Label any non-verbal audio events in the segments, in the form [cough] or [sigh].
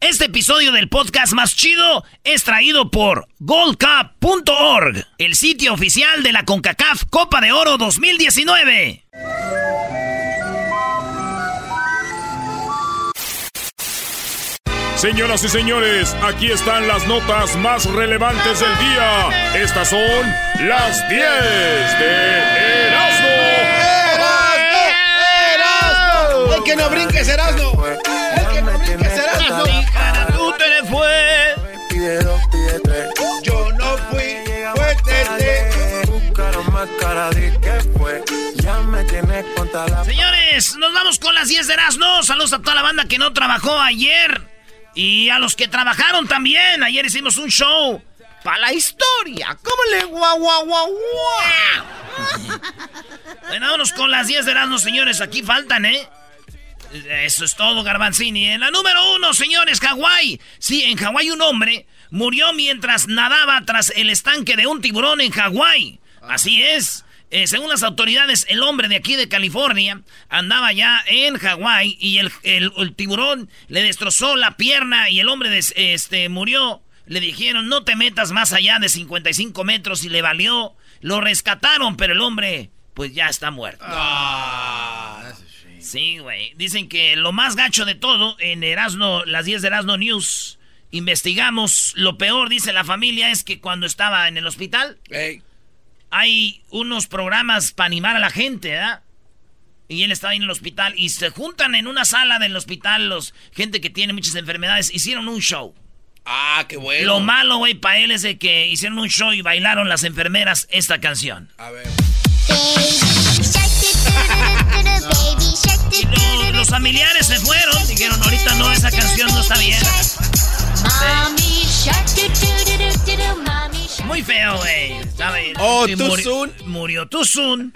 Este episodio del podcast más chido es traído por goldcup.org, el sitio oficial de la CONCACAF Copa de Oro 2019. Señoras y señores, aquí están las notas más relevantes del día. Estas son las 10 de Erasmo. ¡Erasmo! ¡El que no brinques, Erasmo! Señores, nos vamos con las 10 de Erasmo. Saludos a toda la banda que no trabajó ayer. Y a los que trabajaron también. Ayer hicimos un show para la historia. ¿Cómo le guau, guau, guau, guau? bueno, vámonos con las 10 de Erasmo, señores. Aquí faltan, ¿eh? Eso es todo, Garbanzini. En la número uno, señores, Hawái. Sí, en Hawái un hombre murió mientras nadaba tras el estanque de un tiburón en Hawái. Así es. Eh, según las autoridades, el hombre de aquí de California andaba ya en Hawái y el, el, tiburón le destrozó la pierna y el hombre este, murió. Le dijeron, no te metas más allá de 55 metros y le valió. Lo rescataron, pero el hombre, pues ya está muerto. Ah, sí, güey. Dicen que lo más gacho de todo, en Erasno, las 10 de Erasno News, investigamos. Lo peor, dice la familia, es que cuando estaba en el hospital hay unos programas para animar a la gente, ¿verdad? Y él estaba ahí en el hospital y se juntan en una sala del hospital los gente que tiene muchas enfermedades. Hicieron un show. Ah, qué bueno. Lo malo, güey, para él es de que hicieron un show y bailaron las enfermeras esta canción. A ver. Y los familiares se fueron. Dijeron, ahorita no, esa canción no está bien. Muy feo, güey. Oh, soon. Murió soon.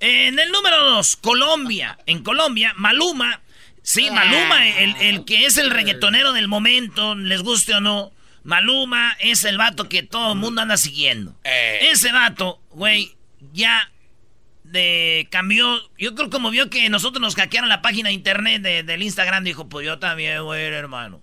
En el número dos, Colombia. En Colombia, Maluma. Sí, Maluma, el, el que es el reggaetonero del momento, les guste o no. Maluma es el vato que todo el mundo anda siguiendo. Eh. Ese vato, güey, ya de cambió. Yo creo como vio que nosotros nos hackearon la página de internet de- del Instagram, dijo, pues yo también, güey, hermano.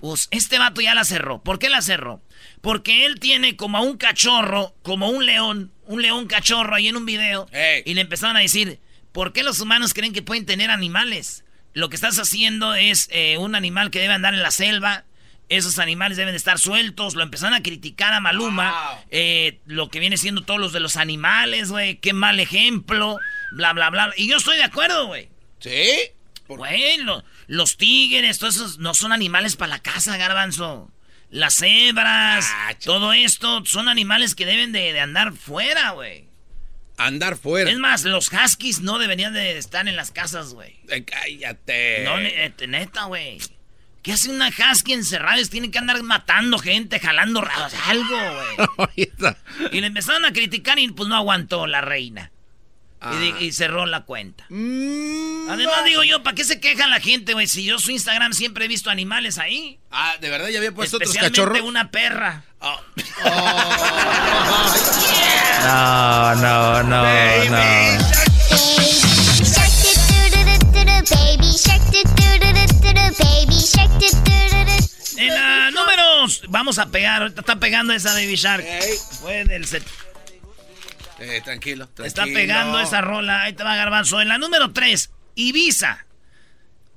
Pues este vato ya la cerró. ¿Por qué la cerró? Porque él tiene como a un cachorro, como un león, un león cachorro ahí en un video. Y le empezaron a decir, ¿por qué los humanos creen que pueden tener animales? Lo que estás haciendo es eh, un animal que debe andar en la selva. Esos animales deben de estar sueltos. Lo empezaron a criticar a Maluma. Wow. eh, lo que viene siendo todos los de los animales, güey. Qué mal ejemplo. Bla, bla, bla. Y yo estoy de acuerdo, güey. ¿Sí? ¿Por Güey, los tigres, todos esos no son animales para la casa, garbanzo. Las cebras, Ah, todo esto son animales que deben de, de andar fuera, güey. Andar fuera. Es más, los huskies no deberían de estar en las casas, güey. Eh, cállate. No, eh, neta, güey. ¿Qué hace una husky encerrada? Tiene que andar matando gente, jalando algo, güey. [laughs] Y le empezaron a criticar y pues no aguantó la reina. Ah. Y, di- y cerró la cuenta. Mm, Además, no. digo yo, ¿para qué se queja la gente, güey? Si yo su Instagram siempre he visto animales ahí. Ah, ¿de verdad ya había puesto otros cachorros? una perra. Oh. No, no, no, Baby. no. En la números, vamos a pegar. Ahorita está pegando esa Baby Shark. Fue del set. Eh, tranquilo, tranquilo. Está pegando esa rola. Ahí te va Garbanzo. En la número 3, Ibiza.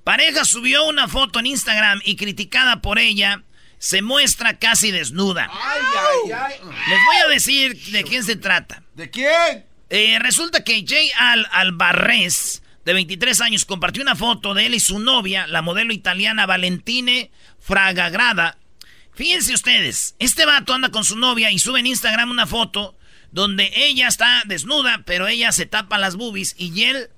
Pareja subió una foto en Instagram y criticada por ella, se muestra casi desnuda. Ay, ay, ay. Les voy a decir de quién se trata. ¿De quién? Eh, resulta que Jay Al Albarrez, de 23 años, compartió una foto de él y su novia, la modelo italiana Valentine Fragagrada. Fíjense ustedes, este vato anda con su novia y sube en Instagram una foto donde ella está desnuda, pero ella se tapa las boobies y él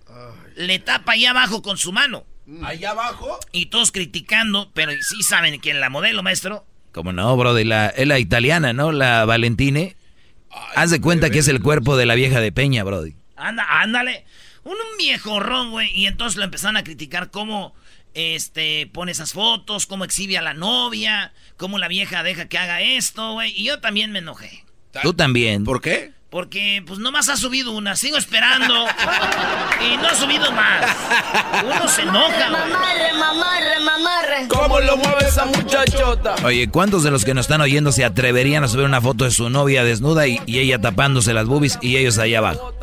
le tapa ahí abajo con su mano. Allá abajo. Y todos criticando, pero sí saben quién la modelo, maestro. Como no, bro, de la, es la italiana, ¿no? La Valentine. Haz de cuenta que es el cuerpo de la vieja de Peña, brody. Anda, ándale. Un, un viejo ron, güey. Y entonces lo empezaron a criticar cómo este, pone esas fotos, cómo exhibe a la novia, cómo la vieja deja que haga esto, güey. Y yo también me enojé. Tú también. ¿Por qué? Porque pues nomás ha subido una, sigo esperando y no ha subido más. Uno se enoja. Mamarre, mamarre, mamarre. ¿Cómo lo mueve esa muchachota? Oye, ¿cuántos de los que nos están oyendo se atreverían a subir una foto de su novia desnuda y, y ella tapándose las boobies y ellos ahí abajo?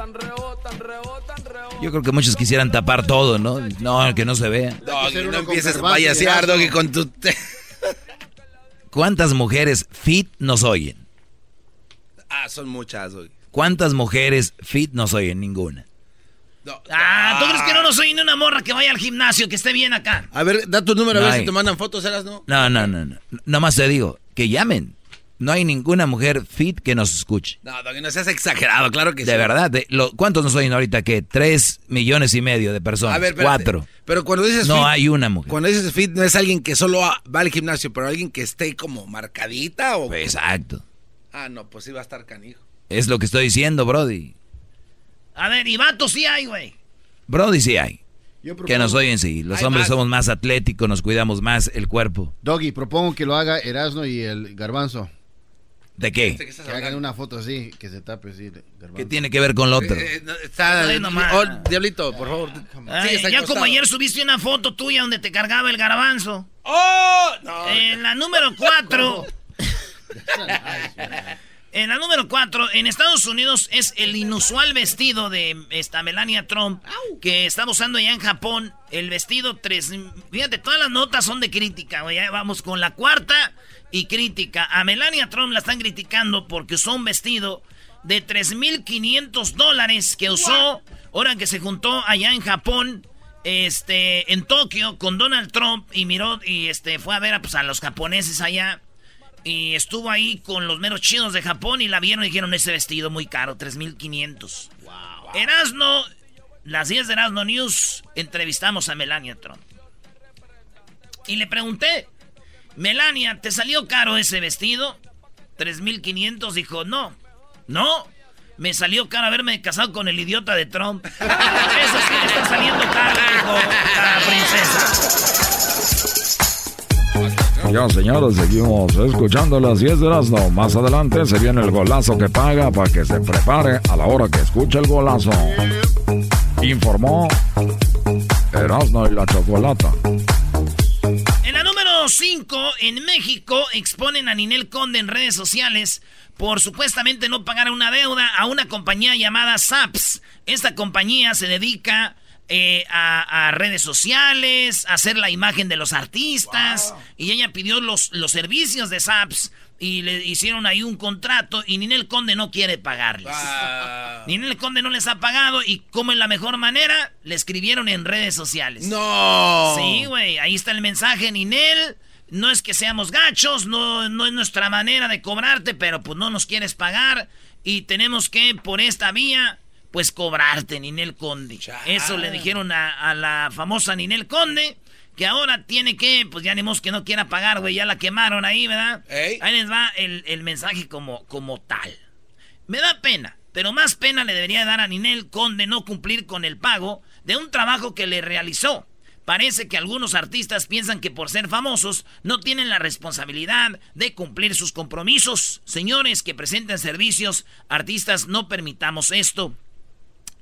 Yo creo que muchos quisieran tapar todo, ¿no? No, que no se vea. Doggy, no empieces a payasear, Doggy, con tu... ¿Cuántas mujeres fit nos oyen? Ah, son muchas, Doggy. ¿Cuántas mujeres fit nos oyen? Ninguna. No, Ah, ¿tú crees que no nos soy ni una morra que vaya al gimnasio, que esté bien acá? A ver, da tu número a No ver hay. si te mandan fotos, ¿eras no? No, no, no, no. Nomás te digo, que llamen. No hay ninguna mujer fit que nos escuche. No, Doggy, no seas exagerado, claro que sí. De verdad, de- lo- ¿cuántos nos oyen ahorita? ¿Qué? Tres millones y medio de personas. A ver, espérate. Cuatro. Pero cuando dices No fit, hay una mujer. cuando dices fit, no es alguien que solo va al gimnasio, pero alguien que esté como marcadita o... Exacto. Ah, no, pues sí va a estar canijo. Es lo que estoy diciendo, Brody. A ver, y vatos sí hay, güey. Brody sí hay. Yo propongo- Que nos oyen, sí. Los hombres más. somos más atléticos, nos cuidamos más el cuerpo. Doggy, propongo que lo haga Erasno y el Garbanzo. ¿De qué? ¿De qué estás Que hagan hablando? una foto así, que se tape así. Garbanzo. ¿Qué tiene que ver con lo otro? Eh, eh, no, está... Ay, nomás. Oh, Diablito, por favor. Ay, al ya costado. como ayer subiste una foto tuya donde te cargaba el garbanzo. ¡Oh! No, En la número 4. [laughs] En la número 4, en Estados Unidos es el inusual vestido de esta Melania Trump que está usando allá en Japón. El vestido 3. Fíjate, todas las notas son de crítica, güey. Vamos con la cuarta y crítica. A Melania Trump la están criticando porque usó un vestido de 3.500 dólares que usó ahora que se juntó allá en Japón este, en Tokio con Donald Trump y miró y este, fue a ver a, pues, a los japoneses allá. Y estuvo ahí con los meros chinos de Japón y la vieron y dijeron ese vestido muy caro, 3.500. Wow. Erasno, las 10 de Erasno News, entrevistamos a Melania Trump. Y le pregunté, Melania, ¿te salió caro ese vestido? 3.500, dijo, no, no. Me salió caro haberme casado con el idiota de Trump. [laughs] Eso sí me está saliendo caro, dijo la princesa. Ya, señores, seguimos escuchando las 10 de Erasmo. Más adelante se viene el golazo que paga para que se prepare a la hora que escuche el golazo. Informó Erasmo y la Chocolata. En la número 5, en México, exponen a Ninel Conde en redes sociales por supuestamente no pagar una deuda a una compañía llamada SAPS. Esta compañía se dedica eh, a, a redes sociales, a hacer la imagen de los artistas. Y ella pidió los, los servicios de SAPS y le hicieron ahí un contrato y Ninel Conde no quiere pagarles. Ah. Ninel Conde no les ha pagado y como en la mejor manera, le escribieron en redes sociales. No. Sí, güey, ahí está el mensaje, Ninel. No es que seamos gachos, no, no es nuestra manera de cobrarte, pero pues no nos quieres pagar y tenemos que, por esta vía, pues cobrarte, Ninel Conde. Eso le dijeron a, a la famosa Ninel Conde, que ahora tiene que, pues ya ni que no quiera pagar, güey, ya la quemaron ahí, ¿verdad? Ey. Ahí les va el, el mensaje como, como tal. Me da pena, pero más pena le debería dar a Ninel Conde no cumplir con el pago de un trabajo que le realizó. Parece que algunos artistas piensan que por ser famosos no tienen la responsabilidad de cumplir sus compromisos. Señores que presenten servicios, artistas, no permitamos esto.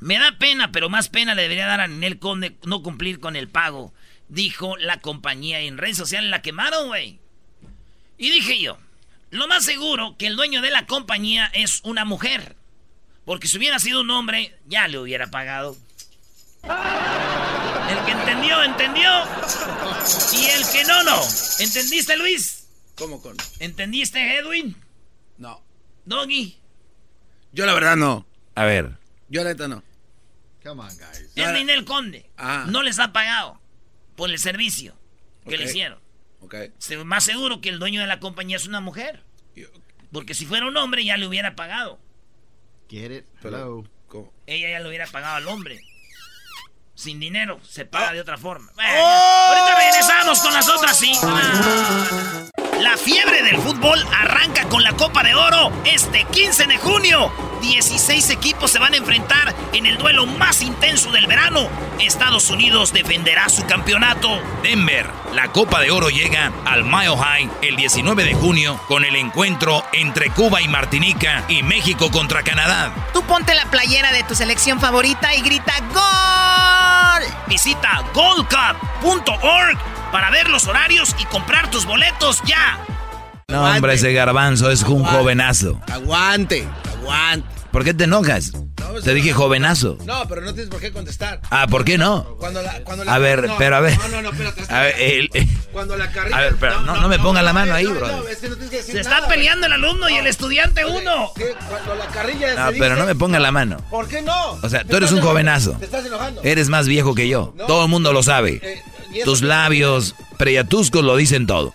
Me da pena, pero más pena le debería dar a Ninel Conde no cumplir con el pago, dijo la compañía en redes sociales. La quemaron, güey. Y dije yo, lo más seguro que el dueño de la compañía es una mujer. Porque si hubiera sido un hombre, ya le hubiera pagado. El que entendió, entendió. Y el que no, no. ¿Entendiste, Luis? ¿Cómo con? ¿Entendiste, Edwin? No. Doggy. Yo la verdad no. A ver, Yo la neta no. Come on, guys. Es Ninel Conde. Ah. No les ha pagado por el servicio que le Ok. hicieron. Ok. Se- Más seguro que el dueño de la compañía es una mujer. Porque si fuera un hombre ya le hubiera pagado. Get it? Hello. ¿cómo? Ella ya le hubiera pagado al hombre. Sin dinero, se paga Ah. de otra forma. Bueno, ¡Oh! Ahorita regresamos con las otras sí. La fiebre del fútbol arranca con la Copa de Oro este 15 de junio. 16 equipos se van a enfrentar en el duelo más intenso del verano. Estados Unidos defenderá su campeonato. Denver, la Copa de Oro llega al Mile High el 19 de junio con el encuentro entre Cuba y Martinica y México contra Canadá. Tú ponte la playera de tu selección favorita y grita ¡Gol! Visita goldcup.org para ver los horarios y comprar tus boletos ya. No, hombre, ese garbanzo es un jovenazo. Aguante, aguante. ¿Por qué te enojas? te dije jovenazo. No, pero no tienes por qué contestar. Ah, ¿por qué no? Cuando la, cuando la, a ver, pero a ver. No, no, no, espérate. A ver, el, cuando la carrilla. A ver, pero no, no, me ponga la mano ahí, bro. Es que no tienes que decir Se están peleando el alumno y el estudiante uno. Cuando la carrilla No, pero no me ponga la mano. ¿Por qué no? O sea, tú eres un jovenazo. Te estás enojando. Eres más viejo que yo. Todo el mundo lo sabe. Eh, Tus labios priatuscos lo dicen todo.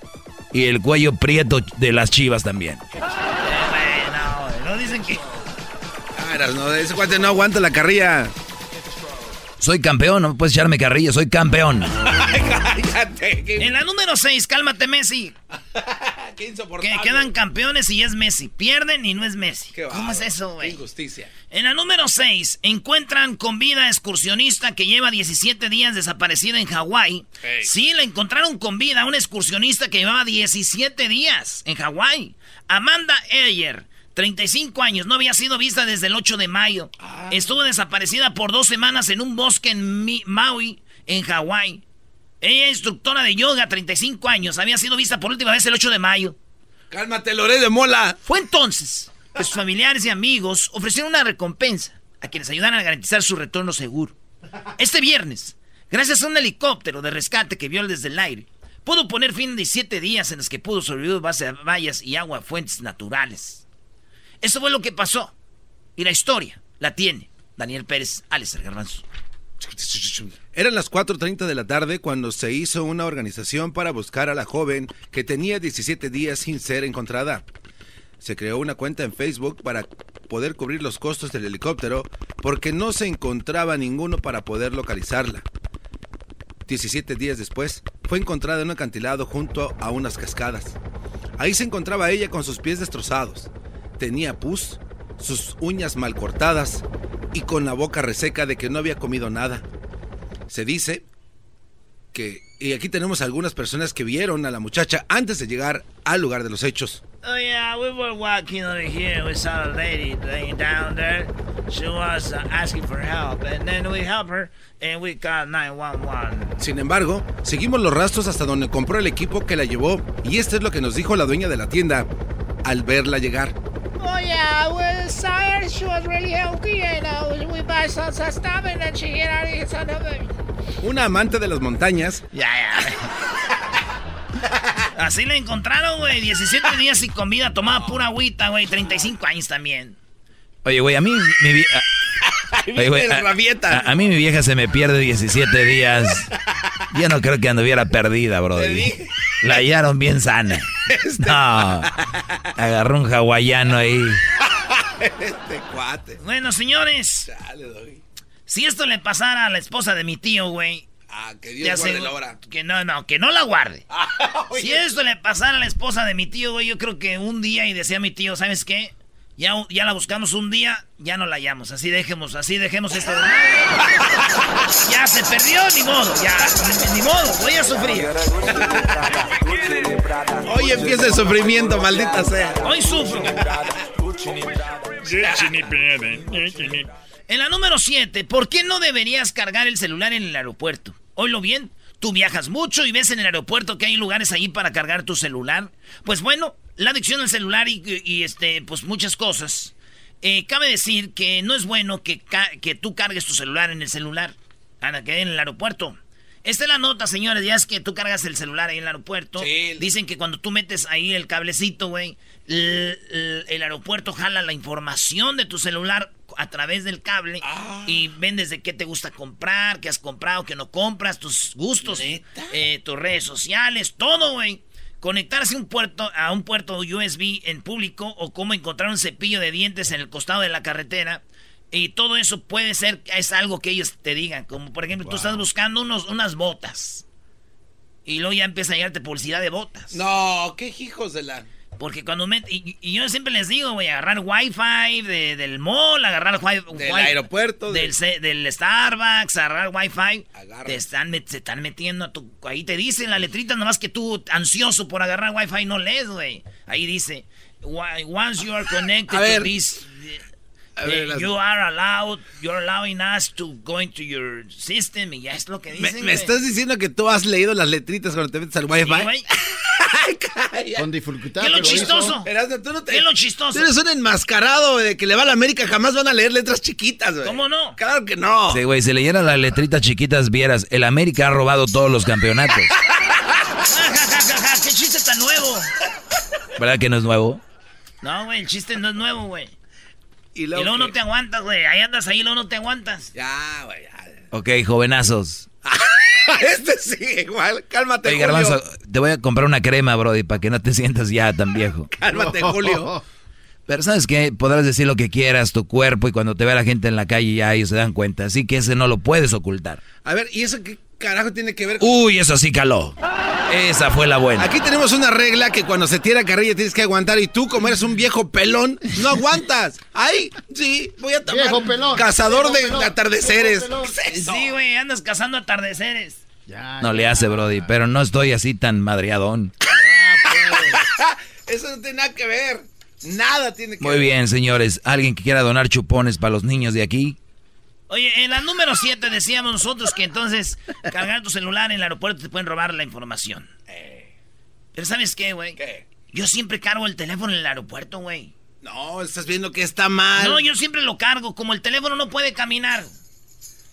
Y el cuello prieto de las chivas también. no, no dicen que... No, ese cuate no aguanta la carrilla. Soy campeón, no puedes echarme carrilla, soy campeón. [laughs] En la número 6, cálmate Messi. [laughs] Qué insoportable. Que quedan campeones y es Messi. Pierden y no es Messi. Qué ¿Cómo es eso, güey? injusticia. En la número 6, encuentran con vida excursionista que lleva 17 días desaparecida en Hawái. Sí, la encontraron con vida, una excursionista que llevaba 17 días en Hawái. Amanda Ayer. 35 años, no había sido vista desde el 8 de mayo. Estuvo desaparecida por dos semanas en un bosque en Maui, en Hawái. Ella es instructora de yoga, 35 años. Había sido vista por última vez el 8 de mayo. Cálmate, Loré de Mola. Fue entonces que sus familiares y amigos ofrecieron una recompensa a quienes ayudaran a garantizar su retorno seguro. Este viernes, gracias a un helicóptero de rescate que vio desde el aire, pudo poner fin a 17 días en los que pudo sobrevivir base a vallas y agua fuentes naturales. Eso fue lo que pasó. Y la historia la tiene Daniel Pérez, Alex Garbanzo. [laughs] Eran las 4.30 de la tarde cuando se hizo una organización para buscar a la joven que tenía 17 días sin ser encontrada. Se creó una cuenta en Facebook para poder cubrir los costos del helicóptero porque no se encontraba ninguno para poder localizarla. 17 días después, fue encontrada en un acantilado junto a unas cascadas. Ahí se encontraba ella con sus pies destrozados tenía pus, sus uñas mal cortadas y con la boca reseca de que no había comido nada. Se dice que, y aquí tenemos algunas personas que vieron a la muchacha antes de llegar al lugar de los hechos. Oh yeah, we were walking over here. We saw a lady laying down there. She was uh, asking for help, and then we helped her, and we got 911. Sin embargo, seguimos los rastros hasta donde compró el equipo que la llevó, y esto es lo que nos dijo la dueña de la tienda al verla llegar. Oh yeah, we saw her. She was really healthy, and uh, we buy some, stuff, and then she hit son of Una amante de las montañas. Ya, ya. Así la encontraron, güey. 17 días sin comida, tomaba pura agüita, güey. 35 años también. Oye, güey, a mí mi vieja... Oye, güey, a, a, a, mí mi vieja se me pierde 17 días. Yo no creo que anduviera perdida, bro. La hallaron bien sana. Este no. [laughs] Agarró un hawaiano ahí. Este cuate. Bueno, señores. Si esto le pasara a la esposa de mi tío, güey. Ah, que Dios guarde la hora. Que no, no, que no la guarde. [laughs] Ah, si esto le pasara a la esposa de mi tío, güey, yo creo que un día y decía mi tío, ¿sabes qué? Ya, ya la buscamos un día, ya no la hallamos. Así dejemos, así dejemos este. [laughs] ya se perdió, ni modo, ya, ni, modo, voy a sufrir. Hoy empieza el sufrimiento, maldita sea. Hoy sufro. [laughs] En la número 7, ¿por qué no deberías cargar el celular en el aeropuerto? Oílo bien, tú viajas mucho y ves en el aeropuerto que hay lugares ahí para cargar tu celular. Pues bueno, la adicción al celular y, este, pues muchas cosas. Eh, cabe decir que no es bueno que, que tú cargues tu celular en el celular. Ana, que en el aeropuerto. Esta es la nota, señores. Ya es que tú cargas el celular ahí en el aeropuerto. Dicen que cuando tú metes ahí el cablecito, güey, el, aeropuerto jala la información de tu celular a través del cable ah. y ven desde qué te gusta comprar, qué has comprado, qué no compras, tus gustos, eh, tus redes sociales, todo, güey. Conectarse un puerto, a un puerto USB en público o cómo encontrar un cepillo de dientes en el costado de la carretera y todo eso puede ser, es algo que ellos te digan. Como por ejemplo, tú estás buscando unos, unas botas. Y luego ya empieza a llegarte publicidad de botas. No, qué hijos de la... Porque cuando me... Y, yo siempre les digo, güey, agarrar wifi de, del mall, agarrar wifi... Del aeropuerto. Del, del Starbucks, agarrar wifi. Te están, se están metiendo a tu... Ahí te dicen la letrita, nomás que tú, ansioso por agarrar wifi, no lees, güey. Ahí dice, once you are connected to this... you are allowed, you're allowing us to go into your system y ya es lo que dicen. ¿Me, me estás diciendo que tú has leído las letritas cuando te metes al wifi? [laughs] Con dificultad. ¿Qué es lo chistoso? tú no te... ¿Qué es lo chistoso? Tú eres un enmascarado de que le va a la América, jamás van a leer letras chiquitas, güey. ¿Cómo no? Claro que no. Sí, güey, si leyeran las letritas chiquitas, vieras, el América ha robado todos los campeonatos. [laughs] ¿Qué chiste tan nuevo? ¿Verdad que no es nuevo? No, güey, el chiste no es nuevo, güey. Y luego, no te aguantas, güey. Ahí andas ahí, luego no te aguantas. Ya, güey. Ok, jovenazos. [laughs] este sí, igual. Cálmate, Oye, Julio. te voy a comprar una crema, Brody, para que no te [laughs] sientas ya tan viejo. [laughs] Cálmate, Julio. Pero sabes que podrás decir lo que quieras, tu cuerpo, y cuando te ve la gente en la calle ya ellos se dan cuenta. Así que ese no lo puedes ocultar. A ver, ¿y eso qué carajo tiene que ver con... Uy, eso sí caló. Esa fue la buena. Aquí tenemos una regla que cuando se tira carrilla tienes que aguantar y tú, como eres un viejo pelón, no aguantas. Ay, sí, voy a tomar. Viejo pelón. Cazador de atardeceres. Sí, güey, andas cazando atardeceres. no le hace, Brody, pero no estoy así tan madreadón. [laughs] Eso no tiene nada que ver. Nada tiene que Muy ver. Muy bien, señores. ¿Alguien que quiera donar chupones para los niños de aquí? Oye, en la número 7 decíamos nosotros que entonces cargar tu celular en el aeropuerto te pueden robar la información. Pero ¿sabes qué, güey? Yo siempre cargo el teléfono en el aeropuerto, güey. No, estás viendo que está mal. No, yo siempre lo cargo. Como el teléfono no puede caminar.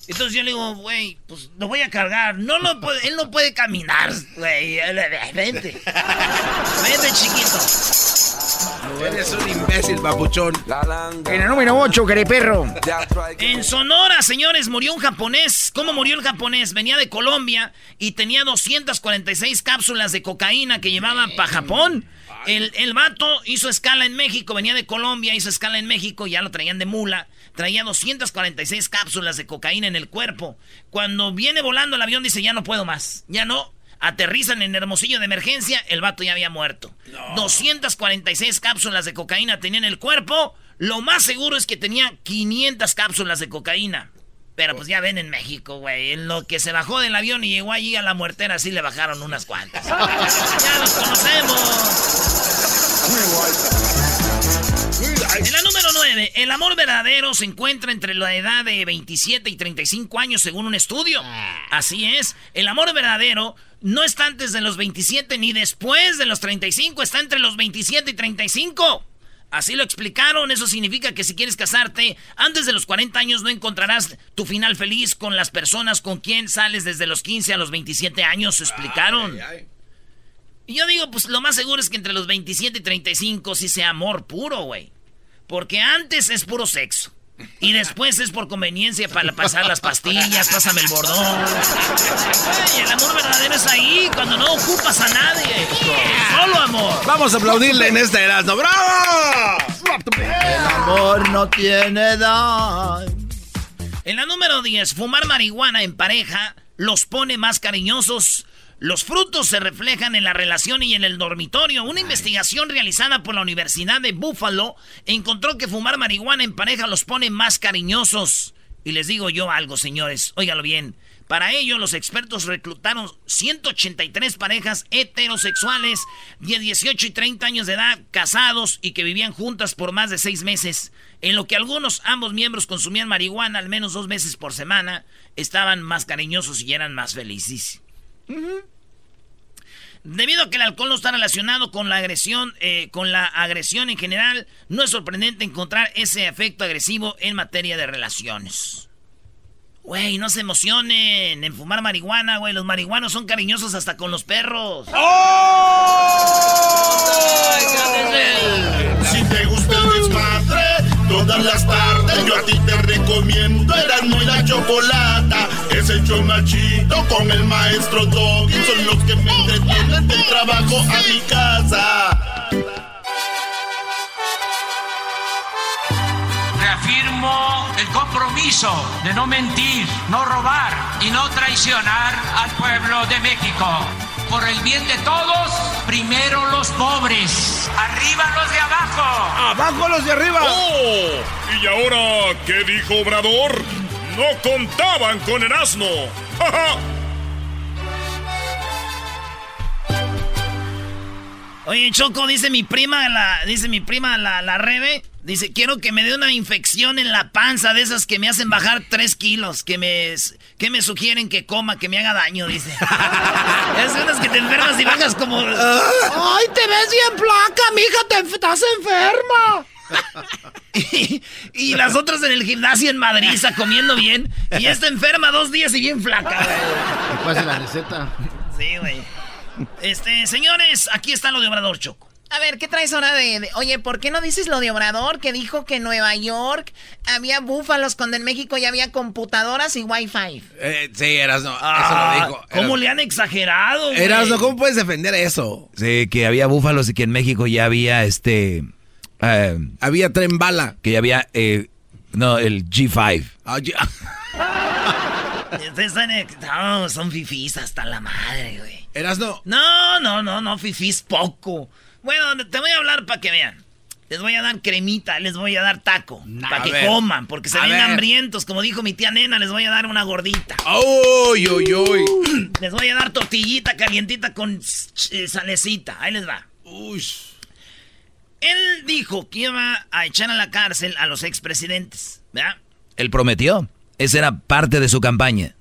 Entonces yo le digo, güey, pues lo voy a cargar. No lo puede, él no puede caminar, güey. [laughs] Vente. Vente, chiquito. Eres un imbécil, papuchón. En el número 8, perro. En Sonora, señores, murió un japonés. ¿Cómo murió el japonés? Venía de Colombia y tenía 246 cápsulas de cocaína que llevaba para Japón. El, el vato hizo escala en México, venía de Colombia, hizo escala en México, ya lo traían de mula. Traía 246 cápsulas de cocaína en el cuerpo. Cuando viene volando el avión dice, ya no puedo más, ya no. Aterrizan en Hermosillo de emergencia, el vato ya había muerto. 246 cápsulas de cocaína tenía en el cuerpo. Lo más seguro es que tenía 500 cápsulas de cocaína. Pero pues ya ven en México, güey. En lo que se bajó del avión y llegó allí a la muertera, sí le bajaron unas cuantas. [laughs] ya los conocemos. En la número 9, el amor verdadero se encuentra entre la edad de 27 y 35 años según un estudio. Así es, el amor verdadero no está antes de los 27 ni después de los 35, está entre los 27 y 35. Así lo explicaron, eso significa que si quieres casarte antes de los 40 años no encontrarás tu final feliz con las personas con quien sales desde los 15 a los 27 años, explicaron. Y yo digo, pues lo más seguro es que entre los 27 y 35 sí sea amor puro, güey. Porque antes es puro sexo. Y después es por conveniencia para pasar las pastillas, pásame el bordón. el amor verdadero es ahí, cuando no ocupas a nadie. Solo amor. Vamos a aplaudirle en este Erasmo. ¡Bravo! El amor no tiene edad. En la número 10, fumar marihuana en pareja los pone más cariñosos los frutos se reflejan en la relación y en el dormitorio. Una investigación realizada por la Universidad de Buffalo encontró que fumar marihuana en pareja los pone más cariñosos. Y les digo yo algo, señores, óigalo bien. Para ello, los expertos reclutaron 183 parejas heterosexuales de 18 y 30 años de edad, casados y que vivían juntas por más de seis meses. En lo que algunos, ambos miembros consumían marihuana al menos dos veces por semana, estaban más cariñosos y eran más felices. Debido a que el alcohol no está relacionado con la agresión, eh, con la agresión en general, no es sorprendente encontrar ese efecto agresivo en materia de relaciones. Güey, no se emocionen en fumar marihuana, güey. Los marihuanos son cariñosos hasta con los perros. Si te gusta el desmadre, todas las tardes yo a ti te recomiendo Erasmo y la Chocolata. Es el show machito con el maestro Doggy. Son los que me entretienen del trabajo a mi casa. Reafirmo el compromiso de no mentir, no robar y no traicionar al pueblo de México. Por el bien de todos, primero los pobres. Arriba los de abajo. ¡Abajo los de arriba! ¡Oh! ¿Y ahora qué dijo Obrador? No contaban con el asno. ¡Ja, ja! Oye, Choco, dice mi prima, la, dice mi prima, la, la Rebe, dice, quiero que me dé una infección en la panza de esas que me hacen bajar tres kilos, que me, que me sugieren que coma, que me haga daño, dice. [laughs] es unas que te enfermas y bajas como... ¡Ay, te ves bien placa, mija! Te, ¡Estás enferma! [laughs] y, y las otras en el gimnasio en Madrid, está comiendo bien, y esta enferma dos días y bien flaca, güey. Pase la receta. Sí, güey. Este, señores, aquí está lo de Obrador Choco. A ver, ¿qué traes ahora de, de- Oye, ¿por qué no dices lo de Obrador? Que dijo que en Nueva York había búfalos cuando en México ya había computadoras y wifi. Eh, sí, Erasno, Ah, eso lo dijo. ¿Cómo le han exagerado, güey? Erasno, ¿cómo puedes defender eso? Sí, que había búfalos y que en México ya había este... eh, Había tren bala. que ya había... eh, no, el G5. Ah, ya. Ustedes están ex- no, son fifís hasta la madre, güey. Erasno, No, no, no, no, fifís poco. Bueno, te voy a hablar para que vean. Les voy a dar cremita, les voy a dar taco. Para que ver. coman, porque se ven hambrientos. Como dijo mi tía nena, les voy a dar una gordita. ¡Uy, uy, uy! Les voy a dar tortillita calientita con eh, salecita. Ahí les va. Uy. Él dijo que iba a echar a la cárcel a los expresidentes. ¿Verdad? Él prometió. Esa era parte de su campaña.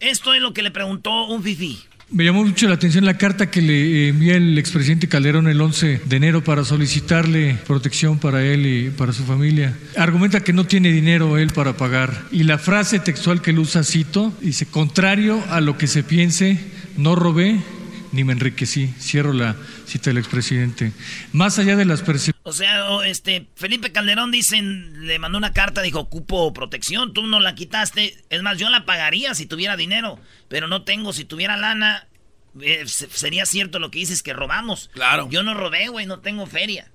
Esto es lo que le preguntó un fifí. Me llamó mucho la atención la carta que le envía el expresidente Calderón el 11 de enero para solicitarle protección para él y para su familia. Argumenta que no tiene dinero él para pagar. Y la frase textual que él usa, cito, dice, contrario a lo que se piense, no robé ni me enriquecí. Cierro la cita del expresidente. Más allá de las percepciones... O sea, este, Felipe Calderón dicen, le mandó una carta, dijo, ocupo protección, tú no la quitaste. Es más, yo la pagaría si tuviera dinero, pero no tengo, si tuviera lana, eh, se- sería cierto lo que dices que robamos. Claro. Yo no robé, güey, no tengo feria.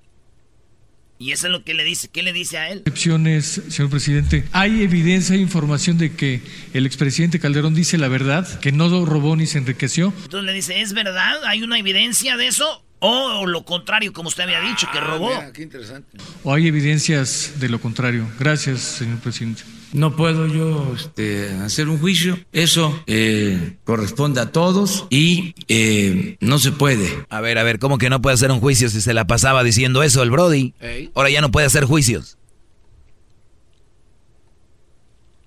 Y eso es lo que le dice, ¿qué le dice a él? Excepciones, señor presidente. ¿Hay evidencia e información de que el expresidente Calderón dice la verdad, que no robó ni se enriqueció? Entonces le dice, ¿es verdad? ¿Hay una evidencia de eso? O lo contrario, como usted había dicho, que robó. Ah, Mira, qué interesante. ¿O hay evidencias de lo contrario? Gracias, señor presidente. No puedo yo este, hacer un juicio. Eso eh, corresponde a todos y eh, no se puede. A ver, a ver, ¿cómo que no puede hacer un juicio si se la pasaba diciendo eso el Brody? Ahora ya no puede hacer juicios.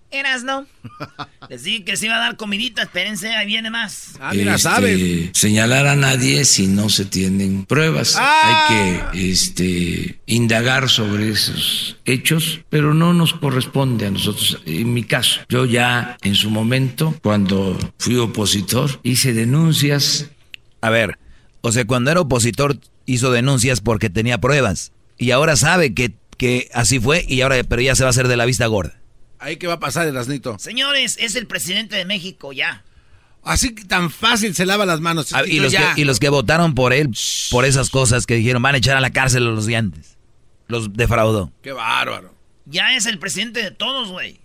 Eras, ¿no? [laughs] Les dije que se iba a dar comidita, espérense, ahí viene más. Ah, mira, este, sabes. señalar a nadie si no se tienen pruebas. Ah. Hay que este, indagar sobre esos hechos, pero no nos corresponde a nosotros. En mi caso, yo ya en su momento, cuando fui opositor, hice denuncias. A ver, o sea, cuando era opositor hizo denuncias porque tenía pruebas. Y ahora sabe que, que así fue y ahora, pero ya se va a hacer de la vista gorda. Ahí qué va a pasar, Erasnito. Señores, es el presidente de México ya. Así que tan fácil se lava las manos. Ah, y, los ya. que, y los que votaron por él, por esas cosas que dijeron, van a echar a la cárcel a los de antes. Los defraudó. Qué bárbaro. Ya es el presidente de todos, güey.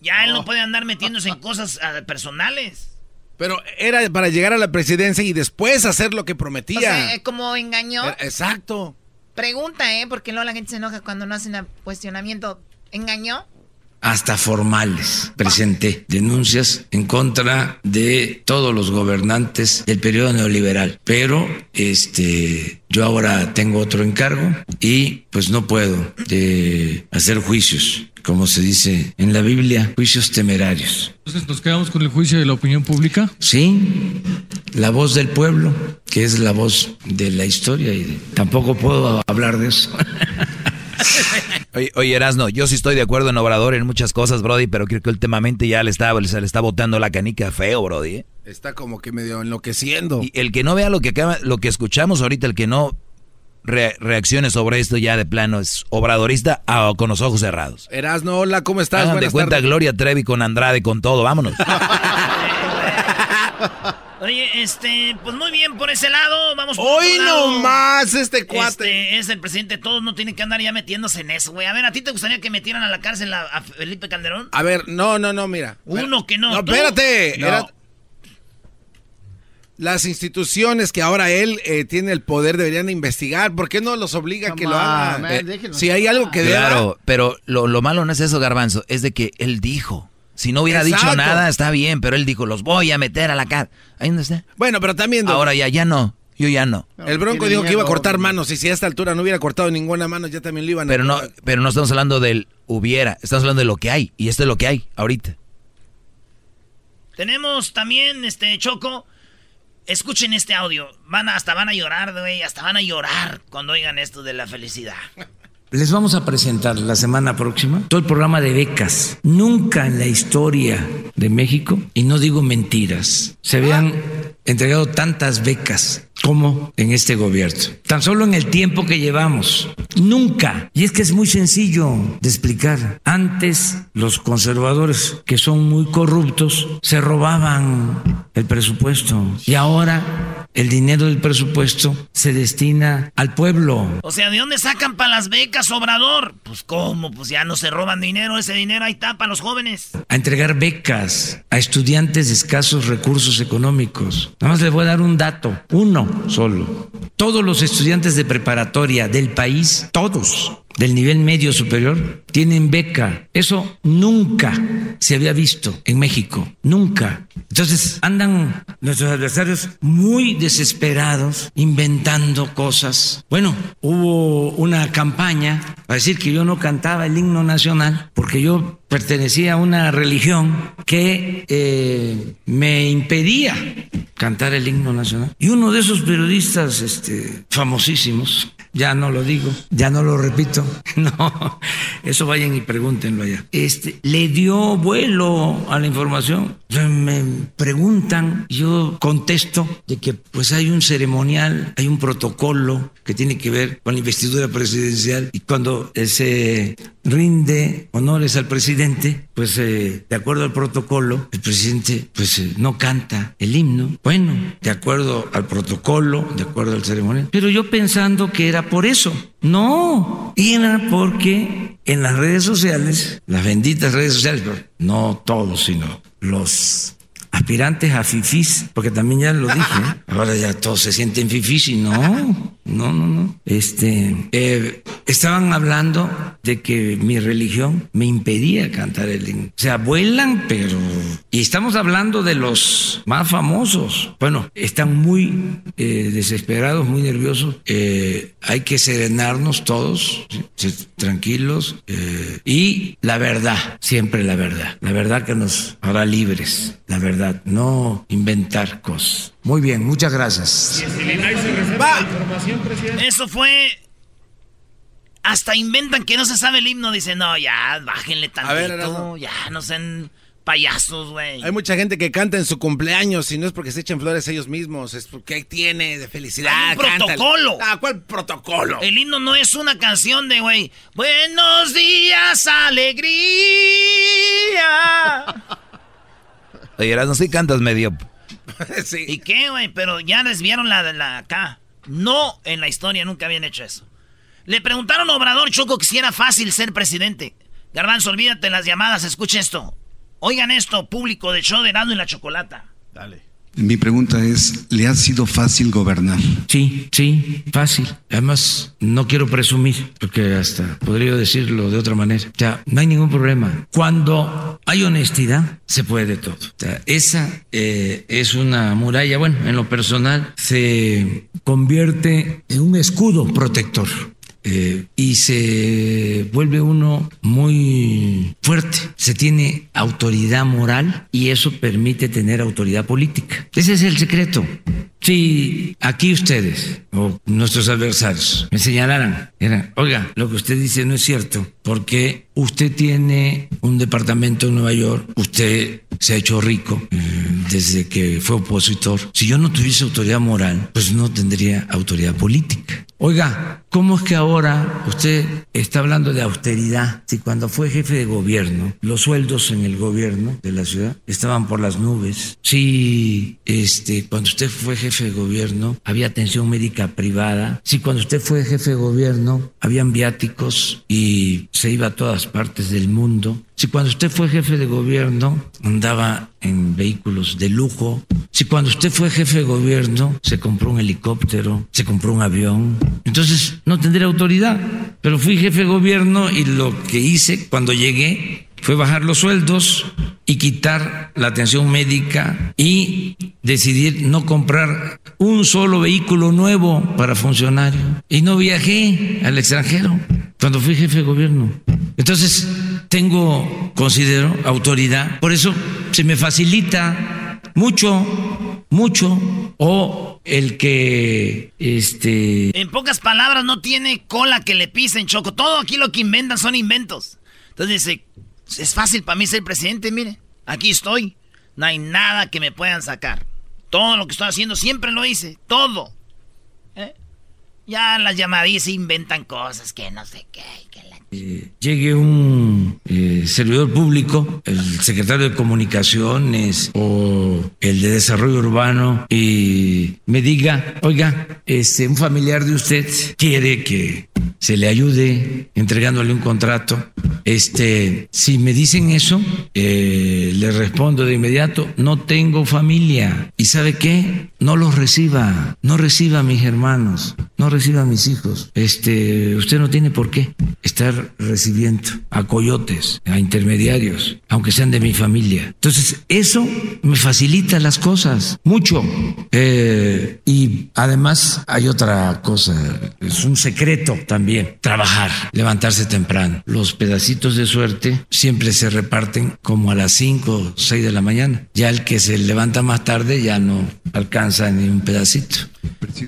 Ya él no puede andar metiéndose en cosas ah, personales. Pero era para llegar a la presidencia y después hacer lo que O prometía. sea, eh, como engañó. Eh, Exacto. Pregunta, ¿eh? Porque luego la gente se enoja cuando no hacen cuestionamiento. ¿Engañó? Hasta formales. Presenté denuncias en contra de todos los gobernantes del periodo neoliberal, pero este yo ahora tengo otro encargo y pues no puedo eh, hacer juicios, como se dice en la Biblia, juicios temerarios. Entonces nos quedamos con el juicio de la opinión pública. Sí, la voz del pueblo, que es la voz de la historia y de- tampoco puedo hablar de eso. [laughs] [laughs] Oye, oye, Erasno, yo sí estoy de acuerdo en Obrador en muchas cosas, Brody, pero creo que últimamente ya le está, se le está botando la canica feo, Brody. ¿eh? Está como que medio enloqueciendo. Y el que no vea lo que acaba, lo que escuchamos ahorita, el que no re- reaccione sobre esto ya de plano es obradorista ah, con los ojos cerrados. Erasno, hola, ¿cómo estás? Hagan de cuenta tardes. Gloria Trevi con Andrade, con todo, vámonos. [laughs] Oye, este, pues muy bien por ese lado. Vamos por Hoy otro lado. no más este cuate. Este es el presidente de todos, no tiene que andar ya metiéndose en eso, güey. A ver, ¿a ti te gustaría que metieran a la cárcel a, a Felipe Calderón? A ver, no, no, no, mira. Uno que no. No, ¿tú? espérate. No. Era- Las instituciones que ahora él eh, tiene el poder deberían investigar. ¿Por qué no los obliga a que lo hagan? Eh, si hay algo que Claro, pero lo, lo, malo no es eso, Garbanzo, es de que él dijo. Si no hubiera dicho nada, está bien, pero él dijo, los voy a meter a la cara. Ahí no está. Bueno, pero también... Ahora ya, ya no. Yo ya no. El Bronco dijo que iba a cortar manos y si a esta altura no hubiera cortado ninguna mano, ya también lo iban a... Pero no, pero no estamos hablando del hubiera, estamos hablando de lo que hay. Y esto es lo que hay ahorita. Tenemos también, este, Choco, escuchen este audio. Van hasta van a llorar, güey, hasta van a llorar cuando oigan esto de la felicidad. [laughs] Les vamos a presentar la semana próxima todo el programa de becas. Nunca en la historia de México, y no digo mentiras, se habían entregado tantas becas como en este gobierno. Tan solo en el tiempo que llevamos. Nunca. Y es que es muy sencillo de explicar. Antes los conservadores, que son muy corruptos, se robaban el presupuesto. Y ahora el dinero del presupuesto se destina al pueblo. O sea, ¿de dónde sacan para las becas, Obrador? Pues cómo, pues ya no se roban dinero, ese dinero ahí está para los jóvenes. A entregar becas a estudiantes de escasos recursos económicos. Nada más les voy a dar un dato, uno solo. Todos los estudiantes de preparatoria del país, todos, del nivel medio superior tienen beca. Eso nunca se había visto en México, nunca. Entonces andan nuestros adversarios muy desesperados, inventando cosas. Bueno, hubo una campaña para decir que yo no cantaba el himno nacional porque yo pertenecía a una religión que eh, me impedía cantar el himno nacional. Y uno de esos periodistas este, famosísimos, ya no lo digo, ya no lo repito, [laughs] no, eso vayan y pregúntenlo allá. Este, le dio vuelo a la información. Me preguntan, yo contesto de que pues hay un ceremonial, hay un protocolo que tiene que ver con la investidura presidencial y cuando se rinde honores al presidente, pues eh, de acuerdo al protocolo, el presidente pues eh, no canta el himno. Bueno, de acuerdo al protocolo, de acuerdo al ceremonial. Pero yo pensando que era por eso. No, era porque en las redes sociales, las benditas redes sociales, no todos, sino los aspirantes a fifís, porque también ya lo dije, ¿eh? [laughs] ahora ya todos se sienten fifís y no, no, no, no. Este, eh, estaban hablando de que mi religión me impedía cantar el himno. O sea, vuelan, pero... Y estamos hablando de los más famosos. Bueno, están muy eh, desesperados, muy nerviosos. hay que serenarnos todos, tranquilos. y la verdad, siempre la verdad. La verdad que nos hará libres. La verdad no inventar cosas. Muy bien, muchas gracias. Eso fue. Hasta inventan que no se sabe el himno. Dicen, no, ya, bájenle tantito. ya, no sean payasos, güey. Hay mucha gente que canta en su cumpleaños y no es porque se echen flores ellos mismos, es porque tiene de felicidad. un protocolo. Ah, ¿cuál protocolo? El himno no es una canción de, güey, buenos días, alegría. [laughs] Oye, no sí cantas medio. [laughs] sí. ¿Y qué, güey? Pero ya desviaron la de la acá. No, en la historia nunca habían hecho eso. Le preguntaron a Obrador Choco que si era fácil ser presidente. Garbanzo, olvídate las llamadas, escucha esto. Oigan esto, público de show de Nado y la Chocolata. Dale. Mi pregunta es, ¿le ha sido fácil gobernar? Sí, sí, fácil. Además, no quiero presumir, porque hasta podría decirlo de otra manera. O sea, no hay ningún problema. Cuando hay honestidad, se puede todo. O sea, esa eh, es una muralla, bueno, en lo personal, se convierte en un escudo protector. Eh, y se vuelve uno muy fuerte, se tiene autoridad moral y eso permite tener autoridad política. Ese es el secreto. Si aquí ustedes o nuestros adversarios me señalaran, era, oiga, lo que usted dice no es cierto, porque usted tiene un departamento en Nueva York, usted se ha hecho rico eh, desde que fue opositor. Si yo no tuviese autoridad moral, pues no tendría autoridad política. Oiga, ¿cómo es que ahora usted está hablando de austeridad? Si cuando fue jefe de gobierno, los sueldos en el gobierno de la ciudad estaban por las nubes. Si este, cuando usted fue jefe de gobierno había atención médica privada. Si cuando usted fue jefe de gobierno habían viáticos y se iba a todas partes del mundo. Si cuando usted fue jefe de gobierno andaba en vehículos de lujo, si cuando usted fue jefe de gobierno se compró un helicóptero, se compró un avión, entonces no tendría autoridad. Pero fui jefe de gobierno y lo que hice cuando llegué fue bajar los sueldos y quitar la atención médica y decidir no comprar un solo vehículo nuevo para funcionarios. Y no viajé al extranjero cuando fui jefe de gobierno. Entonces, tengo, considero, autoridad. Por eso se me facilita mucho, mucho, o el que, este... En pocas palabras, no tiene cola que le pisen, Choco. Todo aquí lo que inventan son inventos. Entonces dice, es fácil para mí ser presidente, mire. Aquí estoy. No hay nada que me puedan sacar. Todo lo que estoy haciendo siempre lo hice. Todo. ¿Eh? Ya las llamadillas inventan cosas que no sé qué. Eh, llegue un eh, servidor público, el secretario de comunicaciones o el de desarrollo urbano y me diga, oiga, este, un familiar de usted quiere que se le ayude entregándole un contrato. Este, si me dicen eso, eh, le respondo de inmediato, no tengo familia. ¿Y sabe qué? No los reciba, no reciba a mis hermanos, no reciba a mis hijos. Este, usted no tiene por qué estar recibiendo a coyotes, a intermediarios, aunque sean de mi familia. Entonces, eso me facilita las cosas mucho. Eh, y además hay otra cosa, es un secreto también, trabajar, levantarse temprano. Los pedacitos de suerte siempre se reparten como a las 5 o 6 de la mañana. Ya el que se levanta más tarde ya no alcanza ni un pedacito.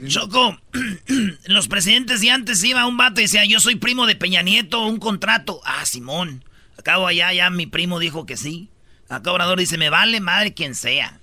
Choco, [clears throat] los presidentes de antes iba un vato y decía, yo soy primo de Peña Nieto, un contrato. Ah, Simón. Acabo allá, ya mi primo dijo que sí. Acá Obrador dice, me vale madre quien sea.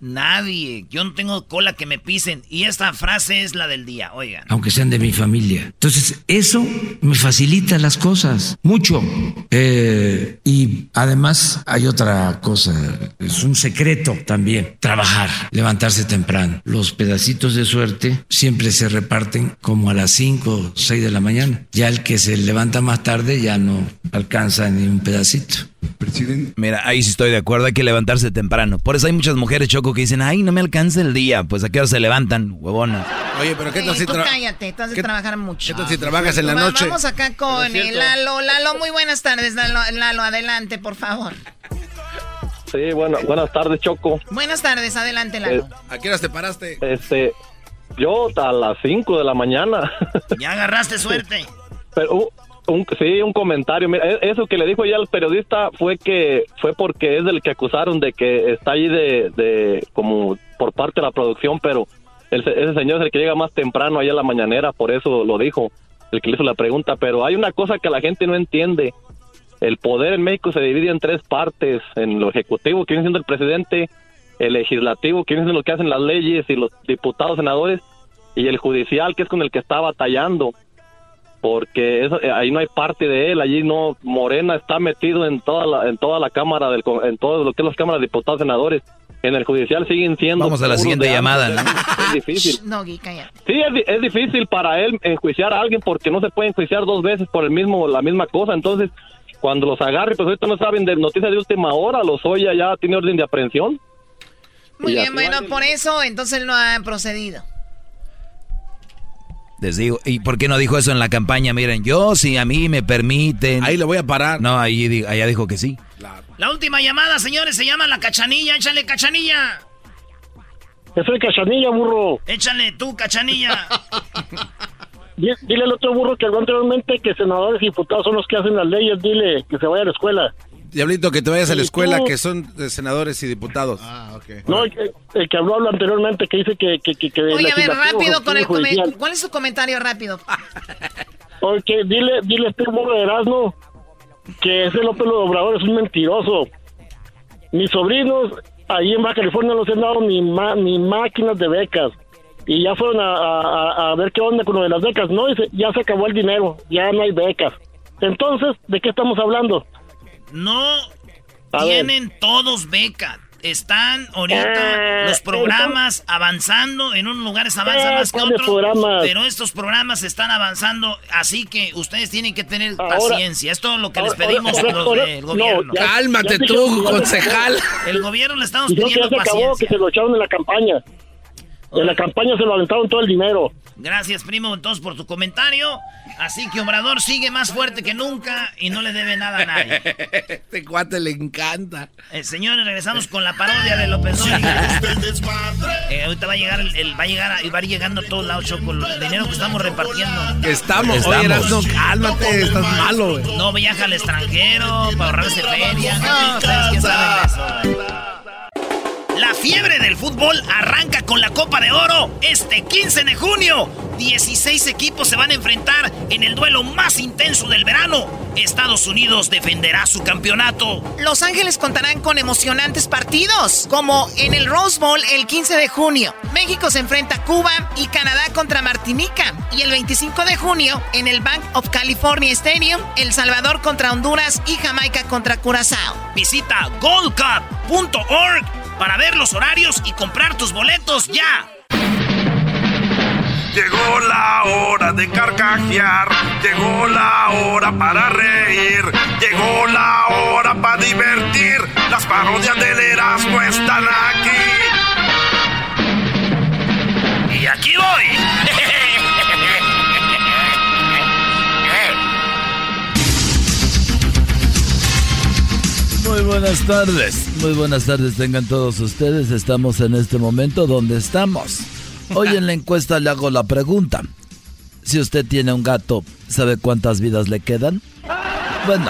Nadie. Yo no tengo cola que me pisen. Y esta frase es la del día, oigan. Aunque sean de mi familia. Entonces, eso me facilita las cosas. Mucho. Eh, y además hay otra cosa. Es un secreto también. Trabajar. Levantarse temprano. Los pedacitos de suerte siempre se reparten como a las 5 o 6 de la mañana. Ya el que se levanta más tarde ya no alcanza ni un pedacito. Presidente. Mira, ahí sí estoy de acuerdo, hay que levantarse temprano. Por eso hay muchas mujeres, Choco, que dicen, ay, no me alcanza el día. Pues a qué hora se levantan, huevona. Oye, pero ¿qué tal si trabajas? cállate, tú has de trabajar mucho. ¿Qué tal si trabajas en la noche? Vamos acá con el Lalo. Lalo, muy buenas tardes, Lalo. Lalo, adelante, por favor. Sí, bueno, buenas tardes, Choco. Buenas tardes, adelante, Lalo. Eh, ¿A qué horas te paraste? Este, yo a las 5 de la mañana. Ya agarraste suerte. [laughs] Pero, un, sí, un comentario. Mira, e, eso que le dijo ya al periodista fue que fue porque es del que acusaron de que está ahí de, de como por parte de la producción, pero ese señor es el que llega más temprano ahí a la mañanera, por eso lo dijo, el que le hizo la pregunta. Pero hay una cosa que la gente no entiende. El poder en México se divide en tres partes, en lo ejecutivo, que viene siendo el presidente, el legislativo, que viene siendo lo que hacen las leyes y los diputados, senadores, y el judicial, que es con el que está batallando porque eso, eh, ahí no hay parte de él, allí no, Morena está metido en toda la, en toda la cámara, del, en todo lo que es las cámaras de diputados senadores, en el judicial siguen siendo... Vamos a la siguiente llamada, ¿no? Es difícil. No, Sí, es, es, difícil para él enjuiciar a alguien porque no se puede enjuiciar dos veces por el mismo, la misma cosa, entonces cuando los agarre, pues ahorita no saben de noticias de última hora, los Oya ya tiene orden de aprehensión. Muy bien, bueno, por eso entonces él no ha procedido. Les digo, ¿y por qué no dijo eso en la campaña? Miren, yo si a mí me permiten... Ahí lo voy a parar. No, ahí allá dijo que sí. La última llamada, señores, se llama la cachanilla. Échale, cachanilla. Yo soy cachanilla, burro. Échale tú, cachanilla. [laughs] dile al otro burro que anteriormente que senadores y diputados son los que hacen las leyes. Dile que se vaya a la escuela. Diablito, que te vayas a la escuela, que son senadores y diputados. Ah, ok. No, el, que habló anteriormente, que dice que... que, que, Oye, a ver, rápido con el comentario. ¿Cuál es su comentario rápido? [laughs] Oye, dile, dile a este de Erasmo que ese López Obrador es un mentiroso. Mis sobrinos, ahí en Baja California, no se han dado ni, ni máquinas de becas. y ya fueron a, a- a ver qué onda con lo de las becas. No, dice, ya se acabó el dinero, ya no hay becas. Entonces, ¿de qué estamos hablando? No A ver. tienen todos beca. Están ahorita Eh, los programas avanzando, en unos lugares avanzan Eh, más que ¿cuáles otros, programas? pero estos programas están avanzando, así que ustedes tienen que tener Ahora- paciencia. Es todo lo que les pedimos ahora- los del no, gobierno. ya- Cálmate ya tú, concejal. El gobierno le estamos Dijeron que pidiendo se acabó, que paciencia. se lo echaron en la campaña. En la campaña se lo aventaron todo el dinero. Gracias, primo, entonces por tu comentario. Así que Obrador sigue más fuerte que nunca y no le debe nada a nadie. Este cuate le encanta. Eh, señores, regresamos con la parodia de López Dóriga. Eh, ahorita va a llegar, el, el- va a llegar, a- va a ir llegando a todos lados, Choco, el dinero que estamos repartiendo. Que estamos. Oye, cálmate, estás malo, güey. No viaja al extranjero para ahorrarse feria. No, saben de eso, güey. La fiebre del fútbol arranca con la Copa de Oro este 15 de junio. 16 equipos se van a enfrentar en el duelo más intenso del verano. Estados Unidos defenderá su campeonato. Los Ángeles contarán con emocionantes partidos, como en el Rose Bowl el 15 de junio. México se enfrenta a Cuba y Canadá contra Martinica. Y el 25 de junio, en el Bank of California Stadium, El Salvador contra Honduras y Jamaica contra Curazao. Visita goldcup.org para ver los horarios y comprar tus boletos ya. Llegó la hora de carcajear, llegó la hora para reír, llegó la hora para divertir. Las parodias del Erasmo están aquí. Y aquí voy. Buenas tardes, muy buenas tardes tengan todos ustedes. Estamos en este momento donde estamos. Hoy en la encuesta le hago la pregunta. Si usted tiene un gato, ¿sabe cuántas vidas le quedan? Bueno,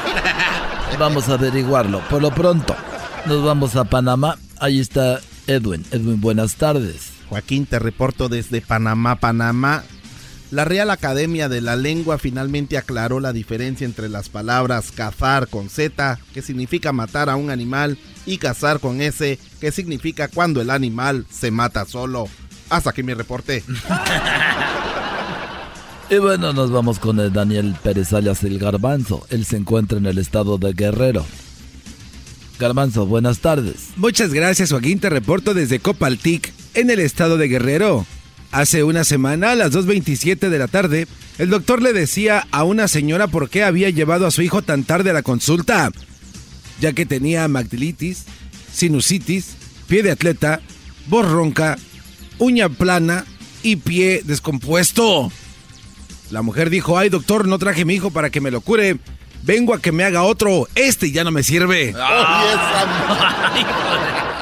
vamos a averiguarlo. Por lo pronto, nos vamos a Panamá. Ahí está Edwin. Edwin, buenas tardes. Joaquín, te reporto desde Panamá, Panamá. La Real Academia de la Lengua finalmente aclaró la diferencia entre las palabras cazar con Z, que significa matar a un animal, y cazar con S, que significa cuando el animal se mata solo. Hasta aquí mi reporte. [laughs] Y bueno, nos vamos con el Daniel Pérez alias el Garbanzo. Él se encuentra en el estado de Guerrero. Garbanzo, buenas tardes. Muchas gracias, Joaquín. Te reporto desde Copaltic, en el estado de Guerrero. Hace una semana, a las 2.27 de la tarde, el doctor le decía a una señora por qué había llevado a su hijo tan tarde a la consulta, ya que tenía amigdalitis, sinusitis, pie de atleta, voz ronca, uña plana y pie descompuesto. La mujer dijo, ay doctor, no traje mi hijo para que me lo cure, vengo a que me haga otro, este ya no me sirve. [laughs]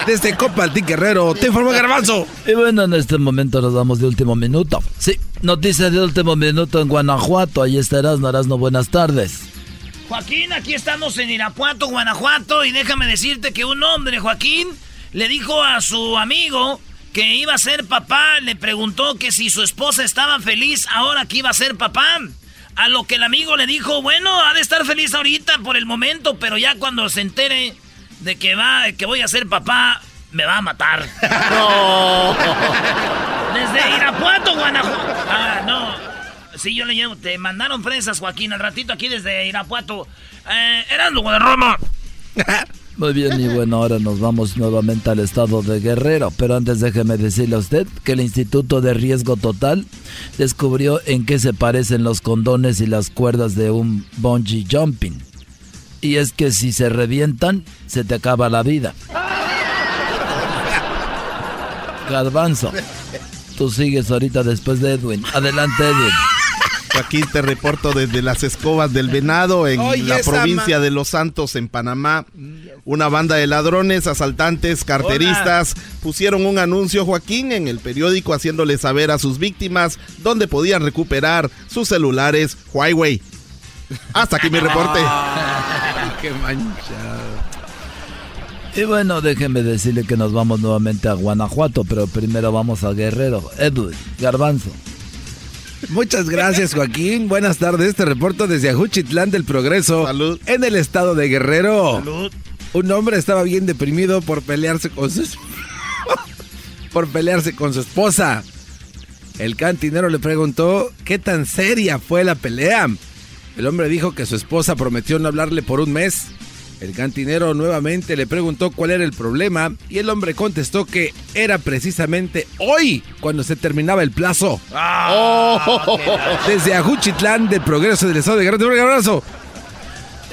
Desde Copaltic Guerrero, te informó Garbanzo. Y bueno, en este momento nos vamos de último minuto. Sí, noticias de último minuto en Guanajuato. Ahí estarás, Narazno. Buenas tardes. Joaquín, aquí estamos en Irapuato, Guanajuato, y déjame decirte que un hombre, Joaquín, le dijo a su amigo que iba a ser papá, le preguntó que si su esposa estaba feliz ahora que iba a ser papá. A lo que el amigo le dijo, bueno, ha de estar feliz ahorita por el momento, pero ya cuando se entere de que va, que voy a ser papá, me va a matar. [laughs] No. [laughs] Desde Irapuato, Guanajuato. Ah, no. Sí, yo le llevo. Te mandaron fresas, Joaquín, al ratito aquí desde Irapuato. Eh, eran luego de Roma. [laughs] Muy bien, y [laughs] bueno, ahora nos vamos nuevamente al estado de Guerrero. Pero antes déjeme decirle a usted que el Instituto de Riesgo Total descubrió en qué se parecen los condones y las cuerdas de un bungee jumping. Y es que si se revientan, se te acaba la vida. [laughs] Garbanzo, tú sigues ahorita después de Edwin. Adelante, Edwin. Aquí te reporto desde las escobas del venado en Oye, la provincia de Los Santos, en Panamá. Una banda de ladrones, asaltantes, carteristas pusieron un anuncio, Joaquín, en el periódico haciéndole saber a sus víctimas dónde podían recuperar sus celulares Huawei. Hasta aquí mi [laughs] reporte. Qué manchado. Y bueno, déjenme decirle que nos vamos nuevamente a Guanajuato, pero primero vamos a Guerrero. Edwin, Garbanzo. Muchas gracias, Joaquín. Buenas tardes. Te reporto desde Ajuchitlán del Progreso, en el estado de Guerrero. Un hombre estaba bien deprimido por pelearse con su [laughs] por pelearse con su esposa. El cantinero le preguntó qué tan seria fue la pelea. El hombre dijo que su esposa prometió no hablarle por un mes. El cantinero nuevamente le preguntó cuál era el problema y el hombre contestó que era precisamente hoy cuando se terminaba el plazo. Oh. [laughs] Desde Ajuchitlán de Progreso del Estado de Guerrero, un abrazo.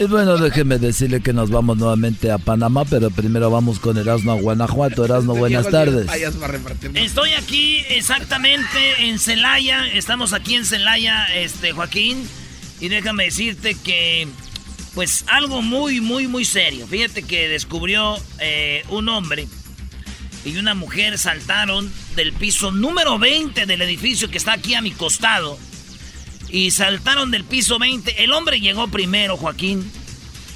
Y bueno, déjeme decirle que nos vamos nuevamente a Panamá, pero primero vamos con Erasmo a Guanajuato. Erasmo, buenas tardes. Estoy aquí exactamente en Celaya. Estamos aquí en Celaya, este Joaquín. Y déjame decirte que, pues algo muy, muy, muy serio. Fíjate que descubrió eh, un hombre y una mujer saltaron del piso número 20 del edificio que está aquí a mi costado y saltaron del piso 20. El hombre llegó primero, Joaquín.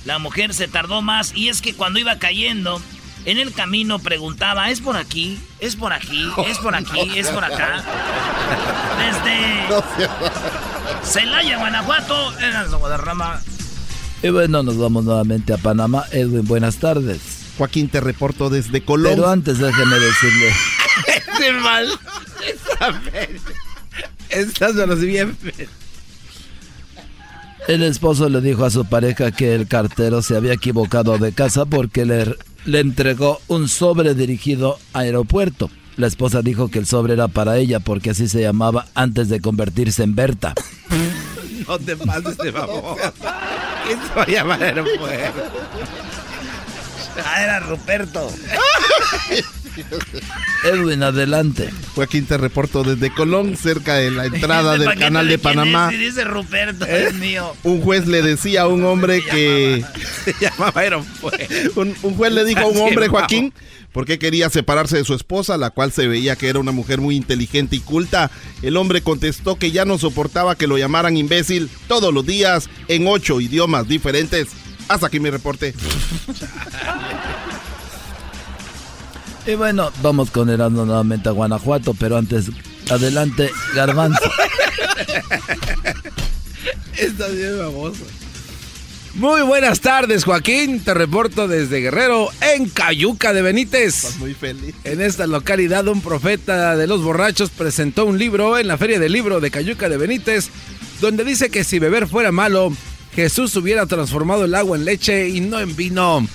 La mujer se tardó más y es que cuando iba cayendo, en el camino preguntaba, ¿es por aquí? ¿Es por aquí? ¿Es por aquí? ¿Es por acá? Desde Celaya, Guanajuato, en rama. Y bueno, nos vamos nuevamente a Panamá. Edwin, buenas tardes. Joaquín, te reporto desde Colombia. Pero antes déjeme decirle... [laughs] ¡Ese mal! Estás bien... El esposo le dijo a su pareja que el cartero se había equivocado de casa porque le, le entregó un sobre dirigido a aeropuerto. La esposa dijo que el sobre era para ella porque así se llamaba antes de convertirse en Berta. [laughs] No te pases de favor. ¿Quién se va a llamar aeropuerto? Ah, era Ruperto. [laughs] Edwin, adelante. Joaquín, te reporto desde Colón, cerca de la entrada [laughs] del canal de Panamá. dice Ruperto, es ¿Eh? mío. Un juez le decía a un hombre que... Se llamaba. [laughs] Un, un juez le dijo a un hombre, Joaquín, por qué quería separarse de su esposa, la cual se veía que era una mujer muy inteligente y culta. El hombre contestó que ya no soportaba que lo llamaran imbécil todos los días en ocho idiomas diferentes. Hasta aquí mi reporte. [laughs] Y bueno, vamos con Erasmo nuevamente a Guanajuato, pero antes, adelante, Garbanzo. [laughs] Está bien famoso. Muy buenas tardes, Joaquín. Te reporto desde Guerrero, en Cayuca de Benítez. Estás muy feliz. En esta localidad, un profeta de los borrachos presentó un libro en la Feria del Libro de Cayuca de Benítez, donde dice que si beber fuera malo, Jesús hubiera transformado el agua en leche y no en vino.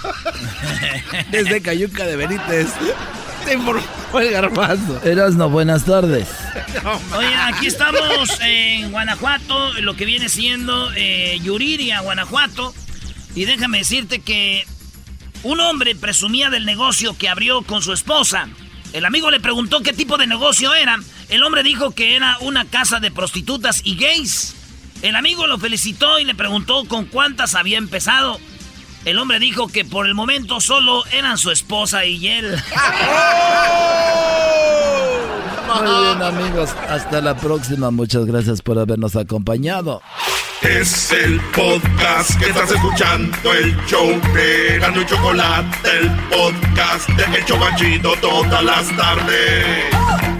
[laughs] Desde Cayuca de Benítez. Te informó el garbanzo. Erasmo, buenas tardes. [laughs] Oye, aquí estamos en Guanajuato, lo que viene siendo eh, Yuriria, Guanajuato. Y déjame decirte que un hombre presumía del negocio que abrió con su esposa. El amigo le preguntó qué tipo de negocio era. El hombre dijo que era una casa de prostitutas y gays. El amigo lo felicitó y le preguntó con cuántas había empezado. El hombre dijo que por el momento solo eran su esposa y él. [laughs] [laughs] Muy bien, amigos. Hasta la próxima. Muchas gracias por habernos acompañado. Es el podcast que estás escuchando, el show de Gano y Chocolate, el podcast de El Chocachito todas las tardes.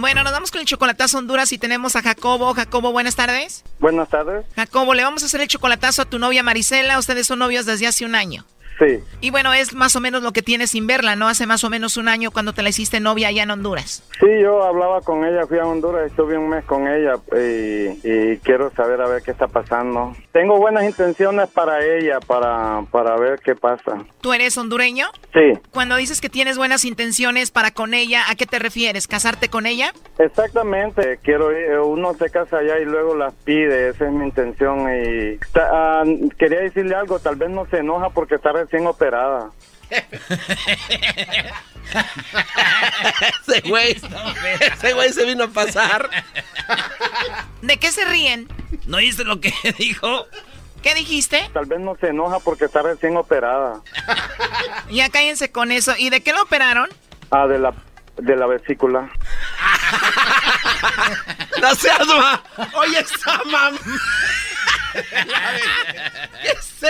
Bueno, nos vamos con el chocolatazo Honduras y tenemos a Jacobo. Jacobo, buenas tardes. Buenas tardes. Jacobo, le vamos a hacer el chocolatazo a tu novia Marisela. Ustedes son novios desde hace un año. Sí. Y bueno, es más o menos lo que tienes sin verla, ¿no? Hace más o menos un año cuando te la hiciste novia allá en Honduras. Sí, yo hablaba con ella, fui a Honduras, estuve un mes con ella y, y quiero saber a ver qué está pasando. Tengo buenas intenciones para ella, para, para ver qué pasa. ¿Tú eres hondureño? Sí, Cuando dices que tienes buenas intenciones para con ella, ¿a qué te refieres? ¿Casarte con ella? exactamente. Quiero ir, uno se casa allá y luego las pide, esa es mi intención. Y ta- ah, quería decirle algo, tal vez no se enoja porque está recién operada. [laughs] Ese güey. Ese güey se vino a pasar. ¿De qué se ríen? ¿No oíste lo que [laughs] dijo? ¿Qué dijiste? Tal vez no se enoja porque está recién operada. [laughs] Ya cállense con eso. ¿Y de qué lo operaron? Ah, de la, de la vesícula. [laughs] no seas ma. Oye, esa mamá. ¿Qué es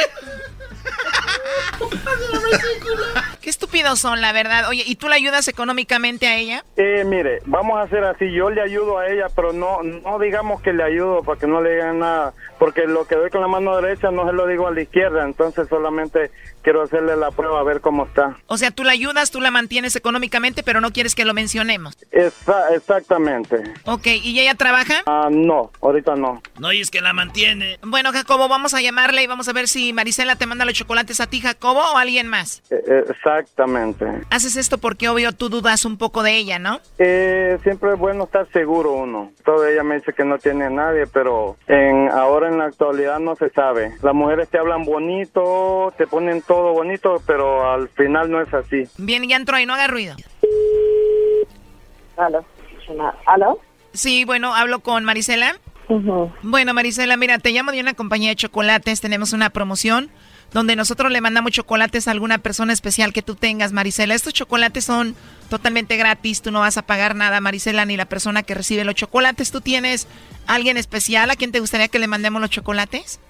Qué estúpidos son, la verdad. Oye, ¿y tú le ayudas económicamente a ella? Eh, mire, vamos a hacer así. Yo le ayudo a ella, pero no, no digamos que le ayudo para que no le digan nada. Porque lo que doy con la mano derecha no se lo digo a la izquierda. Entonces solamente quiero hacerle la prueba a ver cómo está. O sea, tú la ayudas, tú la mantienes económicamente, pero no quieres que lo mencionemos. exactamente. Ok, ¿y ella trabaja? Ah, no, ahorita no. No, y es que la mantiene. Bueno, Jacobo, vamos a llamarle y vamos a ver si Marisela te manda los chocolates a ti, Jacobo, o a alguien más. Eh, eh, exactamente. Haces esto porque obvio tú dudas un poco de ella, ¿no? Eh, siempre es bueno estar seguro uno. Todo ella me dice que no tiene a nadie, pero en ahora en la actualidad no se sabe. Las mujeres te hablan bonito, te ponen todo bonito, pero al final no es así. Bien, ya entró ahí, no haga ruido. ¿Aló? ¿Aló? Sí, bueno, hablo con Marisela. Bueno, Marisela, mira, te llamo de una compañía de chocolates. Tenemos una promoción donde nosotros le mandamos chocolates a alguna persona especial que tú tengas, Marisela. Estos chocolates son totalmente gratis, tú no vas a pagar nada, Marisela, ni la persona que recibe los chocolates. ¿Tú tienes alguien especial a quien te gustaría que le mandemos los chocolates?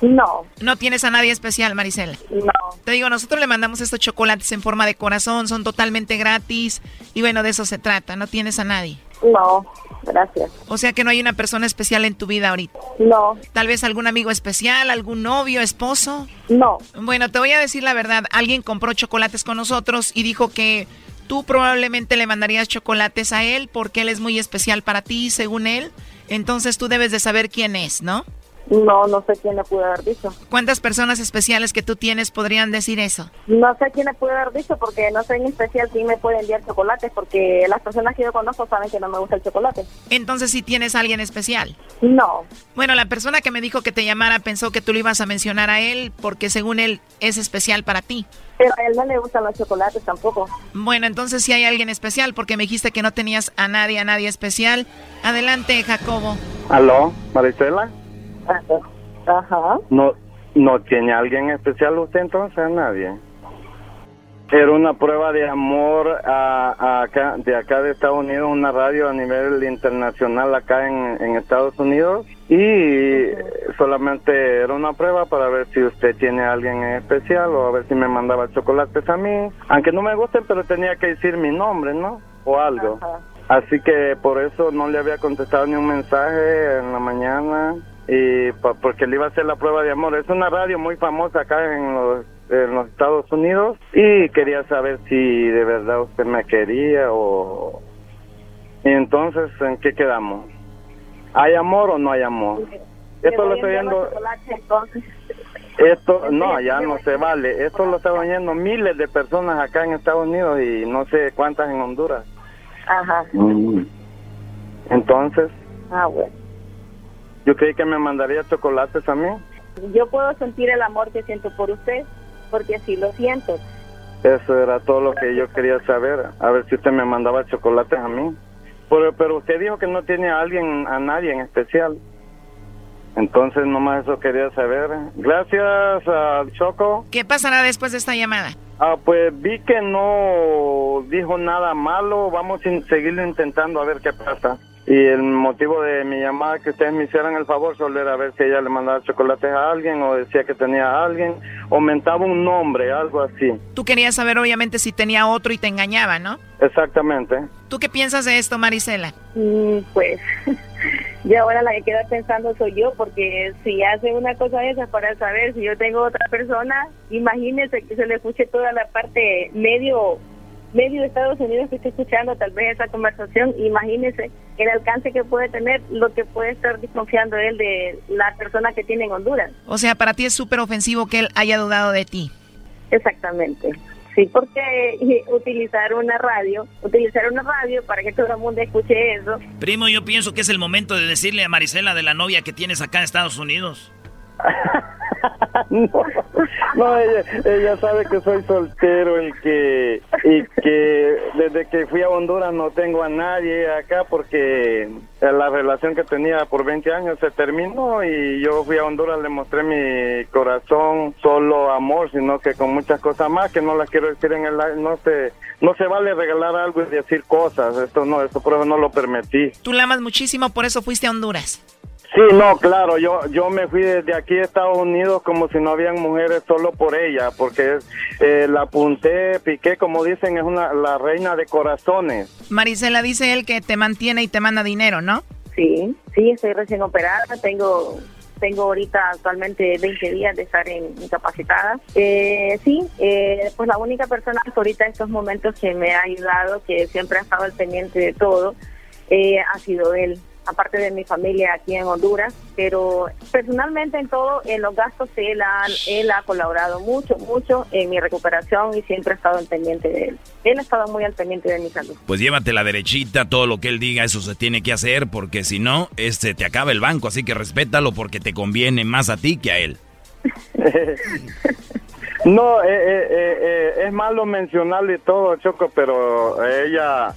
No. ¿No tienes a nadie especial, Marisela? No. Te digo, nosotros le mandamos estos chocolates en forma de corazón, son totalmente gratis y bueno, de eso se trata, ¿no tienes a nadie? No, gracias. O sea que no hay una persona especial en tu vida ahorita. No. Tal vez algún amigo especial, algún novio, esposo. No. Bueno, te voy a decir la verdad. Alguien compró chocolates con nosotros y dijo que tú probablemente le mandarías chocolates a él porque él es muy especial para ti, según él. Entonces tú debes de saber quién es, ¿no? No, no sé quién le pudo haber dicho. ¿Cuántas personas especiales que tú tienes podrían decir eso? No sé quién le pudo haber dicho porque no sé en especial quién me puede enviar chocolates porque las personas que yo conozco saben que no me gusta el chocolate. Entonces sí tienes a alguien especial. No. Bueno, la persona que me dijo que te llamara pensó que tú lo ibas a mencionar a él porque según él es especial para ti. Pero a él no le gustan los chocolates tampoco. Bueno, entonces sí hay alguien especial porque me dijiste que no tenías a nadie, a nadie especial. Adelante, Jacobo. ¿Aló, Marisela? Ajá. No, no tiene alguien especial usted entonces, a nadie. Era una prueba de amor a, acá, de acá de Estados Unidos, una radio a nivel internacional acá en, en Estados Unidos y solamente era una prueba para ver si usted tiene a alguien en especial o a ver si me mandaba chocolates a mí, aunque no me gusten, pero tenía que decir mi nombre, ¿no? O algo. Así que por eso no le había contestado ni un mensaje en la mañana y porque le iba a hacer la prueba de amor. Es una radio muy famosa acá en los, en los Estados Unidos y quería saber si de verdad usted me quería o... Y entonces, ¿en qué quedamos? ¿Hay amor o no hay amor? Esto lo estoy viendo... Esto, no, ya no se vale. Esto lo están oyendo miles de personas acá en Estados Unidos y no sé cuántas en Honduras. Ajá. Entonces... Ah, bueno. Yo creí que me mandaría chocolates a mí. Yo puedo sentir el amor que siento por usted, porque así lo siento. Eso era todo lo que yo quería saber. A ver si usted me mandaba chocolates a mí. Pero, pero usted dijo que no tiene a alguien, a nadie en especial. Entonces, nomás eso quería saber. Gracias al Choco. ¿Qué pasará después de esta llamada? Ah, pues vi que no dijo nada malo. Vamos a seguirlo intentando a ver qué pasa. Y el motivo de mi llamada que ustedes me hicieran el favor solo era ver si ella le mandaba chocolates a alguien o decía que tenía a alguien o mentaba un nombre, algo así. Tú querías saber obviamente si tenía otro y te engañaba, ¿no? Exactamente. ¿Tú qué piensas de esto, Marisela? Mm, pues [laughs] yo ahora la que queda pensando soy yo, porque si hace una cosa esa para saber si yo tengo otra persona, imagínese que se le escuche toda la parte medio medio de Estados Unidos que esté escuchando tal vez esa conversación, imagínese el alcance que puede tener, lo que puede estar desconfiando él de la persona que tiene en Honduras. O sea, para ti es súper ofensivo que él haya dudado de ti. Exactamente. Sí, porque utilizar una radio, utilizar una radio para que todo el mundo escuche eso. Primo, yo pienso que es el momento de decirle a Marisela de la novia que tienes acá en Estados Unidos. [laughs] no, ella, sabe que soy soltero y que, y que desde que fui a Honduras no tengo a nadie acá porque la relación que tenía por 20 años se terminó y yo fui a Honduras, le mostré mi corazón, solo amor, sino que con muchas cosas más que no las quiero decir en el no se, no se vale regalar algo y decir cosas, esto no, esto por no lo permití. Tú la amas muchísimo, por eso fuiste a Honduras. Sí, no, claro, yo yo me fui desde aquí a Estados Unidos como si no habían mujeres solo por ella, porque eh, la apunté, piqué, como dicen, es una la reina de corazones. Marisela dice él que te mantiene y te manda dinero, ¿no? Sí, sí, estoy recién operada, tengo tengo ahorita actualmente 20 días de estar incapacitada. Eh, sí, eh, pues la única persona que ahorita en estos momentos que me ha ayudado, que siempre ha estado al pendiente de todo, eh, ha sido él aparte de mi familia aquí en Honduras, pero personalmente en todo, en los gastos, él ha, él ha colaborado mucho, mucho en mi recuperación y siempre ha estado al pendiente de él. Él ha estado muy al pendiente de mi salud. Pues llévate la derechita, todo lo que él diga, eso se tiene que hacer, porque si no, este te acaba el banco, así que respétalo porque te conviene más a ti que a él. [laughs] No, eh, eh, eh, es malo mencionarle todo, Choco, pero ella,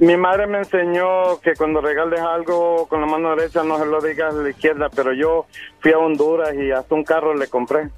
mi madre me enseñó que cuando regales algo con la mano derecha no se lo digas a la izquierda, pero yo fui a Honduras y hasta un carro le compré.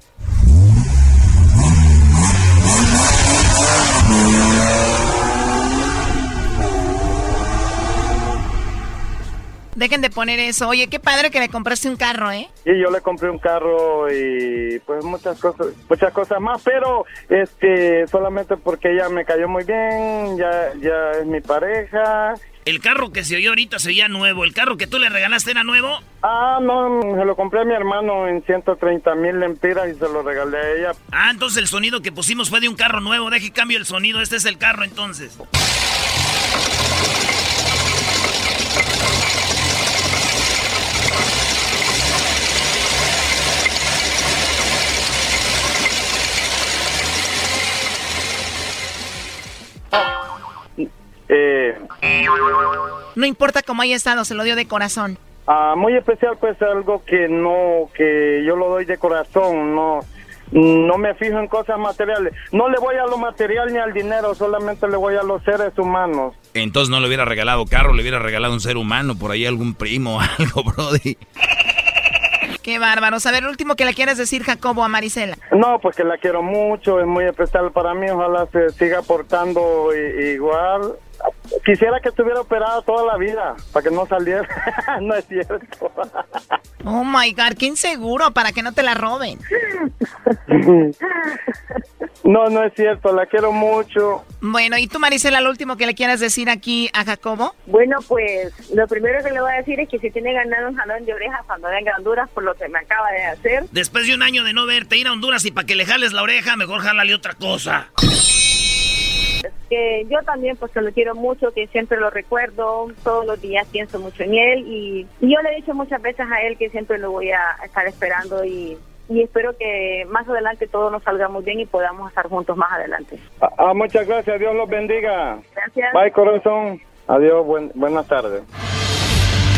Dejen de poner eso. Oye, qué padre que le compraste un carro, ¿eh? Sí, yo le compré un carro y pues muchas cosas, muchas cosas más, pero este solamente porque ella me cayó muy bien, ya ya es mi pareja. El carro que se oyó ahorita se oía nuevo. ¿El carro que tú le regalaste era nuevo? Ah, no, se lo compré a mi hermano en 130 mil lempiras y se lo regalé a ella. Ah, entonces el sonido que pusimos fue de un carro nuevo. Deje cambio el sonido. Este es el carro entonces. Eh, no importa cómo haya estado, se lo dio de corazón. Ah, muy especial, pues algo que no, que yo lo doy de corazón, no, no me fijo en cosas materiales. No le voy a lo material ni al dinero, solamente le voy a los seres humanos. Entonces no le hubiera regalado carro, le hubiera regalado un ser humano, por ahí algún primo o [laughs] algo, Brody. Qué bárbaro. A ver, último que le quieres decir, Jacobo, a Marisela. No, pues que la quiero mucho, es muy especial para mí. Ojalá se siga portando igual. Quisiera que estuviera operada toda la vida, para que no saliera. [laughs] no es cierto. oh my God, qué inseguro, para que no te la roben. no, no es cierto, la quiero mucho. Bueno, ¿y tú, Marisela, lo último que le quieras decir aquí a Jacobo? Bueno, pues lo primero que le voy a decir es que si tiene ganado un jalón de orejas cuando venga a Honduras por lo que me acaba de hacer. Después de un año de no verte, ir a Honduras y para que le jales la oreja, mejor jálale otra cosa que yo también pues lo quiero mucho, que siempre lo recuerdo, todos los días pienso mucho en él y, yo le he dicho muchas veces a él que siempre lo voy a estar esperando y, espero que más adelante todo nos salga muy bien y podamos estar juntos más adelante. Ah, ah muchas gracias, Dios los bendiga. Gracias. Bye corazón, adiós, buenas tardes.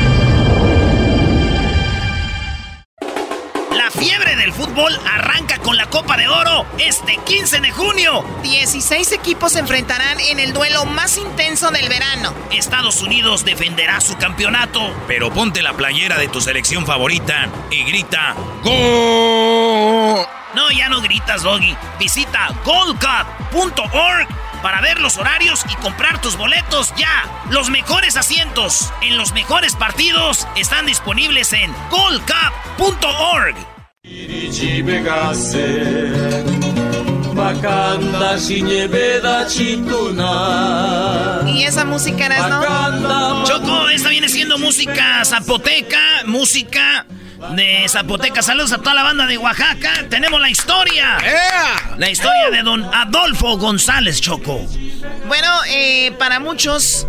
[laughs] fiebre del fútbol arranca con la Copa de Oro este 15 de junio. 16 equipos se enfrentarán en el duelo más intenso del verano. Estados Unidos defenderá su campeonato. Pero ponte la playera de tu selección favorita y grita ¡Gol! No, ya no gritas, Doggy. Visita goldcup.org para ver los horarios y comprar tus boletos ya. Los mejores asientos en los mejores partidos están disponibles en goldcup.org. Y esa música era, ¿no? Choco, esta viene siendo música zapoteca, música de Zapoteca. Saludos a toda la banda de Oaxaca. Tenemos la historia. La historia de don Adolfo González Choco. Bueno, eh, para muchos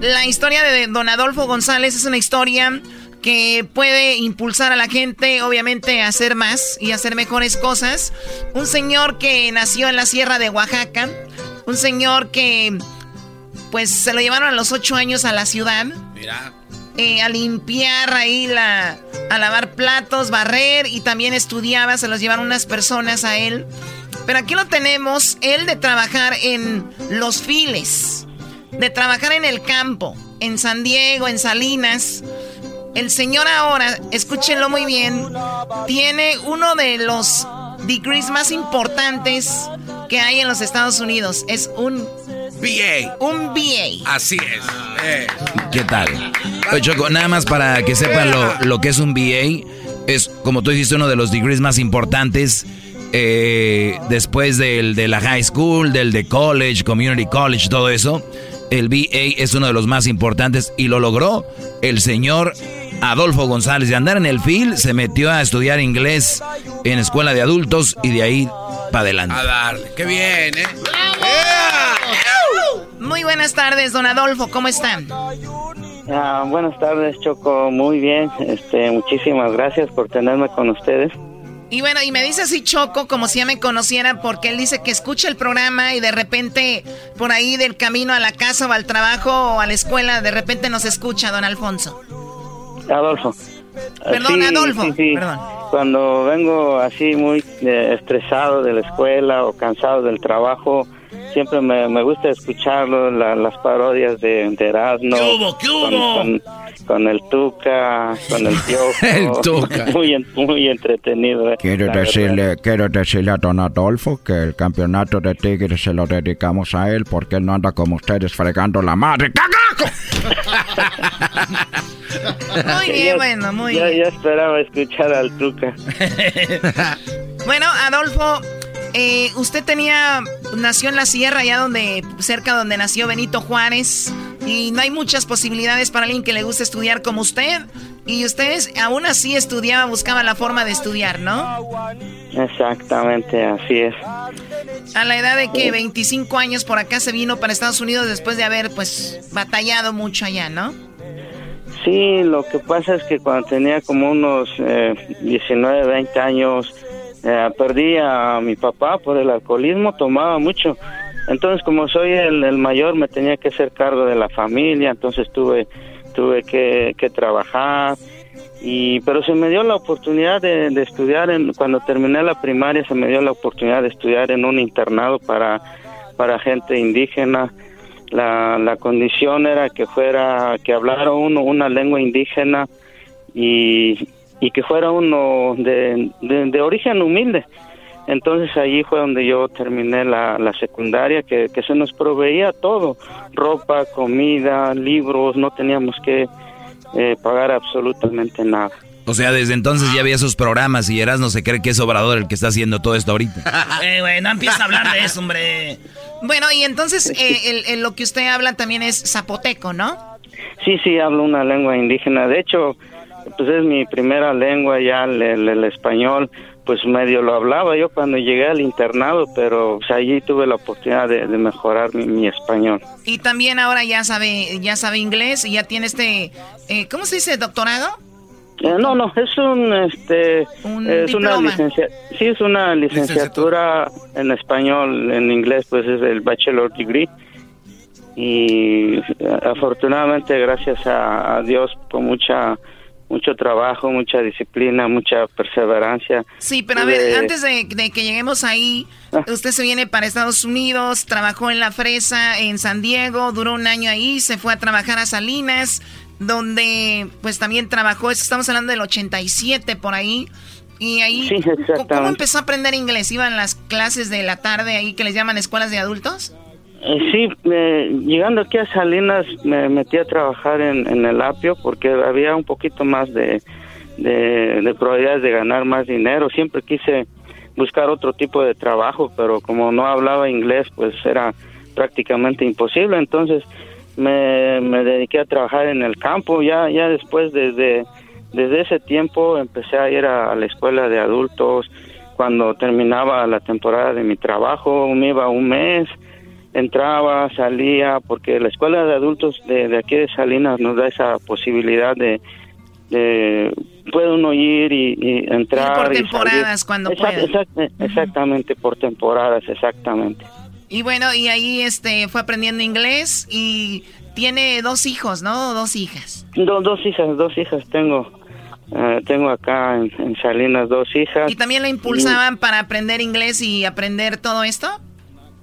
La historia de don Adolfo González es una historia que puede impulsar a la gente, obviamente, a hacer más y hacer mejores cosas. Un señor que nació en la sierra de Oaxaca, un señor que, pues, se lo llevaron a los ocho años a la ciudad. Mira. Eh, a limpiar ahí la, a lavar platos, barrer y también estudiaba, se los llevaron unas personas a él. Pero aquí lo tenemos, él de trabajar en los files, de trabajar en el campo, en San Diego, en Salinas. El señor ahora, escúchenlo muy bien, tiene uno de los degrees más importantes que hay en los Estados Unidos. Es un BA. Un BA. Así es. Eh. ¿Qué tal? Choco, nada más para que sepan lo, que es un BA. Es, como tú dijiste, uno de los degrees más importantes. Eh, después del de la high school, del de college, community college, todo eso. El BA es uno de los más importantes y lo logró el señor Adolfo González. De andar en el field, se metió a estudiar inglés en escuela de adultos y de ahí para adelante. A darle, qué bien, ¿eh? Muy buenas tardes, don Adolfo, ¿cómo están? Ah, buenas tardes, Choco, muy bien. Este, muchísimas gracias por tenerme con ustedes. Y bueno, y me dice así Choco, como si ya me conociera, porque él dice que escucha el programa y de repente por ahí del camino a la casa o al trabajo o a la escuela, de repente nos escucha, don Alfonso. Adolfo. Perdón, Adolfo. Perdón. Cuando vengo así muy eh, estresado de la escuela o cansado del trabajo, siempre me, gusta escucharlo, las parodias de, de Erasmo. Con, el Tuca, con el Piojo. [laughs] el Tuca. [laughs] Muy, muy entretenido. Eh, quiero decirle, quiero decirle a don Adolfo que el campeonato de Tigres se lo dedicamos a él porque él no anda como ustedes fregando la madre. ¡Cagajo! [laughs] [laughs] muy bien, bueno, muy bien. Ya esperaba escuchar al Tuca. [laughs] bueno, Adolfo, eh, usted tenía, nació en la sierra, allá donde, cerca donde nació Benito Juárez, y no hay muchas posibilidades para alguien que le guste estudiar como usted. Y ustedes aún así estudiaba, buscaba la forma de estudiar, ¿no? Exactamente, así es. A la edad de que 25 años por acá se vino para Estados Unidos después de haber pues batallado mucho allá, ¿no? Sí, lo que pasa es que cuando tenía como unos 19, eh, 20 años, eh, perdí a mi papá por el alcoholismo, tomaba mucho. Entonces, como soy el, mayor, me tenía que hacer cargo de la familia, entonces tuve, tuve que, trabajar. Y, pero se me dio la oportunidad de, estudiar, en, cuando terminé la primaria, se me dio la oportunidad de estudiar en un internado para, para gente indígena. La, la condición era que fuera, que hablara uno una lengua indígena y, y que fuera uno de, de, origen humilde. Entonces allí fue donde yo terminé la, la secundaria, que, que, se nos proveía todo, ropa, comida, libros, no teníamos que eh, pagar absolutamente nada. O sea, desde entonces ya había esos programas y Eras no se cree que es Obrador el que está haciendo todo esto ahorita. [laughs] eh, güey, no empieza a hablar de eso, hombre. Bueno, y entonces eh, el, lo que usted habla también es zapoteco, ¿no? Sí, sí, hablo una lengua indígena. De hecho, pues es mi primera lengua ya, el, español, pues medio lo hablaba yo cuando llegué al internado, pero pues, allí tuve la oportunidad de, mejorar mi, español. Y también ahora ya sabe, ya sabe inglés y ya tiene este, eh, ¿cómo se dice, doctorado? Eh, no, no, es un, este, es una licencia, sí es una licenciatura en español, en inglés, pues es el bachelor degree y eh, afortunadamente gracias a, a Dios con mucha mucho trabajo, mucha disciplina, mucha perseverancia. Sí, pero a ver, antes de, que lleguemos ahí, ah. usted se viene para Estados Unidos, trabajó en la fresa en San Diego, duró un año ahí, se fue a trabajar a Salinas, donde pues también trabajó, estamos hablando del 87 por ahí. Y ahí, ¿cómo empezó a aprender inglés? ¿Iban las clases de la tarde ahí que les llaman escuelas de adultos? Eh, sí, llegando aquí a Salinas me metí a trabajar en, el apio porque había un poquito más de, de, probabilidades de ganar más dinero. Siempre quise buscar otro tipo de trabajo, pero como no hablaba inglés, pues era prácticamente imposible. Entonces me, me dediqué a trabajar en el campo. Ya, ya después, desde, desde ese tiempo, empecé a ir a la escuela de adultos. Cuando terminaba la temporada de mi trabajo, me iba un mes entraba, salía, porque la escuela de adultos de, de aquí de Salinas nos da esa posibilidad de, de puede uno ir y, y entrar. por y temporadas, salir. cuando Exact- pueda. exact- Exactamente, por temporadas, exactamente. Y bueno, y ahí este fue aprendiendo inglés y tiene dos hijos, ¿no? Dos hijas. Do- dos hijas, dos hijas tengo. eh, tengo acá en, en Salinas dos hijas. ¿Y también la impulsaban para aprender inglés y aprender todo esto?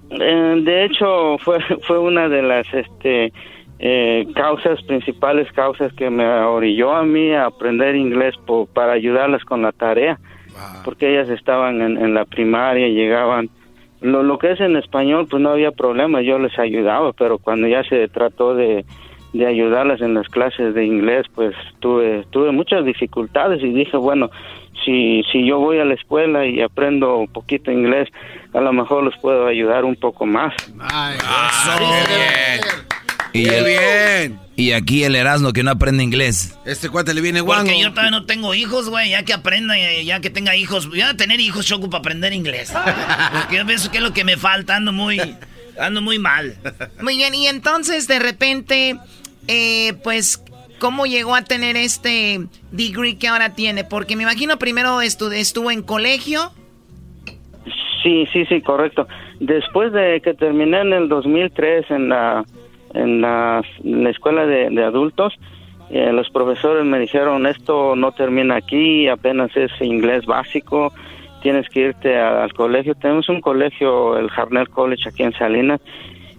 Eh, de hecho, fue, [laughs] fue una de las este, eh, causas, principales causas que me orilló a mí a aprender inglés po- para ayudarlas con la tarea, porque ellas estaban en, en la primaria, llegaban. Lo, lo que es en español, pues no había problema, yo les ayudaba, pero cuando ya se trató de, de ayudarlas en las clases de inglés, pues tuve, tuve muchas dificultades y dije, bueno, si, si yo voy a la escuela y aprendo un poquito inglés, a lo mejor los puedo ayudar un poco más. Y Qué el- bien. Y aquí el Erasmo que no aprende inglés. Este cuate le viene guango. Porque yo todavía no tengo hijos, güey. Ya que aprenda, eh, ya que tenga hijos. Ya tener hijos, Choco, para aprender inglés. Porque yo pienso que es lo que me falta. Ando muy, ando muy mal. Muy bien, y entonces de repente, eh, pues, ¿cómo llegó a tener este degree que ahora tiene? Porque me imagino primero estu- estuvo en colegio. Sí, sí, sí, correcto. Después de que terminé en el 2003 en la, en la, escuela de, adultos, eh, los profesores me dijeron, esto no termina aquí, apenas es inglés básico, tienes que irte al colegio. Tenemos un colegio, el Harnell College aquí en Salinas,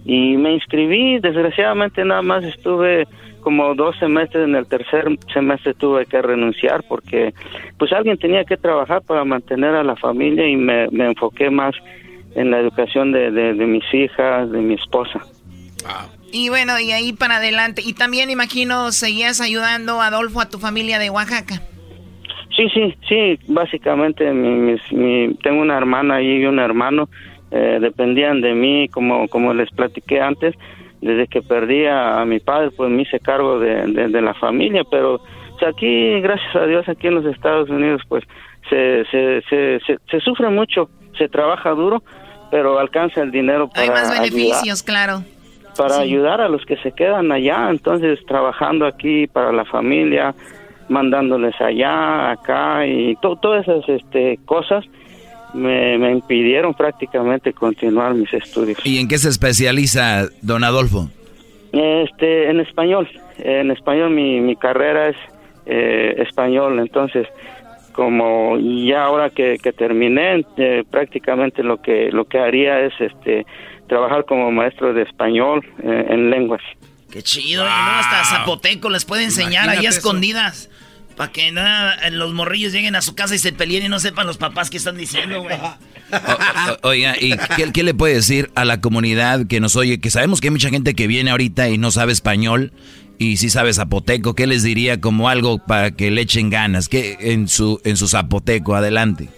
y me inscribí. Desgraciadamente nada más estuve como dos semestres, en el tercer semestre tuve que renunciar porque pues alguien tenía que trabajar para mantener a la familia y me, me enfoqué más en la educación de, de, de mis hijas, de mi esposa. Y bueno, y ahí para adelante. Y también imagino seguías ayudando, Adolfo, a tu familia de Oaxaca. Sí, sí, sí, básicamente mi, mi- tengo una hermana y un hermano, eh, dependían de mí, como, como les platiqué antes, desde que perdí a, a mi padre, pues me hice cargo de, de- de la familia, pero o sea, aquí, gracias a Dios, aquí en los Estados Unidos, pues se, se, se, se, se sufre mucho, se trabaja duro, pero alcanza el dinero para Hay más ayudar beneficios, claro. Para Sí. ayudar a los que se quedan allá, entonces trabajando aquí para la familia, mandándoles allá, acá y to- todas esas este, cosas me, me impidieron prácticamente continuar mis estudios. ¿Y en qué se especializa don Adolfo? Este, en español, en español mi, mi carrera es eh, español, entonces como ya ahora que, que terminé, eh, prácticamente lo que lo que haría es este trabajar como maestro de español eh, en lenguas. Qué chido. Y luego hasta zapoteco les puede enseñar ahí Imagínate eso. escondidas. Para que nada, los morrillos lleguen a su casa y se peleen y no sepan los papás qué están diciendo, güey. Oiga, ¿y qué, qué le puede decir a la comunidad que nos oye? Que sabemos que hay mucha gente que viene ahorita y no sabe español y sí sabe zapoteco. ¿Qué les diría como algo para que le echen ganas? ¿Qué en su en su zapoteco? Adelante.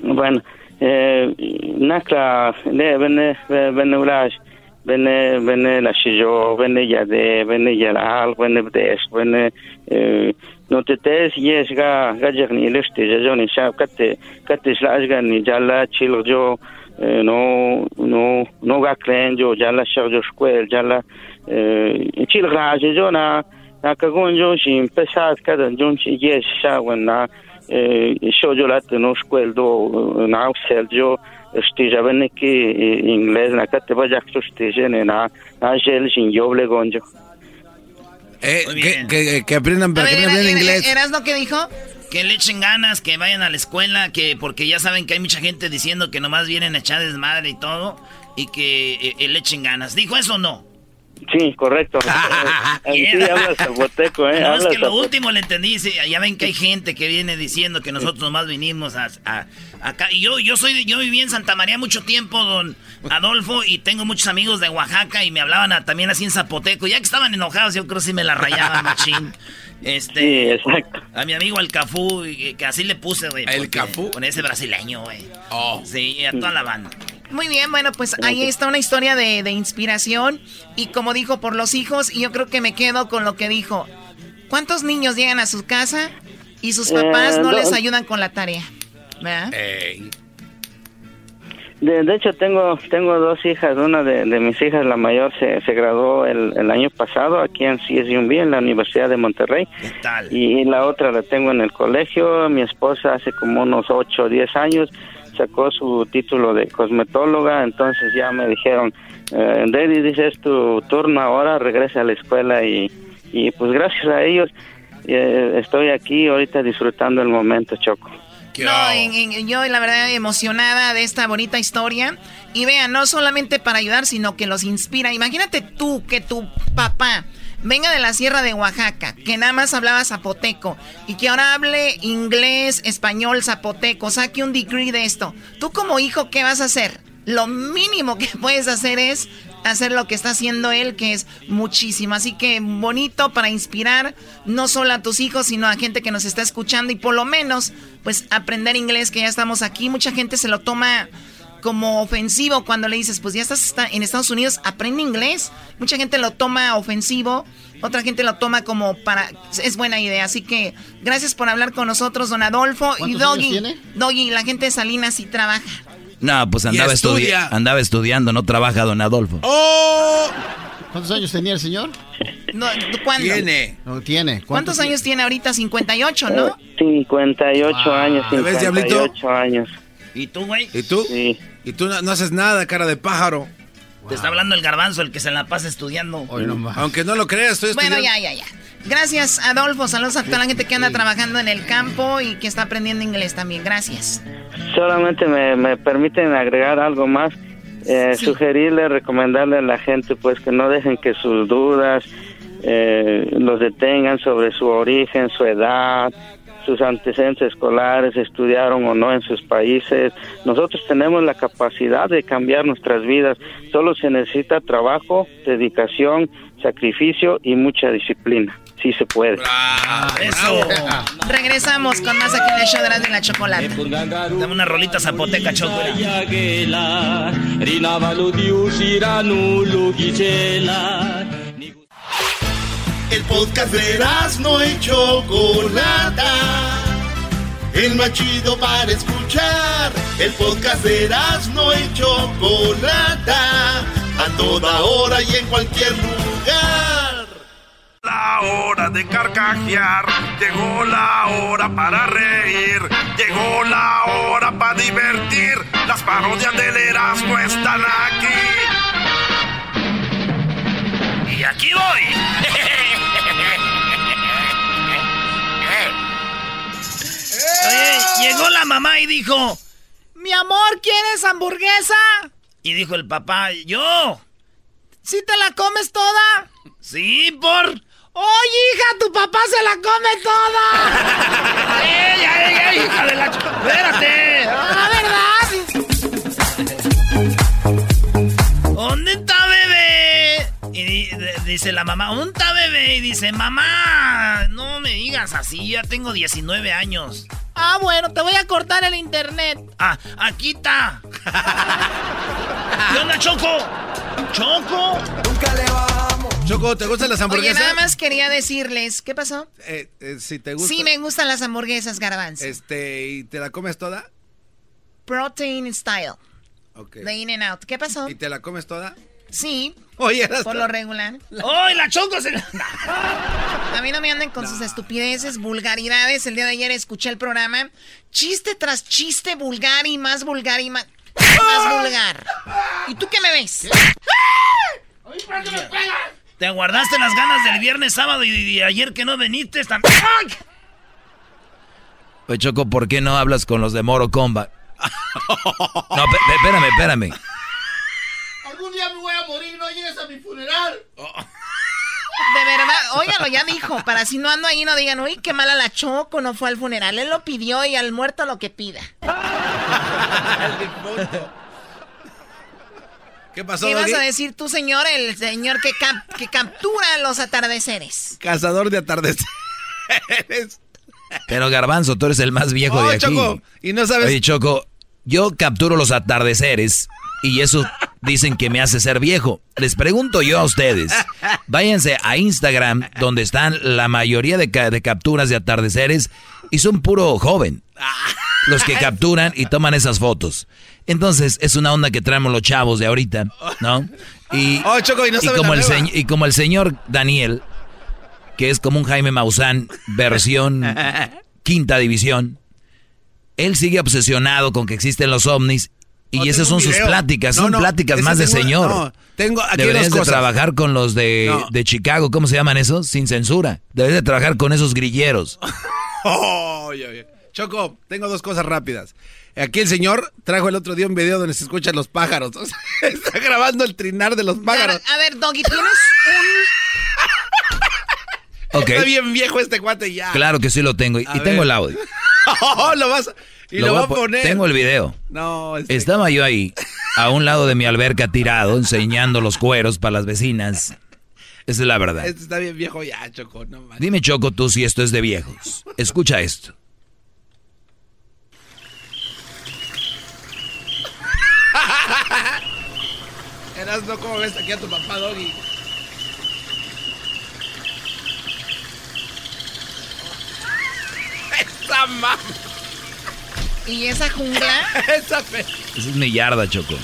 Bueno, eh, nakla ne bene bene ulaj bene la shijo bene yade bene yalal bene bdes bene eh, no te tes yes ga ga jerni leste jo ni sha kate kate shlaj ga ni jala chil jo eh, no no no ga jala shar jo skwel jala eh, chil ga jo na na ka gon jo shin pesat kada jon chi yes eh, yo la no skwel do na sel jo stija bene ki kate ba jak to stija ne na na gel shin yoble gonjo Eh, que, que, que aprendan, para que aprendan inglés. ¿Eras lo que dijo? Que le echen ganas, que vayan a la escuela, que porque ya saben que hay mucha gente diciendo que nomás vienen a echar desmadre y todo, y que eh, eh, le echen ganas. ¿Dijo eso o no? Sí, correcto. Ahí [laughs] sí habla zapoteco, ¿eh? No, es que lo zapoteco. último le entendí. sí, ya ven que hay gente que viene diciendo que nosotros nomás vinimos a, a- acá. Y yo, yo soy, de- yo viví en Santa María mucho tiempo, don Adolfo, y tengo muchos amigos de Oaxaca y me hablaban a- también así en Zapoteco. Ya que estaban enojados, yo creo que sí me la rayaban, [laughs] machín. Este, Sí, exacto. A mi amigo el Cafú, que así le puse, güey. ¿El Cafú? Con ese brasileño, güey. Oh. Sí, a toda la banda. Muy bien, bueno, pues ahí está una historia de, de inspiración. Y como dijo, por los hijos, y yo creo que me quedo con lo que dijo. ¿Cuántos niños llegan a su casa y sus Eh, papás no les ayudan con la tarea? ¿Verdad? De, de hecho, tengo tengo dos hijas. Una de, de mis hijas, la mayor, se, se graduó el, el año pasado aquí en CSUMB, en la Universidad de Monterrey. Y la otra la tengo en el colegio. Mi esposa hace como unos 8 o 10 años sacó su título de cosmetóloga. Entonces ya me dijeron, eh, Daddy, dice, es tu turno ahora, regresa a la escuela. Y, y pues gracias a ellos eh, estoy aquí ahorita disfrutando el momento, Choco. No, en- en- yo la verdad emocionada de esta bonita historia. Y vean, no solamente para ayudar, sino que los inspira. Imagínate tú que tu papá venga de la sierra de Oaxaca, que nada más hablaba zapoteco, y que ahora hable inglés, español, zapoteco, saque un degree de esto. Tú como hijo, ¿qué vas a hacer? Lo mínimo que [laughs] puedes hacer es hacer lo que está haciendo él, que es muchísimo. Así que bonito para inspirar no solo a tus hijos, sino a gente que nos está escuchando y por lo menos, pues aprender inglés, que ya estamos aquí. Mucha gente se lo toma como ofensivo cuando le dices, pues ya estás en Estados Unidos, aprende inglés. Mucha gente lo toma ofensivo, otra gente lo toma como para... Es buena idea, así que gracias por hablar con nosotros, don Adolfo. Y ¿Cuántos Doggy, años tiene? Doggy, la gente de Salinas sí trabaja. No, pues andaba, estudi- andaba estudiando, no trabaja don Adolfo. ¡Oh! ¿Cuántos años tenía el señor? No, ¿Cuándo? No, tiene. ¿Cuántos años tiene ahorita? 58, ¿no? 58 años, ¿Ya ves, Diablito? 58 años. ¿Y tú, güey? ¿Y tú? Sí. ¿Y tú no, no haces nada, cara de pájaro? Te está hablando el garbanzo, el que se la pasa estudiando. Aunque no lo creas, estoy Bueno, estudiando. ya, ya, ya. Gracias, Adolfo. Saludos a toda la gente que anda trabajando en el campo y que está aprendiendo inglés también. Gracias. Solamente me, me permiten agregar algo más. Eh, Sugerirle, recomendarle a la gente pues que no dejen que sus dudas eh, los detengan sobre su origen, su edad, sus antecedentes escolares, estudiaron o no en sus países. Nosotros tenemos la capacidad de cambiar nuestras vidas. Solo se necesita trabajo, dedicación, sacrificio y mucha disciplina. Sí se puede. Eso. Regresamos con más aquí en el show de Erasmo y la Chocolate. Dame una rolita zapoteca, Choco. El podcast de no y Chocolata. El más chido para escuchar. El podcast de no y Chocolata. A toda hora y en cualquier lugar. La hora de carcajear, llegó la hora para reír, llegó la hora para divertir. Las parodias del Erasmo están aquí. Y aquí voy. Oye, llegó la mamá y dijo, mi amor, ¿quieres hamburguesa? Y dijo el papá, yo. ¿Sí te la comes toda? Sí, por... Oye, hija, tu papá se la come toda. [laughs] ¡Ey, ey, ey, hija de la... ¡Espérate! ¡Ah, verdad! Y di- de- dice la mamá, ¿dónde está bebé? Y dice, mamá, no me digas así, ya tengo 19 años. Ah, bueno, te voy a cortar el internet. Ah, aquí está. ¿Qué onda, Choco? ¿Choco? Nunca le vamos. Choco, ¿te gustan las Oye, hamburguesas? nada más quería decirles, ¿qué pasó? Eh, eh, si te gusta. Sí, me gustan las hamburguesas, garbanzo. Este, ¿y te la comes toda? Protein style. Ok. De In and Out. ¿Qué pasó? ¿Y te la comes toda? Sí. Oye, Por lo regular. ¡Ay, la Choco se A mí no me anden con sus estupideces, vulgaridades. El día de ayer escuché el programa. Chiste tras chiste vulgar y más vulgar y más, más vulgar. ¿Y tú qué me ves? Te guardaste las ganas del viernes, sábado y, y ayer que no también. ¡Ay! Oye, Choco, ¿por qué no hablas con los de Moro Combat? [laughs] No, espérame, espérame. Mi funeral. De verdad, óigalo, ya dijo. Para si no ando ahí, no digan, uy, qué mala la Choco, no fue al funeral. Él lo pidió y al muerto lo que pida. [laughs] ¿Qué pasó, ¿Qué vas Doggy? a decir tú, señor? El señor que, cap- que captura los atardeceres. Cazador de atardeceres. Pero Garbanzo, tú eres el más viejo Oh, de aquí. Choco, y no sabes- Oye, Choco, yo capturo los atardeceres y eso dicen que me hace ser viejo. Les pregunto yo a ustedes, váyanse a Instagram donde están la mayoría de, ca- de capturas de atardeceres y son puro joven. los que capturan y toman esas fotos. Entonces, es una onda que traemos los chavos de ahorita, ¿no? Y, Oh, Choco, y no como el y como el señor Daniel, que es como un Jaime Maussan, versión quinta división, él sigue obsesionado con que existen los ovnis y No, esas son un sus pláticas, No, son no, pláticas más de tengo- señor. no, tengo aquí Deberías de trabajar con los de, No. de Chicago, ¿cómo se llaman esos? Sin censura. Debes de trabajar con esos grilleros. Oh, oye, oye. Choco, tengo dos cosas rápidas. Aquí el señor trajo el otro día un video donde se escuchan los pájaros. [laughs] O sea, está grabando el trinar de los pájaros. A ver, Doggy, tienes Ok. Está bien viejo este cuate ya. Claro que sí lo tengo y, A y tengo el audio. [laughs] Oh, lo vas a- y lo, voy a a po- poner. Tengo el video. No, este- Estaba yo ahí, a un lado de mi alberca tirado, enseñando los cueros para las vecinas. Esa es la verdad. este está bien viejo ya, Choco. No manches. Dime, Choco, tú si esto es de viejos. Escucha esto. [laughs] Eras no cómo ves aquí a tu papá, Doggy. [laughs] Esa mamá. ¿Y esa jungla? [laughs] Esa fe. Esa es mi yarda, Choco.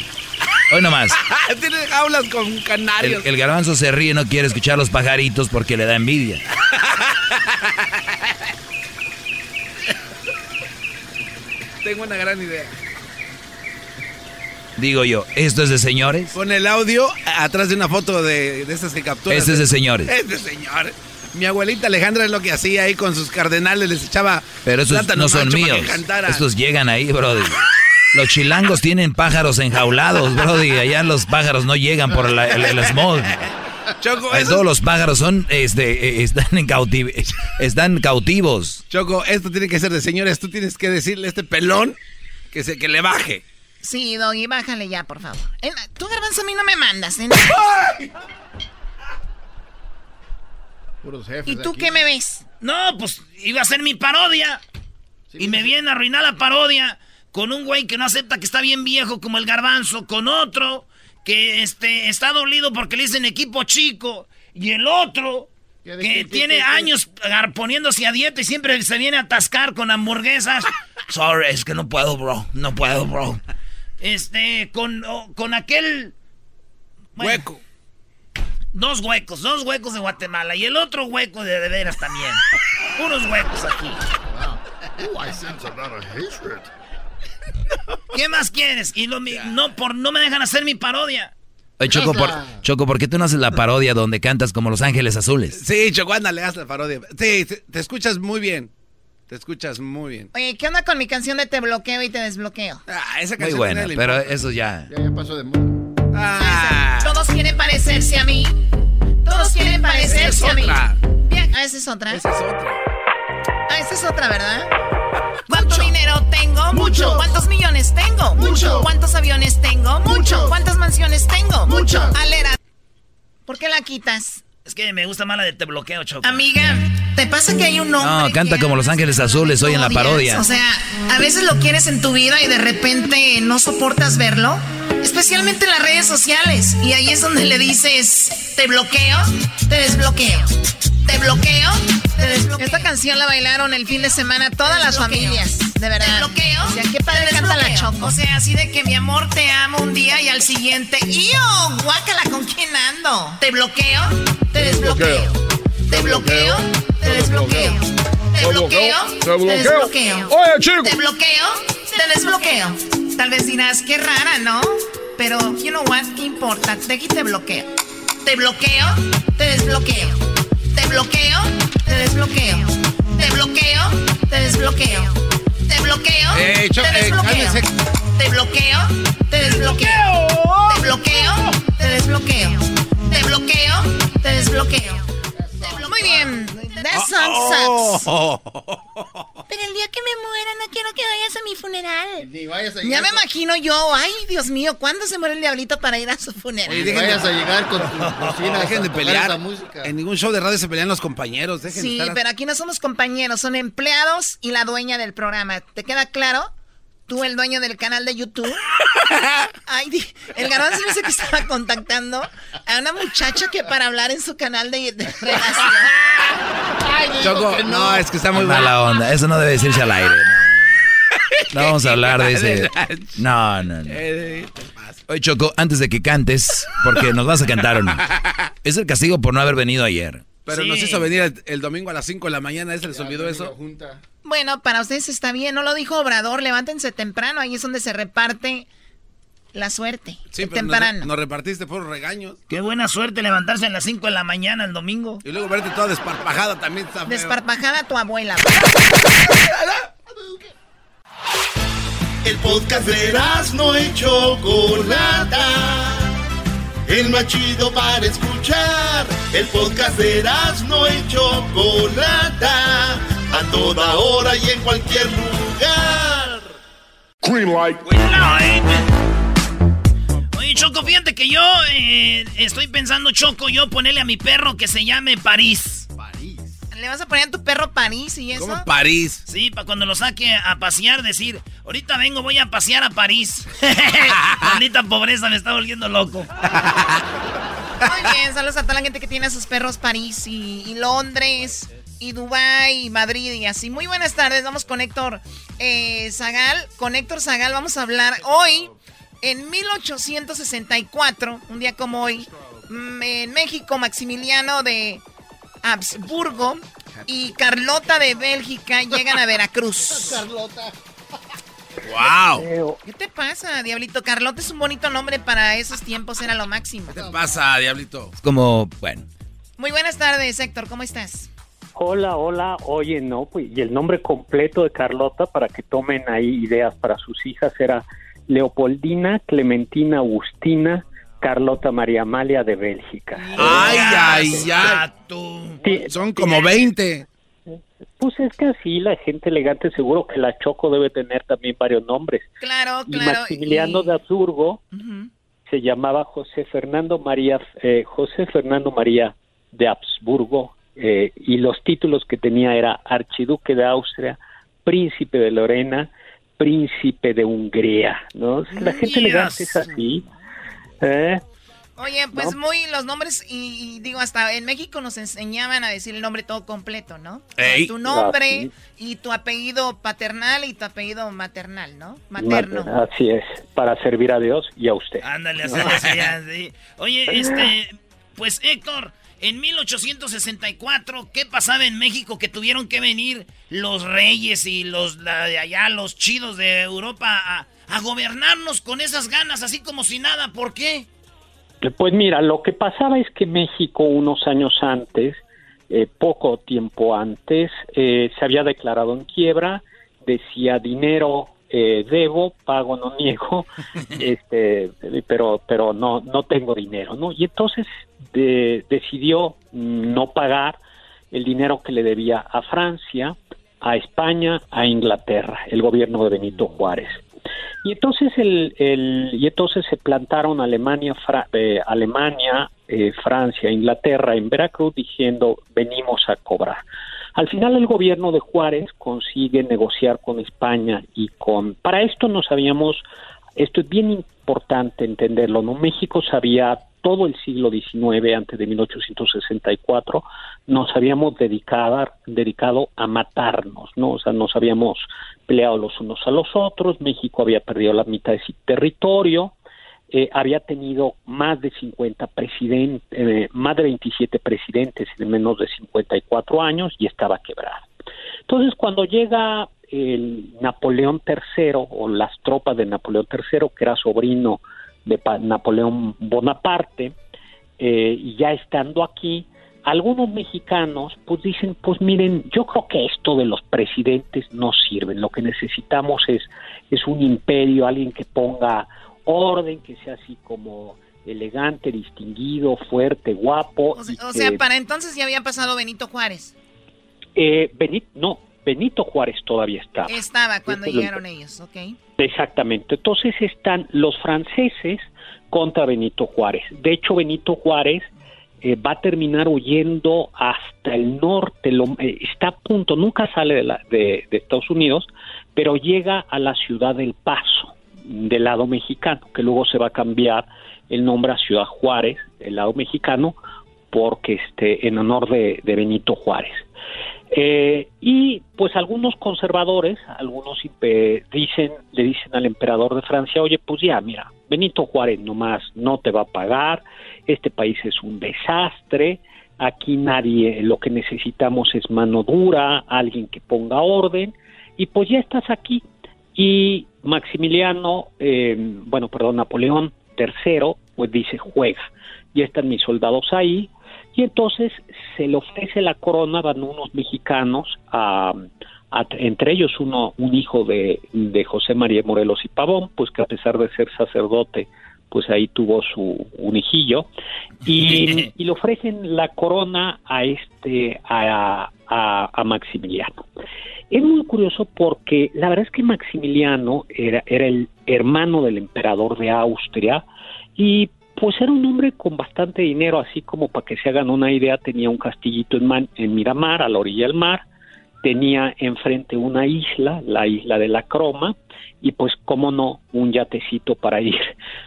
Hoy nomás. [laughs] Tiene jaulas con El, canarios. el garbanzo se ríe y no quiere escuchar los pajaritos porque le da envidia. [laughs] Tengo una gran idea. Digo yo, ¿esto es de señores? Pon el audio atrás de una foto de, de esas que capturan. Este es de señores. Es de señores. Mi abuelita Alejandra es lo que hacía ahí con sus cardenales, les echaba Pero esos no son míos. Estos llegan ahí, brody. Los chilangos tienen pájaros enjaulados, brody. Allá los pájaros no llegan por la- el, el smog. Choco, Todos los pájaros son, este, eh, están, en cautiv- están cautivos. Choco, esto tiene que ser de señores. Tú tienes que decirle a este pelón que, se, que le baje. Sí, Doggy, bájale ya, por favor. Eh, tú, Garbanzo, a mí no me mandas, ¿eh? Puros jefes ¿Y tú aquí. qué me ves? No, pues iba a ser mi parodia. y me viene a arruinar la parodia con un güey que no acepta que está bien viejo como el garbanzo, con otro que este, está dolido porque le dicen equipo chico, y el otro ¿Qué de que qué, tiene qué, qué? años poniéndose a dieta y siempre se viene a atascar con hamburguesas. [laughs] Sorry, es que no puedo, bro. No puedo, bro. Este, con, oh, con aquel... bueno, Hueco. Dos huecos, dos huecos de Guatemala y el otro hueco de de veras también. Unos huecos aquí. Ooh, I sense a lot of hatred. [laughs] ¿Qué más quieres? Y lo mi- no por no me dejan hacer mi parodia. Oye, Choco, por, Choco, ¿por qué tú no haces la parodia donde cantas como Los Ángeles Azules? Sí, Choco, ándale, haz la parodia. Sí, te, te escuchas muy bien. Te escuchas muy bien. Oye, ¿qué onda con mi canción de Te bloqueo y te desbloqueo? Ah, esa Muy canción buena, a nadie le pero eso ya... Ya, ya pasó de moda. Ah, Todos quieren parecerse a mí. Mí. otra. Bien, ah, esa es otra. esa es otra. Ah, esa es otra, ¿verdad? [laughs] ¿Cuánto dinero tengo? Mucho. ¿Cuántos millones tengo? Mucho. ¿Cuántos aviones tengo? Mucho. ¿Cuántas mansiones tengo? Mucho. Alera. ¿Por qué la quitas? Es que me gusta más la de te bloqueo, Choco. Amiga, ¿te pasa que hay un hombre No, canta como Los Ángeles Azules hoy en la parodia. O sea, a veces lo quieres en tu vida y de repente no soportas verlo. Especialmente en las redes sociales. Y ahí es donde le dices, te bloqueo, te desbloqueo. Te bloqueo, te desbloqueo. Esta canción la bailaron el fin de semana todas las familias. De verdad. Te bloqueo. O sea, qué padre canta la Choco. O sea, así de que mi amor te amo un día y al siguiente, ¡iyo! Guácala, ¿con quién ando? Te bloqueo, te desbloqueo. Te bloqueo, te desbloqueo. Te bloqueo, te desbloqueo. Oye, chico. Te bloqueo, te desbloqueo. Tal vez dirás, qué rara, ¿no? Pero, you know what, ¿qué importa? De aquí te bloqueo. Te bloqueo, te desbloqueo. Te bloqueo, te desbloqueo. Te bloqueo, te desbloqueo. Te bloqueo, Ey, Cho- te desbloqueo. Te bloqueo, te desbloqueo. Te bloqueo, te desbloqueo. Te bloqueo, te desbloqueo. Muy bien, that song sucks. Pero el día que me muera no quiero que vayas a mi funeral. Ni vayas a Ya me imagino yo, ay Dios mío, ¿cuándo se muere el diablito para ir a su funeral? Ni vayas a llegar con tus bocinas Dejen de pelear. música. En ningún show de radio se pelean los compañeros. Dejen Sí, de estar... pero aquí no somos compañeros, son empleados y la dueña del programa. ¿Te queda claro? Tú, el dueño del canal de YouTube. [laughs] Ay, di- el garbanzo dice que estaba contactando a una muchacha que para hablar en su canal de, de relación. Ay, Choco, que no. es que está muy Mala mala. onda, eso no debe decirse al aire. no [laughs] vamos a hablar de ese. No, no, no. Oye, Choco, antes de que cantes, porque nos vas a cantar o no. [laughs] Es el castigo por no haber venido ayer. Pero nos hizo venir el, el domingo a las 5 de la mañana, ¿ese les olvidó eso? Bueno, para ustedes está bien, no lo dijo Obrador, levántense temprano, ahí es donde se reparte la suerte. Sí, pero temprano. Nos, nos repartiste por regaños. Qué buena suerte levantarse a las 5 de la mañana el domingo. Y luego verte toda desparpajada también está feo. Desparpajada tu abuela. El podcast de no y Chocolata. El más chido para escuchar. El podcast de no y Chocolata. A toda hora y en cualquier lugar. Green light. Oye, Choco, fíjate que yo eh, estoy pensando, Choco, yo ponerle a mi perro que se llame París. ¿Le vas a poner a tu perro París y eso? ¿Cómo París? Sí, para cuando lo saque a pasear, decir, ahorita vengo, voy a pasear a París. [laughs] [laughs] Maldita pobreza, me está volviendo loco. [laughs] Muy bien, saludos a toda la gente que tiene a sus perros París y, y Londres y Dubái y Madrid y así. Muy buenas tardes, vamos con Héctor eh, Zagal. Con Héctor Zagal vamos a hablar hoy, en 1864, un día como hoy, mm, en México, Maximiliano de Habsburgo y Carlota de Bélgica llegan a Veracruz. [laughs] Carlota. ¡Wow! ¿Qué te pasa, Diablito? Carlota es un bonito nombre para esos tiempos, era lo máximo. ¿Qué te pasa, Diablito? Es como, bueno. Muy buenas tardes, Héctor, ¿cómo estás? Hola, hola, oye, no, pues, y el nombre completo de Carlota, para que tomen ahí ideas para sus hijas, era Leopoldina Clementina Agustina Carlota María Amalia de Bélgica. ¡Ay, ay, ay! Sí, Son como 20. Pues es que así la gente elegante, seguro que la Choco debe tener también varios nombres. Claro, Y claro. Maximiliano y- de Habsburgo se llamaba José Fernando María eh, José Fernando María de Habsburgo eh, y los títulos que tenía era archiduque de Austria, príncipe de Lorena, príncipe de Hungría, ¿no? La gente elegante es así. ¿eh? Oye, pues muy los nombres y, y digo hasta en México nos enseñaban a decir el nombre todo completo, ¿no? Ey. Tu nombre Ah, y tu apellido paternal y tu apellido maternal, ¿no? Materno. Así es, para servir a Dios y a usted. Ándale, [laughs] así. Oye, este, pues Héctor, en 1864, ¿qué pasaba en México que tuvieron que venir los reyes y los de allá, los chidos de Europa a, a gobernarnos con esas ganas, así como si nada? ¿Por qué? Pues mira, lo que pasaba es que México unos años antes, eh, poco tiempo antes, eh, se había declarado en quiebra, decía dinero eh, debo, pago no niego, [laughs] este, pero pero no no tengo dinero, ¿no? Y entonces de- decidió no pagar el dinero que le debía a Francia, a España, a Inglaterra, el gobierno de Benito Juárez. Y entonces el, el- y entonces se plantaron Alemania, Fra- eh, Alemania, eh, Francia, Inglaterra en Veracruz diciendo venimos a cobrar. Al final el gobierno de Juárez consigue negociar con España y con para esto nos habíamos esto es bien importante entenderlo, ¿no? México sabía todo el siglo XIX, antes de 1864, nos habíamos dedicado, dedicado a matarnos, ¿no? O sea, nos habíamos peleado los unos a los otros, México había perdido la mitad de su territorio, eh, había tenido más de 50 presidentes, eh, más de 27 presidentes en menos de 54 años y estaba quebrado. Entonces, cuando llega el Napoleón III o las tropas de Napoleón III, que era sobrino de Napoleón Bonaparte, eh, y ya estando aquí, algunos mexicanos pues dicen, pues miren, yo creo que esto de los presidentes no sirven, lo que necesitamos es, es un imperio, alguien que ponga orden, que sea así como elegante, distinguido, fuerte, guapo. O, que- sea, para entonces ya había pasado Benito Juárez. eh, Benito, no, Benito Juárez todavía estaba. Estaba cuando lo- llegaron ellos, ¿ok? Exactamente. Entonces están los franceses contra Benito Juárez. De hecho, Benito Juárez eh, va a terminar huyendo hasta el norte. Lo- eh, está a punto, nunca sale de, la- de- de Estados Unidos, pero llega a la ciudad del Paso, del lado mexicano, que luego se va a cambiar el nombre a Ciudad Juárez, del lado mexicano, porque este, en honor de, Benito Juárez. Eh, y pues algunos conservadores, algunos dicen, le dicen al emperador de Francia, oye, pues ya, mira, Benito Juárez nomás no te va a pagar, este país es un desastre, aquí nadie, lo que necesitamos es mano dura, alguien que ponga orden, y pues ya estás aquí. Y Maximiliano, eh, bueno, perdón, Napoleón III, pues dice, juega, ya están mis soldados ahí, y entonces se le ofrece la corona, van unos mexicanos, a, entre ellos uno, un hijo de, de José María Morelos y Pavón, pues que a pesar de ser sacerdote, pues ahí tuvo su un hijillo y, [laughs] y, le ofrecen la corona a este a, a, a, Maximiliano. Es muy curioso porque la verdad es que Maximiliano era, era el hermano del emperador de Austria y pues era un hombre con bastante dinero, así como para que se hagan una idea, tenía un castillito en, en Miramar, a la orilla del mar, tenía enfrente una isla, la isla de la Croma, y pues, cómo no, un yatecito para ir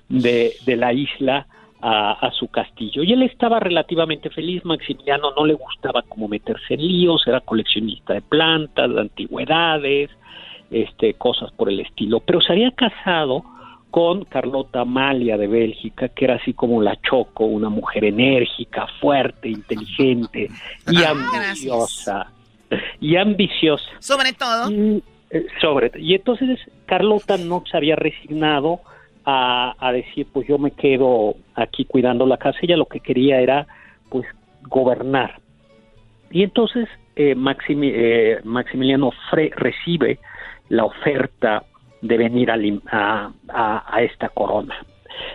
de, de la isla a, a, su castillo. Y él estaba relativamente feliz, Maximiliano no le gustaba como meterse en líos, era coleccionista de plantas, de antigüedades, este, cosas por el estilo, pero se había casado con Carlota Amalia de Bélgica, que era así como la Choco, una mujer enérgica, fuerte, inteligente y ah, ambiciosa. Y ambiciosa. Sobre todo. Y, eh, sobre Y entonces Carlota no se había resignado a, a, decir, pues yo me quedo aquí cuidando la casa. Ella lo que quería era, pues, gobernar. Y entonces eh, eh, Maximiliano Fre recibe la oferta de venir a, a, esta corona.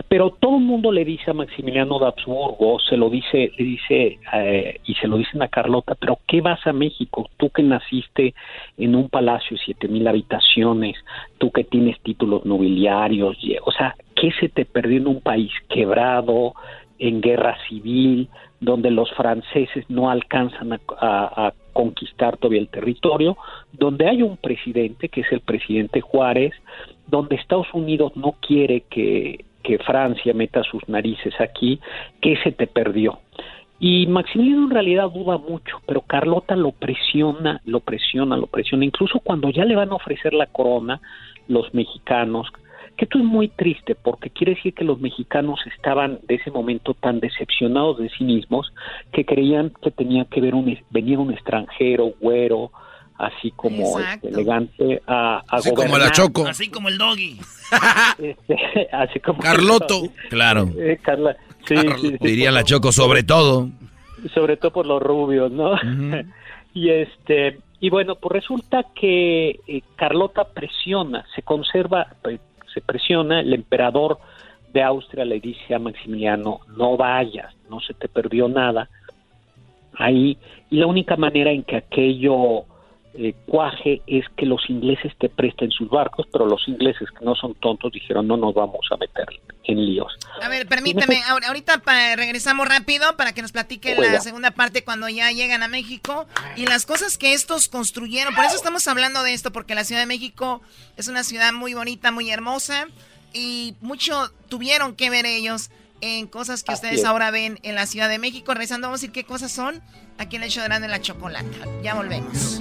Pero todo el mundo le dice a Maximiliano de Habsburgo, se lo dice, le dice eh, y se lo dicen a Carlota, pero ¿qué vas a México? Tú que naciste en un palacio de siete mil habitaciones, tú que tienes títulos nobiliarios, o sea, ¿qué se te perdió en un país quebrado, en guerra civil, donde los franceses no alcanzan a, a conquistar todavía el territorio, donde hay un presidente, que es el presidente Juárez, donde Estados Unidos no quiere que, que Francia meta sus narices aquí, que se te perdió. Y Maximiliano en realidad duda mucho, pero Carlota lo presiona, lo presiona, lo presiona. Incluso cuando ya le van a ofrecer la corona, los mexicanos, que esto es muy triste porque quiere decir que los mexicanos estaban de ese momento tan decepcionados de sí mismos que creían que tenía que ver un, venir un extranjero, güero, así como este, elegante a, a así como la Choco. Así como el doggy. [laughs] Este, así como Carloto. claro. Eh, Carla, sí, Diría la Choco sobre todo. Sobre todo por los rubios, ¿no? [laughs] y este y bueno, pues resulta que eh, Carlota presiona, se conserva, pues, se presiona, el emperador de Austria le dice a Maximiliano, no vayas, no se te perdió nada ahí, y la única manera en que aquello eh, cuaje es que los ingleses te presten sus barcos, pero los ingleses que no son tontos dijeron no nos vamos a meter en líos. A ver, permíteme, [laughs] ahorita regresamos rápido para que nos platique la segunda parte cuando ya llegan a México y las cosas que estos construyeron. Por eso estamos hablando de esto, porque la Ciudad de México es una ciudad muy bonita, muy hermosa y mucho tuvieron que ver ellos en cosas que ustedes ahora ven en la Ciudad de México. Regresando, vamos a decir qué cosas son aquí en el show de la chocolata. Ya volvemos.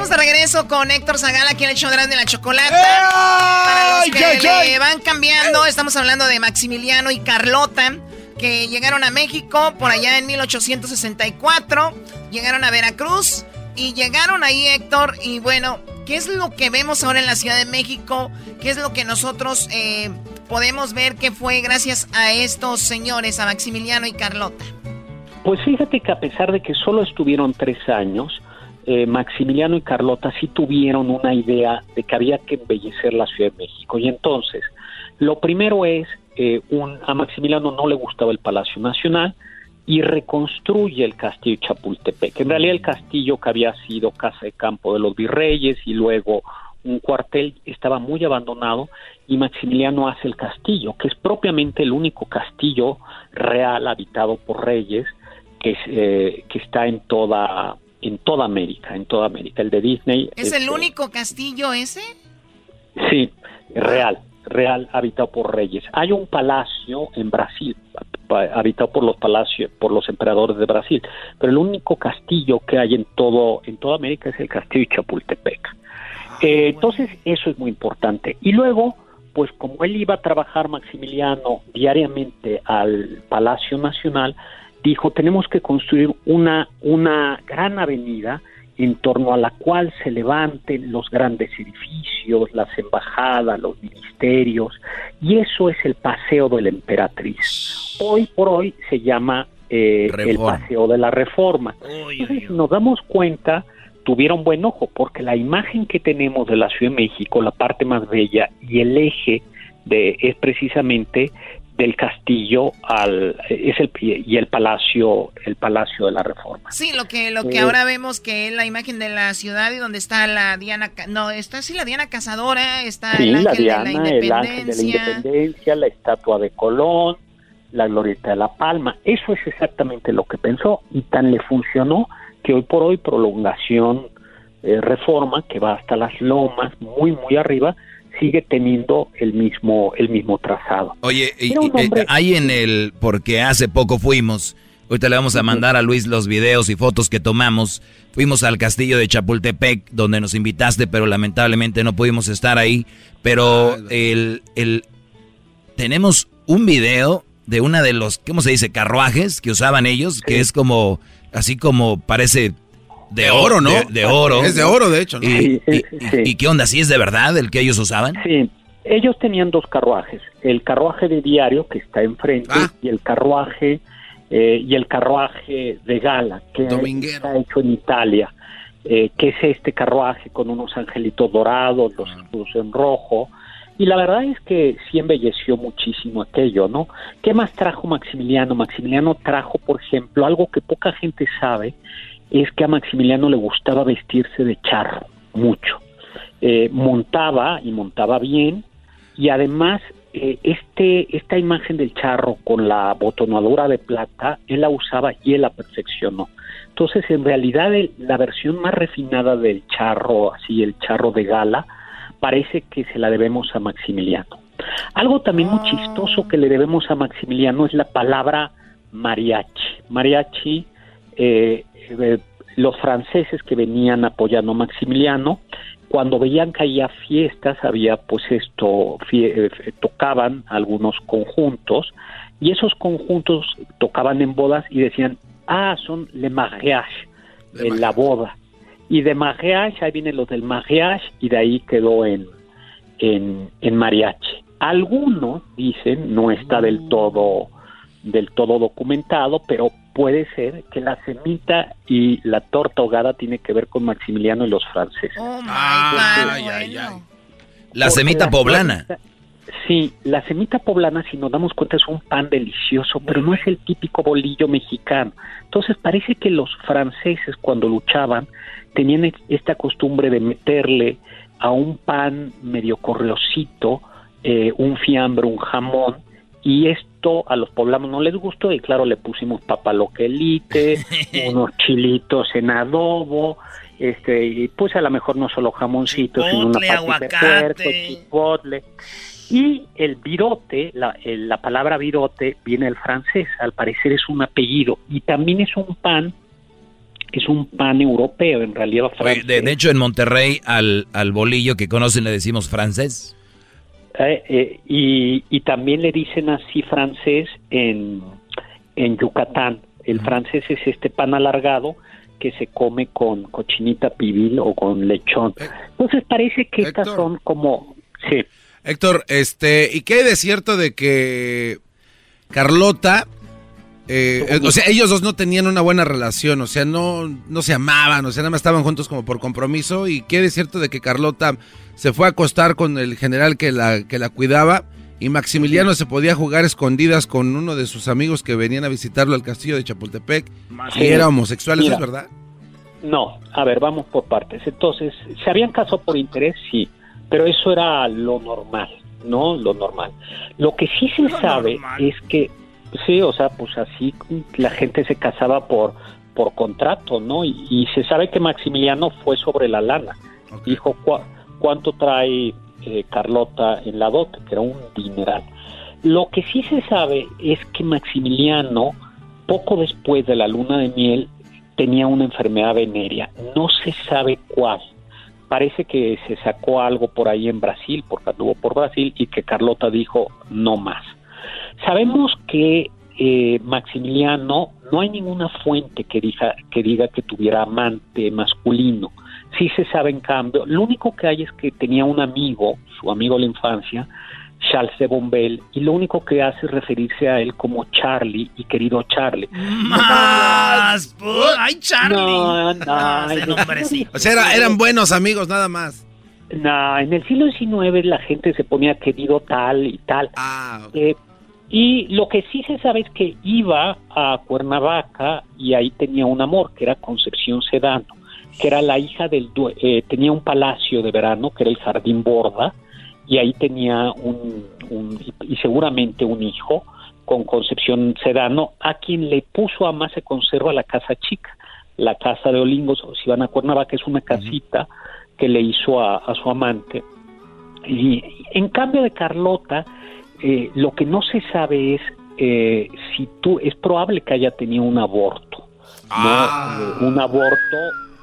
Estamos de regreso con Héctor Zagala aquí en el show de la chocolata. Para los que van cambiando, estamos hablando de Maximiliano y Carlota que llegaron a México por allá en 1864, llegaron a Veracruz y llegaron ahí Héctor y bueno, ¿qué es lo que vemos ahora en la Ciudad de México? ¿Qué es lo que nosotros eh, podemos ver que fue gracias a estos señores, a Maximiliano y Carlota? Pues fíjate que a pesar de que solo estuvieron tres años, eh, Maximiliano y Carlota sí tuvieron una idea de que había que embellecer la Ciudad de México. Y entonces, lo primero es eh, a Maximiliano no le gustaba el Palacio Nacional y reconstruye el castillo Chapultepec. En realidad el castillo que había sido casa de campo de los virreyes y luego un cuartel, estaba muy abandonado y Maximiliano hace el castillo, que es propiamente el único castillo real habitado por reyes que, eh, que está en toda en toda América, en toda América. El de Disney. ¿Es el único castillo ese? Sí, real, real habitado por reyes. Hay un palacio en Brasil habitado por los palacios, por los emperadores de Brasil, pero el único castillo que hay en todo en toda América es el castillo de Chapultepec. Ah, eh, entonces eso es muy importante. Y luego, pues como él iba a trabajar Maximiliano diariamente al Palacio Nacional, dijo tenemos que construir una una gran avenida en torno a la cual se levanten los grandes edificios, las embajadas, los ministerios, y eso es el paseo de la emperatriz. Hoy por hoy se llama eh, el paseo de la reforma. Entonces, nos damos cuenta, tuvieron buen ojo, porque la imagen que tenemos de la Ciudad de México, la parte más bella y el eje de, es precisamente del castillo al es el y el palacio el palacio de la reforma. Sí lo que lo que eh, ahora vemos que es la imagen de la ciudad y donde está la Diana no está sí la Diana cazadora está el ángel de la independencia la estatua de Colón la glorieta de la Palma. Eso es exactamente lo que pensó y tan le funcionó que hoy por hoy prolongación eh, reforma que va hasta las lomas muy muy arriba sigue teniendo el mismo, el mismo trazado. Oye, y, eh, hay en el, porque hace poco fuimos, ahorita le vamos a mandar a Luis los videos y fotos que tomamos, fuimos al castillo de Chapultepec, donde nos invitaste, pero lamentablemente no pudimos estar ahí, pero ah, el, el, tenemos un video de una de los, ¿cómo se dice? Carruajes que usaban ellos, que es como, así como parece de oro, ¿no? De, oro. Es de oro, de hecho. ¿no? ¿Y, qué onda? ¿Sí es de verdad el que ellos usaban? Sí. Ellos tenían dos carruajes. El carruaje de diario, que está enfrente, ah. y el carruaje eh, y el carruaje de gala, que está hecho en Italia. Eh, que es este carruaje con unos angelitos dorados, los escudos en rojo. Y la verdad es que sí embelleció muchísimo aquello, ¿no? ¿Qué más trajo Maximiliano? Maximiliano trajo, por ejemplo, algo que poca gente sabe, es que a Maximiliano le gustaba vestirse de charro, mucho. Eh, montaba y montaba bien y además eh, este esta imagen del charro con la botonadura de plata él la usaba y él la perfeccionó. Entonces en realidad la versión más refinada del charro así el charro de gala parece que se la debemos a Maximiliano. Algo también muy chistoso que le debemos a Maximiliano es la palabra mariachi. Mariachi eh, eh, los franceses que venían apoyando a Maximiliano, cuando veían que había fiestas, había pues esto, eh, tocaban algunos conjuntos, y esos conjuntos tocaban en bodas y decían, ah, son le mariage, en la boda. Y de mariage, ahí vienen los del mariage, y de ahí quedó en, en, en mariachi. Algunos dicen, no está del todo del todo documentado, pero puede ser que la semita y la torta ahogada tiene que ver con Maximiliano y los franceses. Oh ay, ay, la semita poblana. sí, la semita poblana, si nos damos cuenta, es un pan delicioso, pero no es el típico bolillo mexicano. Entonces parece que los franceses cuando luchaban tenían esta costumbre de meterle a un pan medio correosito, eh, un fiambre, un jamón, y esto a los poblanos no les gustó y claro le pusimos papaloquelite, [laughs] unos chilitos en adobo, este y pues a lo mejor no solo jamoncitos, sino una patita de puerco, chipotle. Y el virote, la, la palabra virote viene del francés, al parecer es un apellido y también es un pan es un pan europeo, en realidad francés. De, de, hecho, en Monterrey al, al bolillo que conocen le decimos francés. Eh, eh, y, también le dicen así francés en, en Yucatán. El francés es este pan alargado que se come con cochinita pibil o con lechón. Eh, Entonces parece que estas son como... Sí. Héctor, este, ¿y qué hay de cierto de que Carlota o sea, ellos dos no tenían una buena relación, o sea, no, no se amaban, o sea, nada más estaban juntos como por compromiso. ¿Y qué de cierto de que Carlota se fue a acostar con el general que la, que la cuidaba y Maximiliano se podía jugar escondidas con uno de sus amigos que venían a visitarlo al castillo de Chapultepec y era homosexual, ¿eso es verdad? No, a ver, vamos por partes. Entonces, ¿se habían casado por interés? Sí, pero eso era lo normal, ¿no? Lo normal. Lo que sí se sabe es que, sí, o sea, pues así la gente se casaba por, por contrato, ¿no? Y, se sabe que Maximiliano fue sobre la lana. Dijo, ¿cuánto trae eh, Carlota en la dote? Que era un dineral. Lo que sí se sabe es que Maximiliano, poco después de la luna de miel, tenía una enfermedad venérea. No se sabe cuál. Parece que se sacó algo por ahí en Brasil, porque anduvo por Brasil, y que Carlota dijo no más. Sabemos que eh, Maximiliano, no hay ninguna fuente que diga, que diga que tuviera amante masculino. Sí se sabe en cambio, lo único que hay es que tenía un amigo, su amigo de la infancia, Charles de Bombel, y lo único que hace es referirse a él como Charlie y querido Charlie. ¡Más! [laughs] ¡Ay, Charlie! No, no. [laughs] o sea, eran buenos amigos nada más. No, en el siglo XIX la gente se ponía querido tal y tal. Ah, eh, y lo que sí se sabe es que iba a Cuernavaca y ahí tenía un amor, que era Concepción Sedano, que era la hija del... Eh, tenía un palacio de verano, que era el Jardín Borda, y ahí tenía un, y seguramente un hijo con Concepción Sedano, a quien le puso a más se conserva la casa chica, la casa de Olingos, si van a Cuernavaca, es una casita que le hizo a, a su amante. Y en cambio de Carlota, eh, lo que no se sabe es eh, si tú, es probable que haya tenido un aborto, ah. un aborto,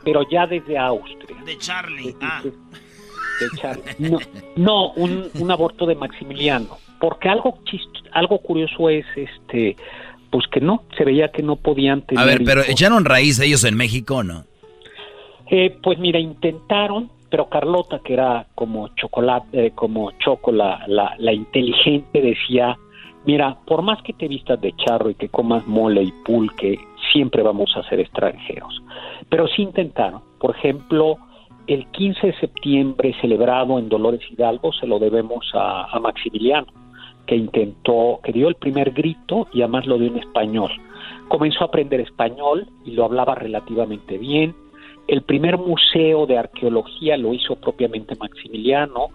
pero ya desde Austria. De Charlie, ah. De Charlie. No, un, aborto de Maximiliano, porque algo algo curioso es este pues que no, se veía que no podían tener. A ver, pero echaron raíz ellos en México, ¿no? Eh, pues mira, intentaron, pero Carlota, que era como chocolate, eh, como Choco, la, inteligente, decía, mira, por más que te vistas de charro y que comas mole y pulque, siempre vamos a ser extranjeros. Pero sí intentaron. Por ejemplo, el 15 de septiembre celebrado en Dolores Hidalgo se lo debemos a, a Maximiliano, que intentó, que dio el primer grito y además lo dio en español. Comenzó a aprender español y lo hablaba relativamente bien el primer museo de arqueología lo hizo propiamente Maximiliano.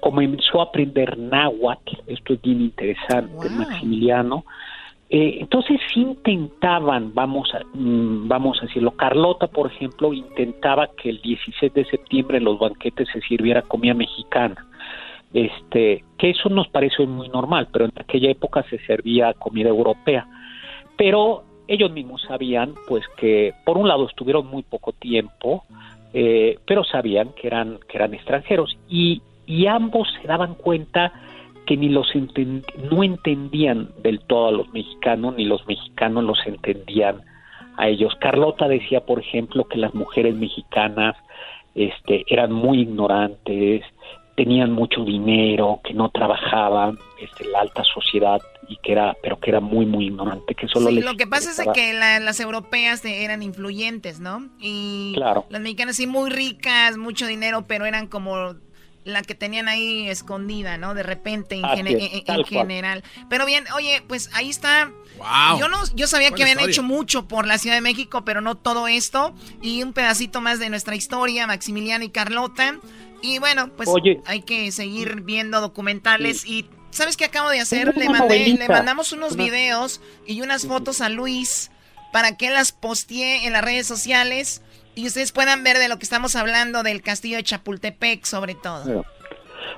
Comenzó a aprender náhuatl, esto es bien interesante, Maximiliano. Eh, entonces intentaban, vamos a, mm, vamos a decirlo, Carlota, por ejemplo, intentaba que el 16 de septiembre en los banquetes se sirviera comida mexicana. Este, que eso nos parece muy normal, pero en aquella época se servía comida europea. Pero ellos mismos sabían pues que por un lado estuvieron muy poco tiempo eh, pero sabían que eran que eran extranjeros y, ambos se daban cuenta que ni los no entendían del todo a los mexicanos ni los mexicanos los entendían a ellos. Carlota decía por ejemplo que las mujeres mexicanas este eran muy ignorantes tenían mucho dinero, que no trabajaban, este, la alta sociedad y que era, pero que era muy muy ignorante, que solo Lo que pasa es que las europeas eran influyentes, ¿no? Y claro. las mexicanas sí muy ricas, mucho dinero, pero eran como la que tenían ahí escondida, ¿no? De repente en, general. Pero bien, oye, pues ahí está. Yo no, yo sabía que habían hecho mucho por la Ciudad de México, pero no todo esto. Y un pedacito más de nuestra historia, Maximiliano y Carlota. Y bueno, pues hay que seguir viendo documentales y ¿sabes qué acabo de hacer? Le mandé, le mandamos unos videos y unas fotos a Luis para que las postee en las redes sociales y ustedes puedan ver de lo que estamos hablando del castillo de Chapultepec sobre todo.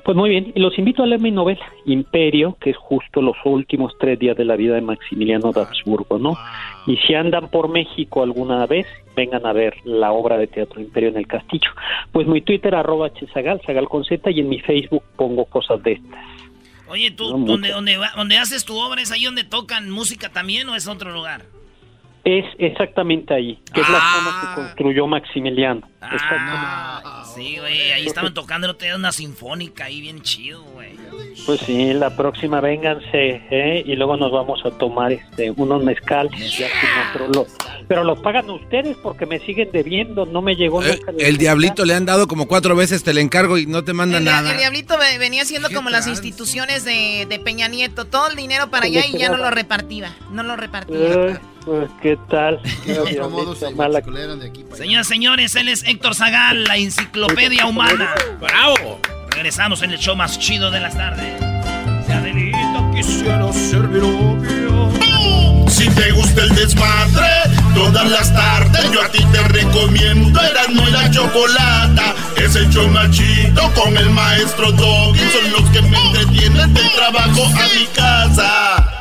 Pues muy bien, y los invito a leer mi novela, Imperio, que es justo los últimos tres días de la vida de Maximiliano de Habsburgo, ¿no? Y si andan por México alguna vez, vengan a ver la obra de teatro Imperio en el Castillo. Pues mi Twitter, arroba chesagal, sagal con Z, y en mi Facebook pongo cosas de estas. Oye, ¿tú, ¿dónde, dónde, dónde haces tu obra? ¿Es ahí donde tocan música también o es otro lugar? Es exactamente ahí, que es la zona que ah. construyó Maximiliano. Ah, [laughs] sí, güey, ahí estaban tocando una sinfónica ahí bien chido, güey. Pues sí, la próxima vénganse, ¿eh? Y luego nos vamos a tomar este unos sin otro lo- Pero los pagan ustedes porque me siguen debiendo, no me llegó Eh, nunca. el diablito le han dado como cuatro veces, te le encargo y no te manda El, nada. el diablito ve- venía siendo como las instituciones de, de Peña Nieto, todo el dinero para ¿Cómo allá y ya no lo repartía, no lo repartía. Eh, pues, ¿Qué tal? [laughs] otro modo se Mala- matriculeran de aquí para allá. Señoras, señores, él es Héctor Zagal, la enciclopedia humana. ¡Bravo! Regresamos en el show más chido de las tardes. Si Adelita quisiera ser mi novia. Si te gusta el desmadre, todas las tardes yo a ti te recomiendo Erasmo y la Chocolata. Es el show más chido con el maestro Doggy. Son los que me entretienen del trabajo a mi casa.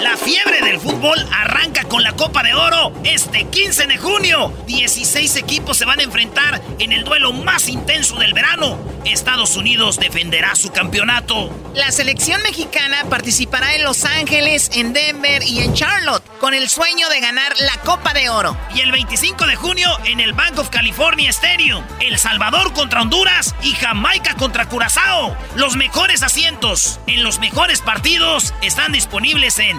La fiebre del fútbol arranca con la Copa de Oro este 15 de junio. 16 equipos se van a enfrentar en el duelo más intenso del verano. Estados Unidos defenderá su campeonato. La selección mexicana participará en Los Ángeles, en Denver y en Charlotte con el sueño de ganar la Copa de Oro. Y el 25 de junio en el Bank of California Stadium, El Salvador contra Honduras y Jamaica contra Curazao. Los mejores asientos en los mejores partidos están disponibles en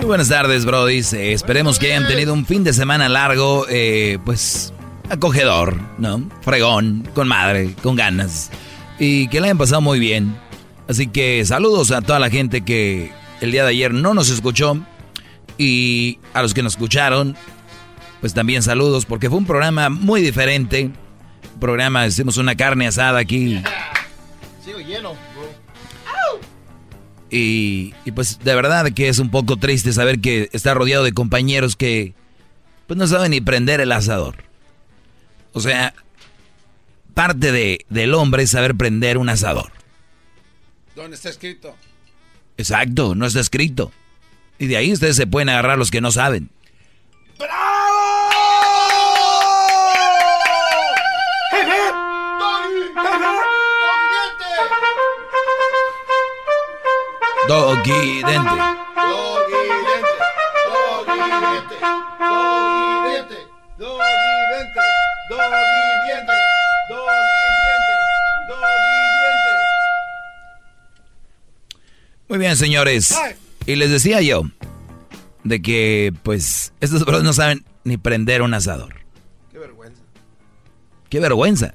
Muy buenas tardes, Brody. esperemos que hayan tenido un fin de semana largo, eh, pues acogedor, ¿no? Fregón, con madre, con ganas. Y que la hayan pasado muy bien. Así que saludos a toda la gente que el día de ayer no nos escuchó. Y a los que nos escucharon, pues también saludos, porque fue un programa muy diferente. Programa, hicimos una carne asada aquí. Sigo lleno. Y, y pues de verdad que es un poco triste saber que está rodeado de compañeros que pues no saben ni prender el asador. O sea, parte de, del hombre es saber prender un asador. ¿Dónde está escrito? Exacto, no está escrito. Y de ahí ustedes se pueden agarrar los que no saben. Doggy dente. Muy bien, señores. Y les decía yo de que, pues, estos brothers no saben ni prender un asador. Qué vergüenza. ¡Qué vergüenza!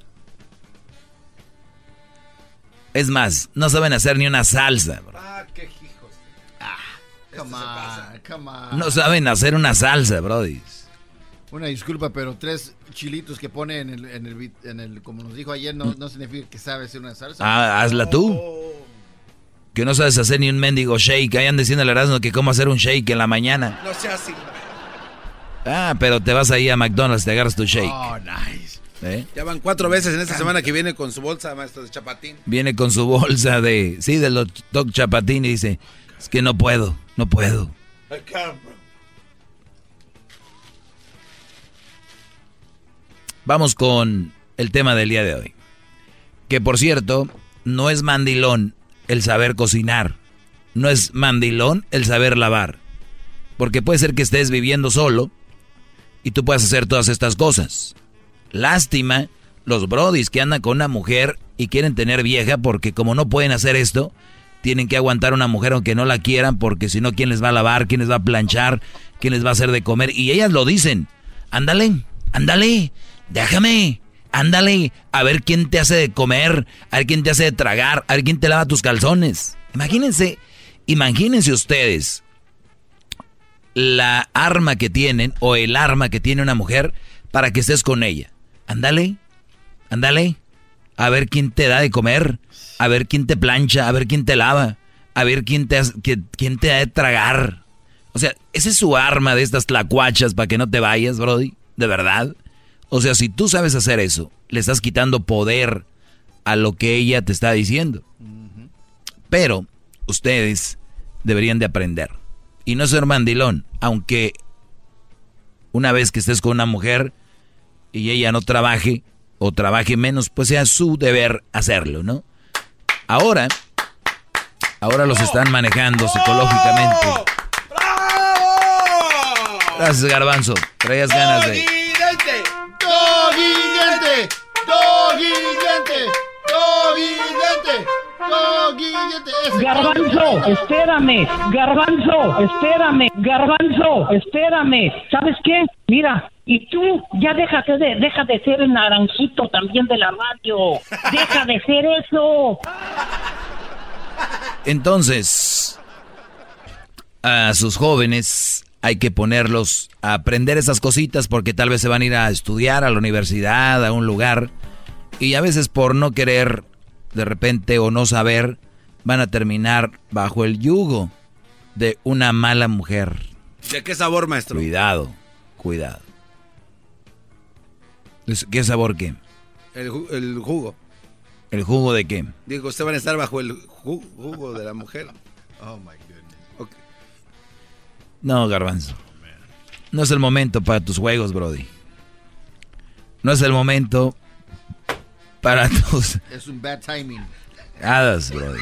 Es más, no saben hacer ni una salsa. bro. Come on, come on. No saben hacer una salsa, brody. Una disculpa, pero tres chilitos que pone en el, en el, bit- en el como nos dijo ayer, no, no significa que sabe hacer una salsa. Ah, hazla tú. Que no sabes hacer ni un mendigo shake. Ahí diciendo al Erasmo que cómo hacer un shake en la mañana. No sea así. Ah, pero te vas ahí a McDonald's, te agarras tu shake. Oh, nice. ¿eh? Ya van cuatro veces en esta semana que viene con su bolsa, maestro de chapatín. Viene con su bolsa de, sí, de los Doc Chapatín y dice, es que no puedo, no puedo. Vamos con el tema del día de hoy. Que por cierto, no es mandilón el saber cocinar. No es mandilón el saber lavar. Porque puede ser que estés viviendo solo y tú puedas hacer todas estas cosas. Lástima los brodis que andan con una mujer y quieren tener vieja porque como no pueden hacer esto, tienen que aguantar una mujer aunque no la quieran porque si no, ¿quién les va a lavar? ¿Quién les va a planchar? ¿Quién les va a hacer de comer? Y ellas lo dicen. Ándale, ándale, déjame, ándale, a ver quién te hace de comer, a ver quién te hace de tragar, a ver quién te lava tus calzones. Imagínense, imagínense ustedes la arma que tienen o el arma que tiene una mujer para que estés con ella. Ándale, ándale, a ver quién te da de comer, a ver quién te plancha, a ver quién te lava, a ver quién te, que- quién te da de tragar. O sea, esa es su arma de estas tlacuachas para que no te vayas, Brody, de verdad. O sea, si tú sabes hacer eso, le estás quitando poder a lo que ella te está diciendo. Pero ustedes deberían de aprender. Y no ser mandilón, aunque una vez que estés con una mujer y ella no trabaje o trabaje menos, pues sea su deber hacerlo, ¿no? Ahora, ahora los están manejando psicológicamente. Gracias, Garbanzo. Traías ganas de... Garbanzo, espérame, garbanzo, espérame, garbanzo, espérame. ¿Sabes qué? Mira, y tú ya déjate de, deja de ser el naranjito también de la radio. Deja de ser eso. Entonces, a sus jóvenes hay que ponerlos a aprender esas cositas porque tal vez se van a ir a estudiar a la universidad, a un lugar. Y a veces por no querer de repente o no saber, van a terminar bajo el yugo de una mala mujer. ¿De qué sabor, maestro? Cuidado, cuidado. ¿Qué sabor qué? El, jugo. ¿El jugo de qué? Digo, usted van a estar bajo el jugo de la mujer. Oh my goodness. No, Garbanzo. No es el momento para tus juegos, Brody. No es el momento para [laughs] tus. Es un bad timing. Hadas, Brody.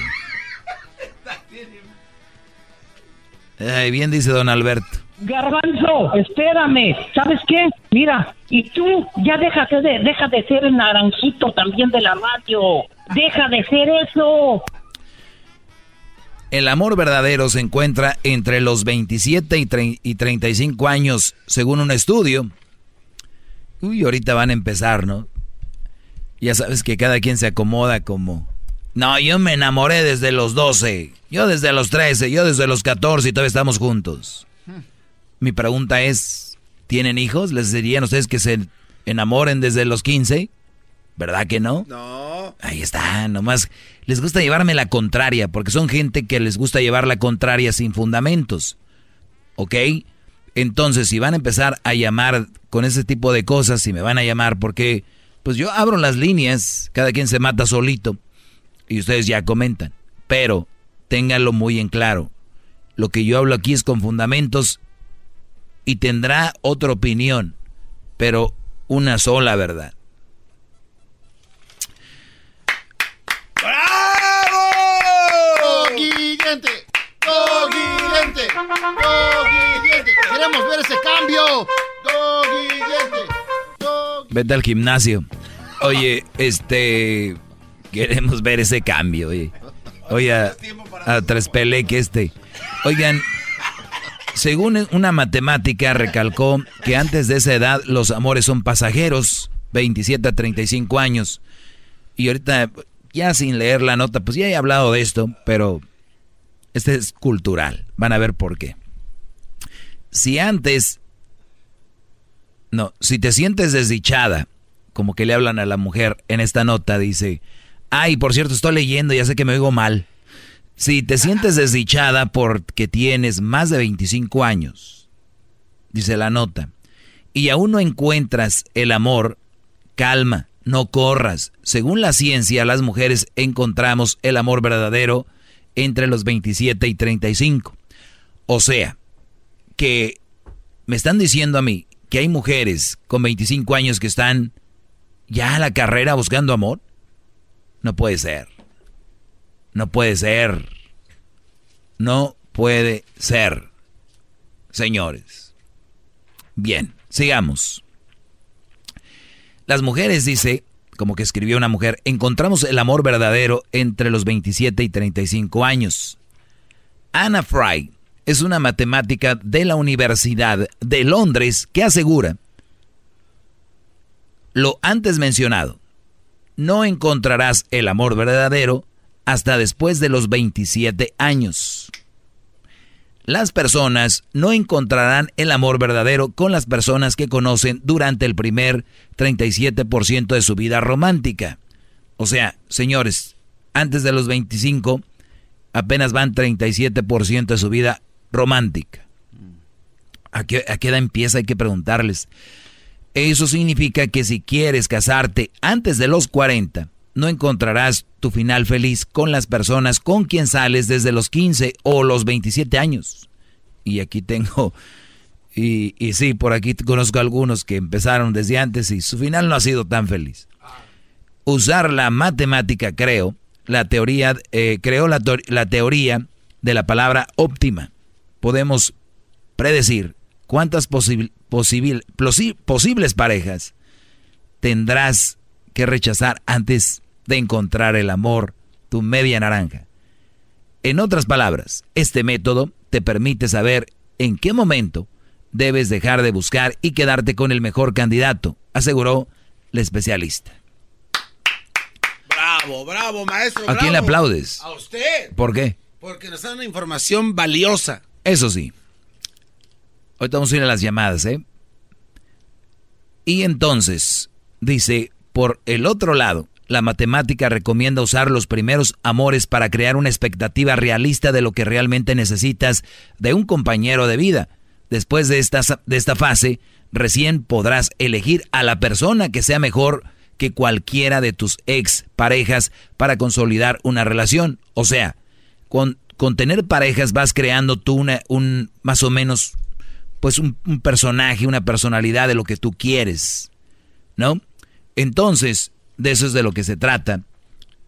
Ay, bien dice don Alberto. Garbanzo, espérame. ¿Sabes qué? Mira, y tú ya déjate de, deja de ser el naranjito también de la radio. Deja de ser eso. El amor verdadero se encuentra entre los 27 y, y 35 años, según un estudio. Uy, ahorita van a empezar, ¿no? Ya sabes que cada quien se acomoda como... No, yo me enamoré desde los 12, yo desde los 13, yo desde los 14 y todavía estamos juntos. Mi pregunta es, ¿tienen hijos? ¿Les dirían a ustedes que se enamoren desde los 15? ¿Verdad que no? No. Ahí está, nomás les gusta llevarme la contraria, porque son gente que les gusta llevar la contraria sin fundamentos. ¿Ok? Entonces, si van a empezar a llamar con ese tipo de cosas, si me van a llamar, porque pues yo abro las líneas, cada quien se mata solito, y ustedes ya comentan. Pero ténganlo muy en claro. Lo que yo hablo aquí es con fundamentos y tendrá otra opinión, pero una sola verdad. ¡Bravo! ¡Guillente! ¡Guillente! ¡Guillente! ¡Queremos ver ese cambio! Vete al gimnasio. Oye, este... Queremos ver ese cambio, oye. Oye, a, a que este. Oigan, según una matemática recalcó que antes de esa edad los amores son pasajeros, 27 a 35 años. Y ahorita, ya sin leer la nota, pues ya he hablado de esto, pero este es cultural. Van a ver por qué. Si antes, no, si te sientes desdichada, como que le hablan a la mujer en esta nota, dice, ay, por cierto, estoy leyendo, ya sé que me oigo mal. Si te sientes desdichada porque tienes más de 25 años, dice la nota, y aún no encuentras el amor, calma, no corras. Según la ciencia, las mujeres encontramos el amor verdadero entre los 27 y 35. O sea, que me están diciendo a mí que hay mujeres con 25 años que están ya a la carrera buscando amor. No puede ser. No puede ser. No puede ser. Señores. Bien, sigamos. Las mujeres, dice, como que escribió una mujer, encontramos el amor verdadero entre los 27 y 35 años. Anna Fry es una matemática de la Universidad de Londres que asegura lo antes mencionado. No encontrarás el amor verdadero hasta después de los 27 años. Las personas no encontrarán el amor verdadero con las personas que conocen durante el primer 37% de su vida romántica. O sea, señores, antes de los 25 apenas van 37% de su vida romántica. ¿A qué, ¿A qué edad empieza? Hay que preguntarles. Eso significa que si quieres casarte antes de los 40, no encontrarás tu final feliz con las personas con quien sales desde los 15 o los 27 años. Y aquí tengo, y, y sí, por aquí conozco algunos que empezaron desde antes y su final no ha sido tan feliz. Usar la matemática, creo, la teoría, eh, creo la, la teoría de la palabra óptima. Podemos predecir cuántas posibles parejas tendrás que rechazar antes de encontrar el amor, tu media naranja. En otras palabras, este método te permite saber en qué momento debes dejar de buscar y quedarte con el mejor candidato, aseguró la especialista. Bravo, bravo, maestro. ¿A quién le aplaudes? A usted. ¿Por qué? Porque nos da una información valiosa. Eso sí. Ahorita vamos a ir a las llamadas, ¿eh? Y entonces, dice, por el otro lado, la matemática recomienda usar los primeros amores para crear una expectativa realista de lo que realmente necesitas de un compañero de vida. Después de esta, de esta fase, recién podrás elegir a la persona que sea mejor que cualquiera de tus ex parejas para consolidar una relación. O sea, con, con tener parejas vas creando tú una, un más o menos pues un, un personaje, una personalidad de lo que tú quieres, ¿no? Entonces, de eso es de lo que se trata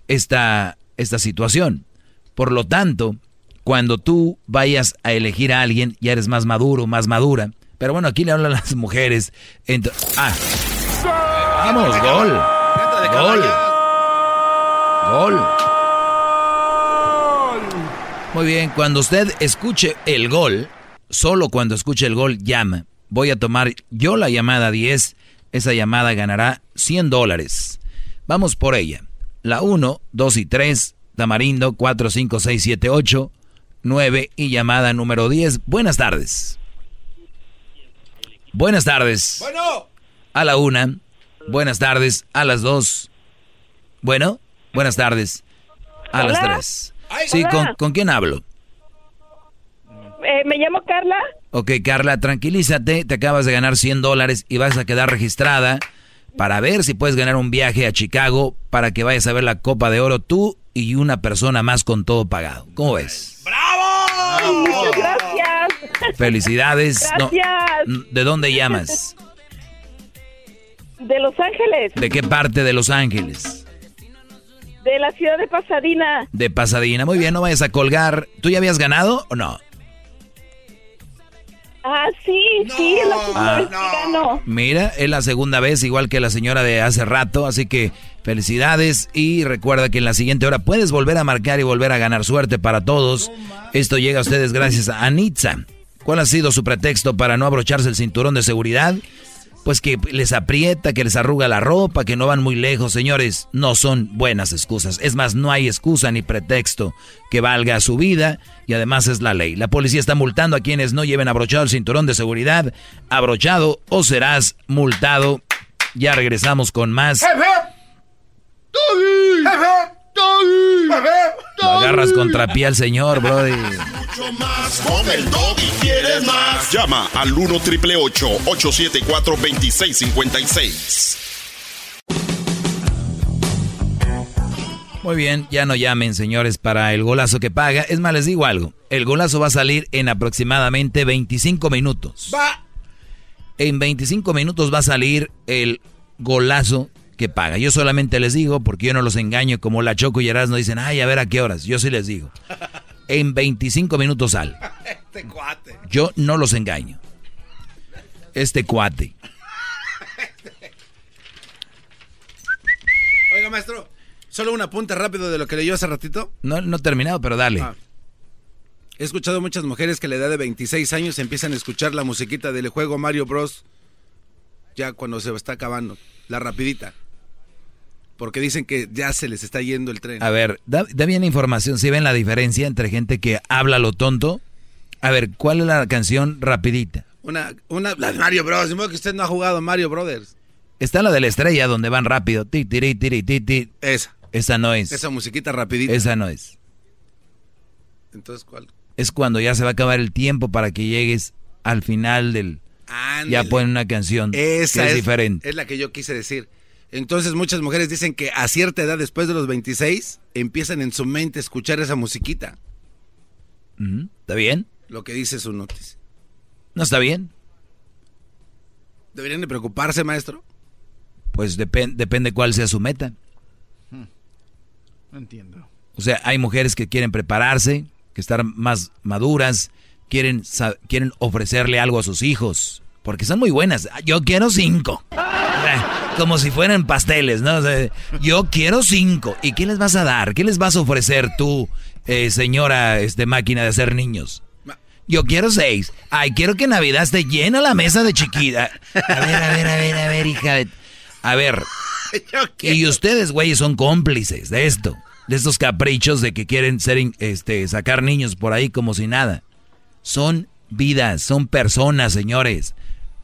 esta, esta situación. Por lo tanto, cuando tú vayas a elegir a alguien, ya eres más maduro, más madura. Pero bueno, aquí le hablan las mujeres. ah. Vamos, gol. Gol. Gol. Muy bien, cuando usted escuche el gol, solo cuando escuche el gol llama. Voy a tomar yo la llamada 10 esa llamada ganará 100 dólares. Vamos por ella. La 1, 2 y 3, Tamarindo 4, 5, 6, 7, 8, 9 y llamada número 10. Buenas tardes. Buenas tardes. Bueno. A la 1. Buenas tardes. A las 2. Bueno. Buenas tardes. A las 3. Sí, ¿con, ¿con quién hablo? Eh, me llamo Carla. Ok, Carla, tranquilízate, te acabas de ganar 100 dólares y vas a quedar registrada para ver si puedes ganar un viaje a Chicago para que vayas a ver la Copa de Oro tú y una persona más con todo pagado. ¿Cómo ves? ¡Bravo! muchas gracias. Felicidades. Gracias. ¿De dónde llamas? De Los Ángeles. ¿De qué parte de Los Ángeles? De la ciudad de Pasadena. De Pasadena. Muy bien, no vayas a colgar. ¿Tú ya habías ganado o no? Ah, sí, sí, es la segunda vez que gano. Mira, es la segunda vez, igual que la señora de hace rato, así que felicidades y recuerda que en la siguiente hora puedes volver a marcar y volver a ganar suerte para todos. Esto llega a ustedes gracias a Anitza. ¿Cuál ha sido su pretexto para no abrocharse el cinturón de seguridad? Pues que les aprieta, que les arruga la ropa, que no van muy lejos, señores, no son buenas excusas. Es más, no hay excusa ni pretexto que valga su vida y además es la ley. La policía está multando a quienes no lleven abrochado el cinturón de seguridad, abrochado o serás multado. Ya regresamos con más. Lo agarras contra pie al señor, brody. Mucho más con el y quieres más. Llama al 1 triple 874 2656. Muy bien, ya no llamen, señores, para el golazo que paga. Es más, les digo algo. El golazo va a salir en aproximadamente 25 minutos. Va. En 25 minutos va a salir el golazo que paga. Yo solamente les digo, porque yo no los engaño, como la Choco y no dicen, ay, a ver a qué horas. Yo sí les digo. En 25 minutos sal. Este cuate. Yo no los engaño. Este cuate. Oiga, maestro, solo una punta rápido de lo que leyó hace ratito. No, no he terminado, pero dale. Ah. He escuchado muchas mujeres que a la edad de 26 años empiezan a escuchar la musiquita del juego Mario Bros. Ya cuando se está acabando la rapidita. Porque dicen que ya se les está yendo el tren. A ver, da, bien información. ¿Si ven la diferencia entre gente que habla lo tonto? A ver, ¿cuál es la canción rapidita? Una, una, la de Mario Bros. modo que usted no ha jugado Mario Brothers. Está la de la estrella donde van rápido. Ti, tiri, tiri, ti, ti. Esa. Esa no es. Esa musiquita rapidita. Esa no es. Entonces, ¿cuál? Es cuando ya se va a acabar el tiempo para que llegues al final del, ya ponen una canción Esa es, diferente. Es la que yo quise decir. Entonces muchas mujeres dicen que a cierta edad, después de los 26, empiezan en su mente a escuchar esa musiquita. ¿Está bien? Lo que dice su noticia. ¿No está bien? ¿Deberían de preocuparse, maestro? Pues depende cuál sea su meta. Hmm. No entiendo. O sea, hay mujeres que quieren prepararse, que estar más maduras, quieren, quieren ofrecerle algo a sus hijos, porque son muy buenas. Yo quiero cinco. Como si fueran pasteles, ¿no? yo quiero cinco. ¿Y qué les vas a dar? ¿Qué les vas a ofrecer tú, eh, señora este, máquina de hacer niños? Yo quiero seis. Ay, quiero que Navidad esté llena la mesa de chiquita. A ver, a ver, a ver, a ver, hija de... A ver. Y ustedes, güeyes, son cómplices de esto. De estos caprichos de que quieren ser, este, sacar niños por ahí como si nada. Son vidas, son personas, señores.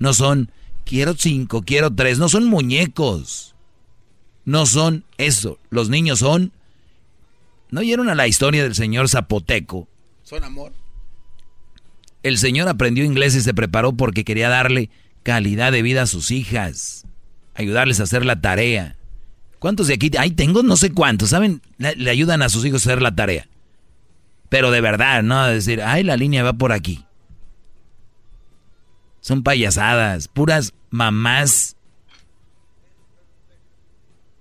No son, quiero cinco, quiero tres. No son muñecos. No son eso. Los niños son... ¿No oyeron a la historia del señor Zapoteco? Son amor. El señor aprendió inglés y se preparó porque quería darle calidad de vida a sus hijas, ayudarles a hacer la tarea. ¿Cuántos de aquí? Ahí tengo no sé cuántos, ¿saben? Le, ayudan a sus hijos a hacer la tarea. Pero de verdad, no decir, ay, la línea va por aquí. Son payasadas, puras mamás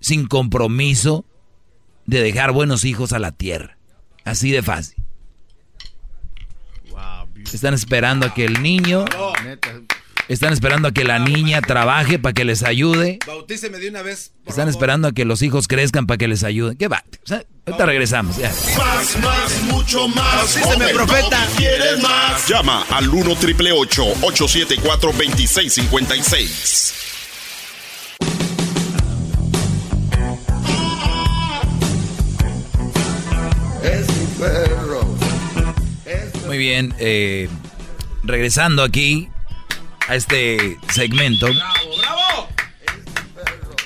sin compromiso de dejar buenos hijos a la tierra. Así de fácil. Están esperando a que el niño. Están esperando a que la niña trabaje para que les ayude. Bautíceme de una vez. Están esperando a que los hijos crezcan para que les ayuden. ¿Qué va? ahorita regresamos. Más, más, mucho más. Bautíceme, profeta. ¿Quieres más? Llama al 1 triple 874 2656. Es mi perro. Muy bien, eh, regresando aquí a este segmento.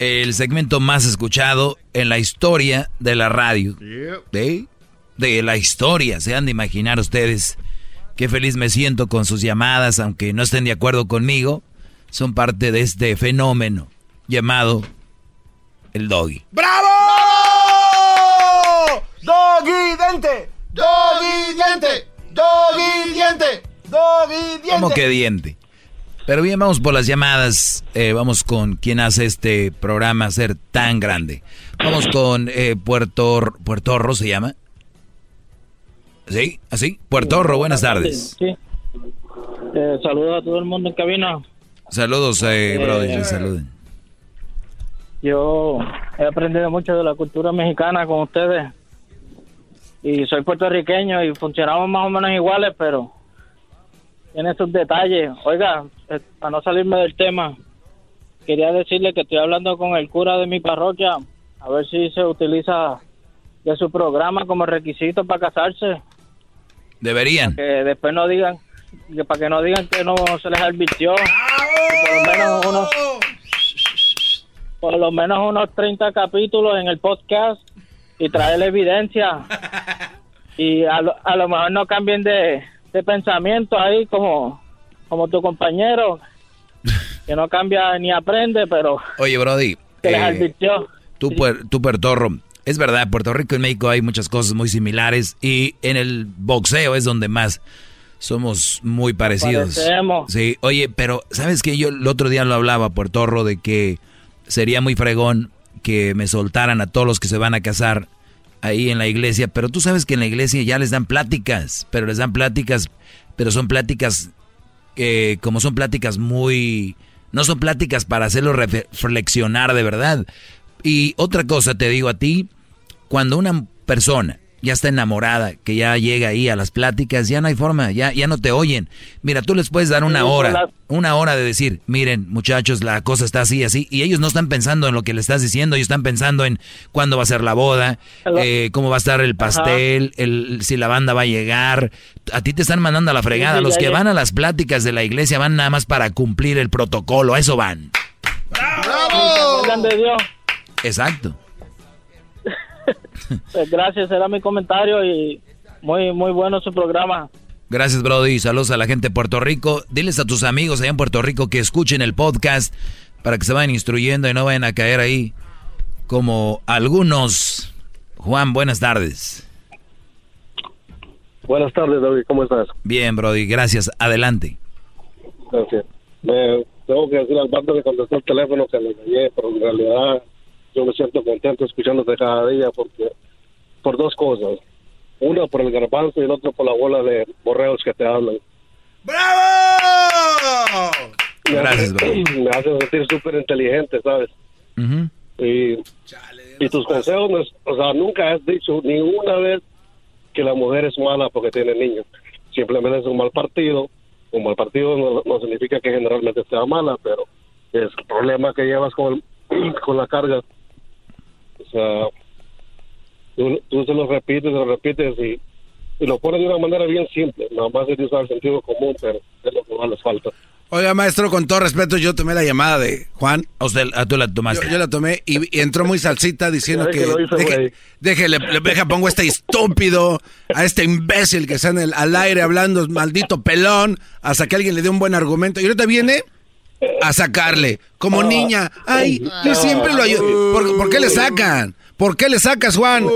El segmento más escuchado en la historia de la radio. De, de la historia. Se han de imaginar ustedes qué feliz me siento con sus llamadas, aunque no estén de acuerdo conmigo. Son parte de este fenómeno llamado el doggy. ¡Bravo! ¡Doggy dente! ¡Doggy diente! Doggy diente. Doggy diente. ¿Cómo que diente? Pero bien, vamos por las llamadas. Eh, vamos con quien hace este programa ser tan grande. Vamos con eh, Puerto Puertorro, ¿se llama? ¿Sí? ¿Así? Puertorro, buenas tardes. Sí. Eh, saludos a todo el mundo en cabina. Saludos, eh, brother, saluden. Yo he aprendido mucho de la cultura mexicana con ustedes y soy puertorriqueño y funcionamos más o menos iguales, pero en esos detalles. Oiga, eh, para no salirme del tema, quería decirle que estoy hablando con el cura de mi parroquia, a ver si se utiliza de su programa como requisito para casarse. Deberían. Que después no digan, que para que no digan que no se les advirtió. por lo menos unos por lo menos unos 30 capítulos en el podcast y traer la evidencia. [laughs] Y a lo, a lo mejor no cambien de, pensamiento ahí como, como tu compañero, que no cambia ni aprende, pero... Oye, Brody. Que les eh, advirtió. Tú, tú, Puertorro, es verdad, Puerto Rico y México hay muchas cosas muy similares y en el boxeo es donde más somos muy parecidos. Sí, oye, pero ¿sabes que Yo el otro día lo hablaba, Puertorro, de que sería muy fregón que me soltaran a todos los que se van a casar ahí en la iglesia, pero tú sabes que en la iglesia ya les dan pláticas, pero les dan pláticas, pero son pláticas, eh, como son pláticas muy, no son pláticas para hacerlo reflexionar de verdad. Y otra cosa te digo a ti, cuando una persona ya está enamorada, que ya llega ahí a las pláticas, ya no hay forma, ya, ya no te oyen. Mira, tú les puedes dar una hora, una hora de decir, miren muchachos, la cosa está así, así, y ellos no están pensando en lo que le estás diciendo, ellos están pensando en cuándo va a ser la boda, eh, cómo va a estar el pastel, el, si la banda va a llegar. A ti te están mandando a la fregada, los que van a las pláticas de la iglesia van nada más para cumplir el protocolo, a eso van. ¡Bravo! Exacto. [laughs] Pues gracias, era mi comentario y muy, muy bueno su programa. Gracias, Brody. Saludos a la gente de Puerto Rico. Diles a tus amigos allá en Puerto Rico que escuchen el podcast para que se vayan instruyendo y no vayan a caer ahí como algunos. Juan, buenas tardes. Buenas tardes, David, ¿cómo estás? Bien, Brody, gracias. Adelante. Gracias. Me, tengo que decir al bando que contestó el teléfono que le engañé, pero en realidad yo me siento contento escuchándote cada día porque por dos cosas. Una por el garbanzo y el otro por la bola de borreos que te hablan. ¡Bravo! Me Gracias, hace, [clears throat] me hace sentir súper inteligente, ¿sabes? Y, y tus consejos, no es- o sea, nunca has dicho ni una vez que la mujer es mala porque tiene niños. Simplemente es un mal partido. Un mal partido no, no significa que generalmente sea mala, pero es el problema que llevas con, el- [clears throat] con la carga. O sea, tú, tú se lo repites, se lo repites y, y lo pones de una manera bien simple. Nada más es de usar el sentido común, pero es lo que más les falta. Oiga, maestro, con todo respeto, yo tomé la llamada de Juan. A usted, a tú la tomaste. Yo, yo la tomé y, y entró muy salsita diciendo que, que déjele, le- deja, pongo a este estúpido, a este imbécil que está en el, al aire hablando, maldito pelón, hasta que alguien le dé un buen argumento. Y ahorita viene a sacarle, como niña. Ay, yo siempre lo ayudo. ¿Por, por qué le sacan? ¿Por qué le sacas, Juan?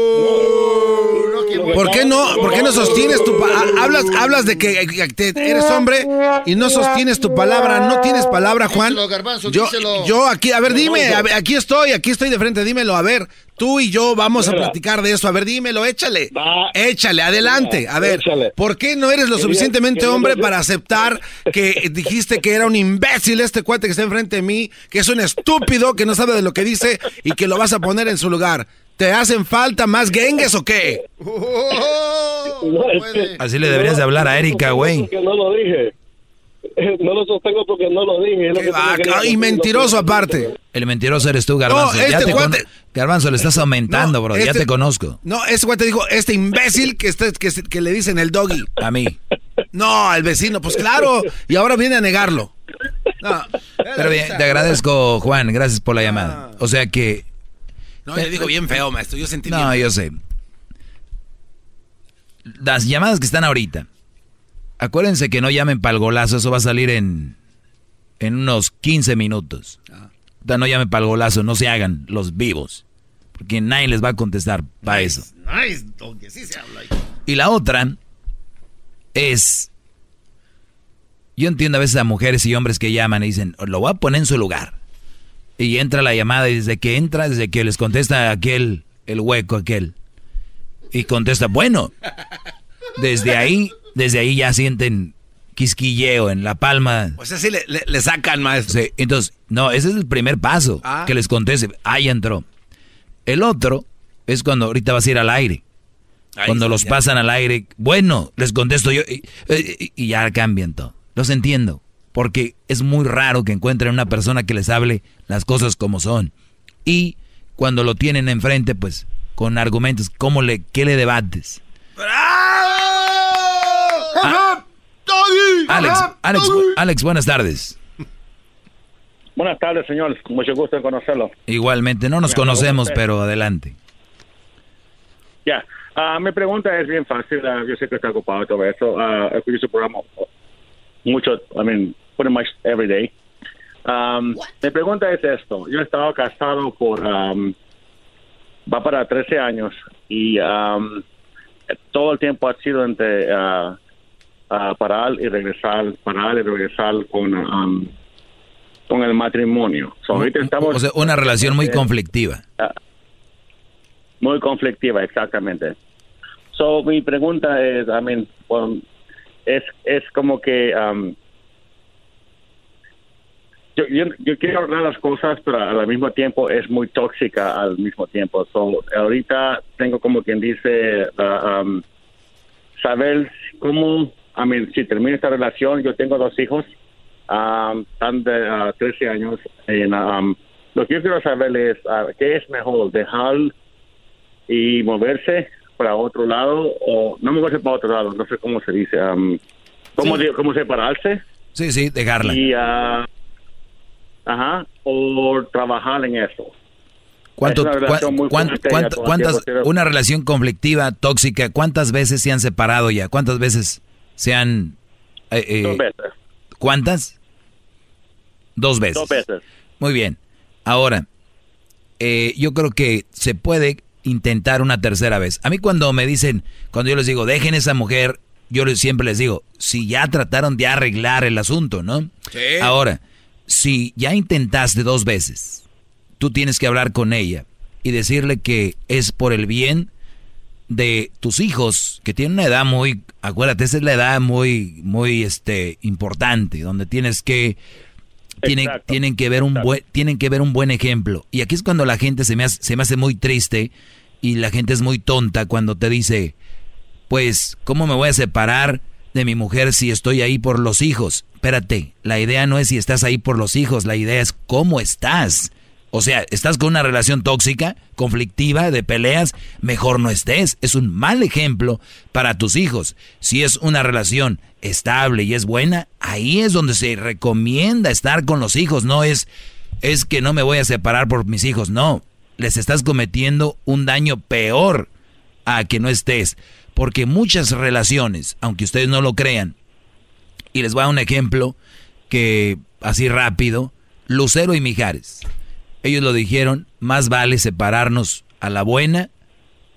¿Por qué no, por qué no sostienes tu ha- hablas hablas de que, eres hombre y no sostienes tu palabra, no tienes palabra, Juan? Díselo, Garbanzo, yo, díselo. yo aquí, a ver, dime, a ver, aquí estoy, aquí estoy de frente, dímelo, a ver, tú y yo vamos a platicar de eso, a ver, dímelo, échale, échale, adelante, a ver, ¿por qué no eres lo suficientemente hombre para aceptar que dijiste que era un imbécil este cuate que está enfrente de mí, que es un estúpido que no sabe de lo que dice y que lo vas a poner en su lugar? ¿Te hacen falta más gengues o qué? [laughs] No, es que- Así le deberías de hablar a Erika, güey. No lo dije. [laughs] No lo sostengo porque no lo dije. lo que y mentiroso aparte. El mentiroso eres tú, Garbanzo. No, ya este con- Garbanzo, le estás aumentando, bro. Ya este- te conozco. No, ese güey te dijo, este imbécil que, está, que, que le dicen el doggy. A mí. No, al vecino, pues claro. Y ahora viene a negarlo. No, Pero bien, te agradezco, Juan. Gracias por la llamada. O sea que. No, le digo bien feo, maestro. Yo sentí No, bien. yo sé. Las llamadas que están ahorita. Acuérdense que no llamen para el golazo. Eso va a salir en, en unos 15 minutos. Sea, No llamen para el golazo. No se hagan los vivos. Porque nadie les va a contestar para eso. Nice, donkey, sí se habla. Y la otra es. Yo entiendo a veces a mujeres y hombres que llaman y dicen, lo voy a poner en su lugar. Y entra la llamada y desde que entra, desde que les contesta aquel, el hueco aquel. Y contesta, bueno. Desde ahí, desde ahí ya sienten quisquilleo en la palma. O sea, sí le, le- le sacan, maestro. Sí, entonces, no, ese es el primer paso. Ah. Que les conteste, ahí entró. El otro es cuando ahorita vas a ir al aire. Ahí cuando está, los ya. pasan al aire, bueno, les contesto yo y, y- y ya cambian todo. Los entiendo, porque es muy raro que encuentren una persona que les hable las cosas como son. Y cuando lo tienen enfrente, pues con argumentos, ¿cómo le, ¿qué le debates? Ah, Alex, Alex, Alex, buenas tardes. Buenas tardes, señor. Mucho gusto en conocerlo. Igualmente, no nos conocemos, pero adelante. Ya. Ah, mi pregunta es bien fácil. ah, yo sé que está ocupado todo eso. Ah, escucho su programa mucho, I mean, pretty much every day. Um, mi pregunta es esto. Yo he estado casado por, um, va para 13 años y um, todo el tiempo ha sido entre ah, ah, parar y regresar, parar y regresar con, um, con el matrimonio. So, ahorita estamos... O sea, una relación muy Eh, conflictiva. muy conflictiva, exactamente. So, mi pregunta es, I mean, um, es, es como que um, yo, yo, yo quiero hablar las cosas, pero al mismo tiempo es muy tóxica al mismo tiempo. So, ahorita tengo como quien dice, uh, um, saber cómo, I mean, si termina esta relación, yo tengo dos hijos, um, están de uh, 13 años, y um, lo que yo quiero saber es, uh, ¿qué es mejor, dejar y moverse para otro lado o no moverse para otro lado, no sé cómo se dice, um, ¿cómo, cómo separarse? Sí, sí, dejarla. Y, ah, ajá, o trabajar en eso. ¿Cuánto, Es una relación cuánto- cuántas, una relación conflictiva, tóxica, ¿cuántas veces se han separado ya? ¿Cuántas veces se han... eh, eh, Dos veces. ¿Cuántas? Dos veces. Dos veces. Muy bien. Ahora, eh, yo creo que se puede intentar una tercera vez. A mí cuando me dicen, cuando yo les digo, dejen esa mujer, yo siempre les digo, si ya trataron de arreglar el asunto, ¿no? Ahora, si ya intentaste dos veces, tú tienes que hablar con ella y decirle que es por el bien de tus hijos, que tienen una edad muy, acuérdate, esa es la edad muy, muy, este, importante, donde tienes que, tienen, tienen que ver un buen, tienen que ver un buen ejemplo. Y aquí es cuando la gente se me hace, se me hace muy triste y la gente es muy tonta cuando te dice, pues, ¿cómo me voy a separar de mi mujer si estoy ahí por los hijos? Espérate, la idea no es si estás ahí por los hijos, la idea es cómo estás. O sea, estás con una relación tóxica, conflictiva, de peleas, mejor no estés. Es un mal ejemplo para tus hijos. Si es una relación estable y es buena, ahí es donde se recomienda estar con los hijos. No es, es que no me voy a separar por mis hijos. No, les estás cometiendo un daño peor a que no estés. Porque muchas relaciones, aunque ustedes no lo crean, y les voy a dar un ejemplo que así rápido, Lucero y Mijares ellos lo dijeron, más vale separarnos a la buena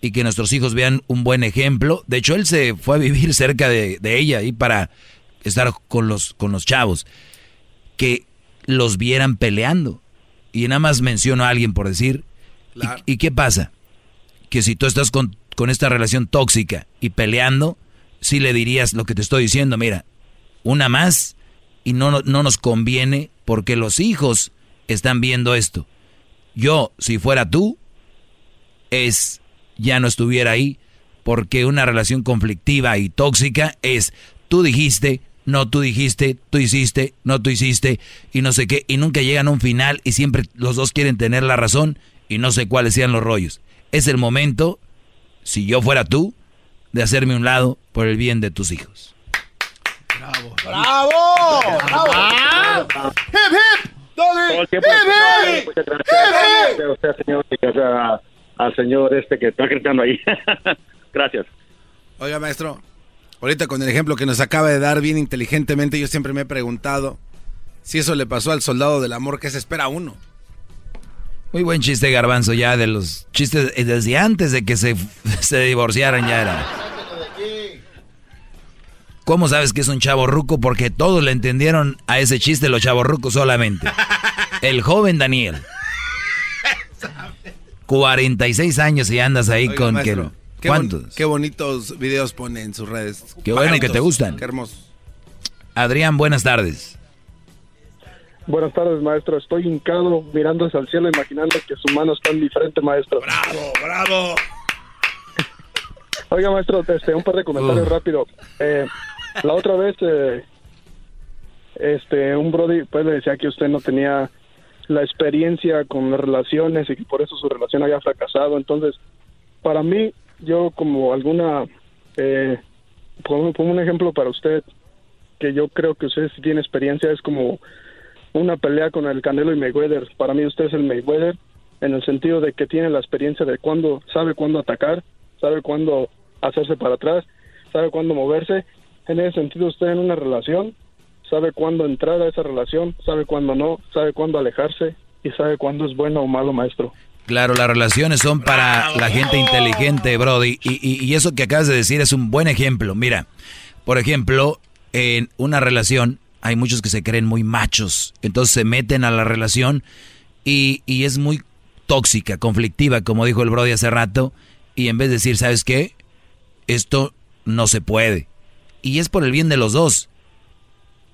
y que nuestros hijos vean un buen ejemplo. De hecho, él se fue a vivir cerca de, ella y para estar con los, con los chavos. Que los vieran peleando. Y nada más menciono a alguien por decir. ¿Y, qué pasa? Que si tú estás con, con, esta relación tóxica y peleando, sí le dirías lo que te estoy diciendo, mira, una más y no, no nos conviene porque los hijos están viendo esto. Yo, si fuera tú, es ya no estuviera ahí, porque una relación conflictiva y tóxica es tú dijiste, no tú dijiste, tú hiciste, no tú hiciste, y no sé qué, y nunca llegan a un final y siempre los dos quieren tener la razón y no sé cuáles sean los rollos. Es el momento, si yo fuera tú, de hacerme un lado por el bien de tus hijos. ¡Bravo! ¡Bravo! ¡Bravo! ¡Hip, hip! A usted, señor, al señor este que está gritando ahí. [laughs] gracias. Oiga, maestro, ahorita con el ejemplo que nos acaba de dar bien inteligentemente, yo siempre me he preguntado si eso le pasó al soldado del amor, ¿qué se espera uno? Muy buen chiste, Garbanzo, ya de los chistes eh, desde antes de que se, [laughs] se divorciaran ya era. ¿Cómo sabes que es un chavo ruco? Porque todos le entendieron a ese chiste los chavos rucos solamente. El joven Daniel. 46 años y andas ahí con... Maestro, qué, ¿Cuántos? qué bonitos videos pone en sus redes. Qué bueno que te gustan. Qué hermoso. Adrián, buenas tardes. Buenas tardes, maestro. Estoy hincado mirando hacia el cielo, imaginando que su mano está en mi frente, maestro. ¡Bravo, bravo! [laughs] Oiga, maestro, este, un par de comentarios rápido. Eh, la otra vez, eh, este, un Brody pues le decía que usted no tenía la experiencia con las relaciones y que por eso su relación había fracasado. Entonces, para mí, yo como alguna, eh, pongo, un ejemplo para usted, que yo creo que usted sí tiene experiencia, es como una pelea con el Canelo y Mayweather. Para mí usted es el Mayweather en el sentido de que tiene la experiencia de cuándo, sabe cuándo atacar, sabe cuándo hacerse para atrás, sabe cuándo moverse en ese sentido usted en una relación sabe cuándo entrar a esa relación, sabe cuándo no, sabe cuándo alejarse y sabe cuándo es bueno o malo maestro. Claro, las relaciones son para la gente inteligente, Brody. Y, y, eso que acabas de decir es un buen ejemplo. Mira, por ejemplo, en una relación hay muchos que se creen muy machos. Entonces se meten a la relación y, y es muy tóxica, conflictiva, como dijo el Brody hace rato. Y en vez de decir, ¿sabes qué? Esto no se puede y es por el bien de los dos.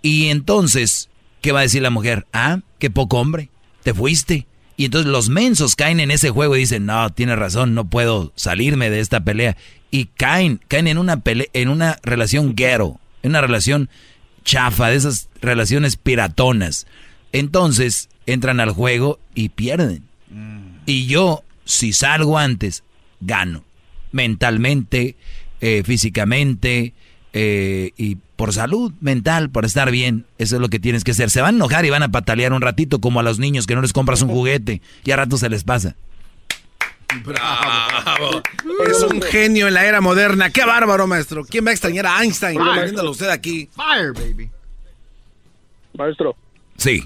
Y entonces, ¿qué va a decir la mujer? Ah, qué poco hombre, te fuiste. Y entonces los mensos caen en ese juego y dicen, no, tiene razón, no puedo salirme de esta pelea. Y caen, caen en una pelea, en una relación ghetto, en una relación chafa, de esas relaciones piratonas. Entonces entran al juego y pierden. Mm. Y yo, si salgo antes, gano. Mentalmente, eh, físicamente, eh, y por salud mental, por estar bien. Eso es lo que tienes que hacer. Se van a enojar y van a patalear un ratito como a los niños que no les compras un juguete y a rato se les pasa. Bravo. Es un genio en la era moderna. Qué bárbaro, maestro. ¿Quién va a extrañar a Einstein? Viéndolo usted aquí. Fire, baby. Maestro. Sí.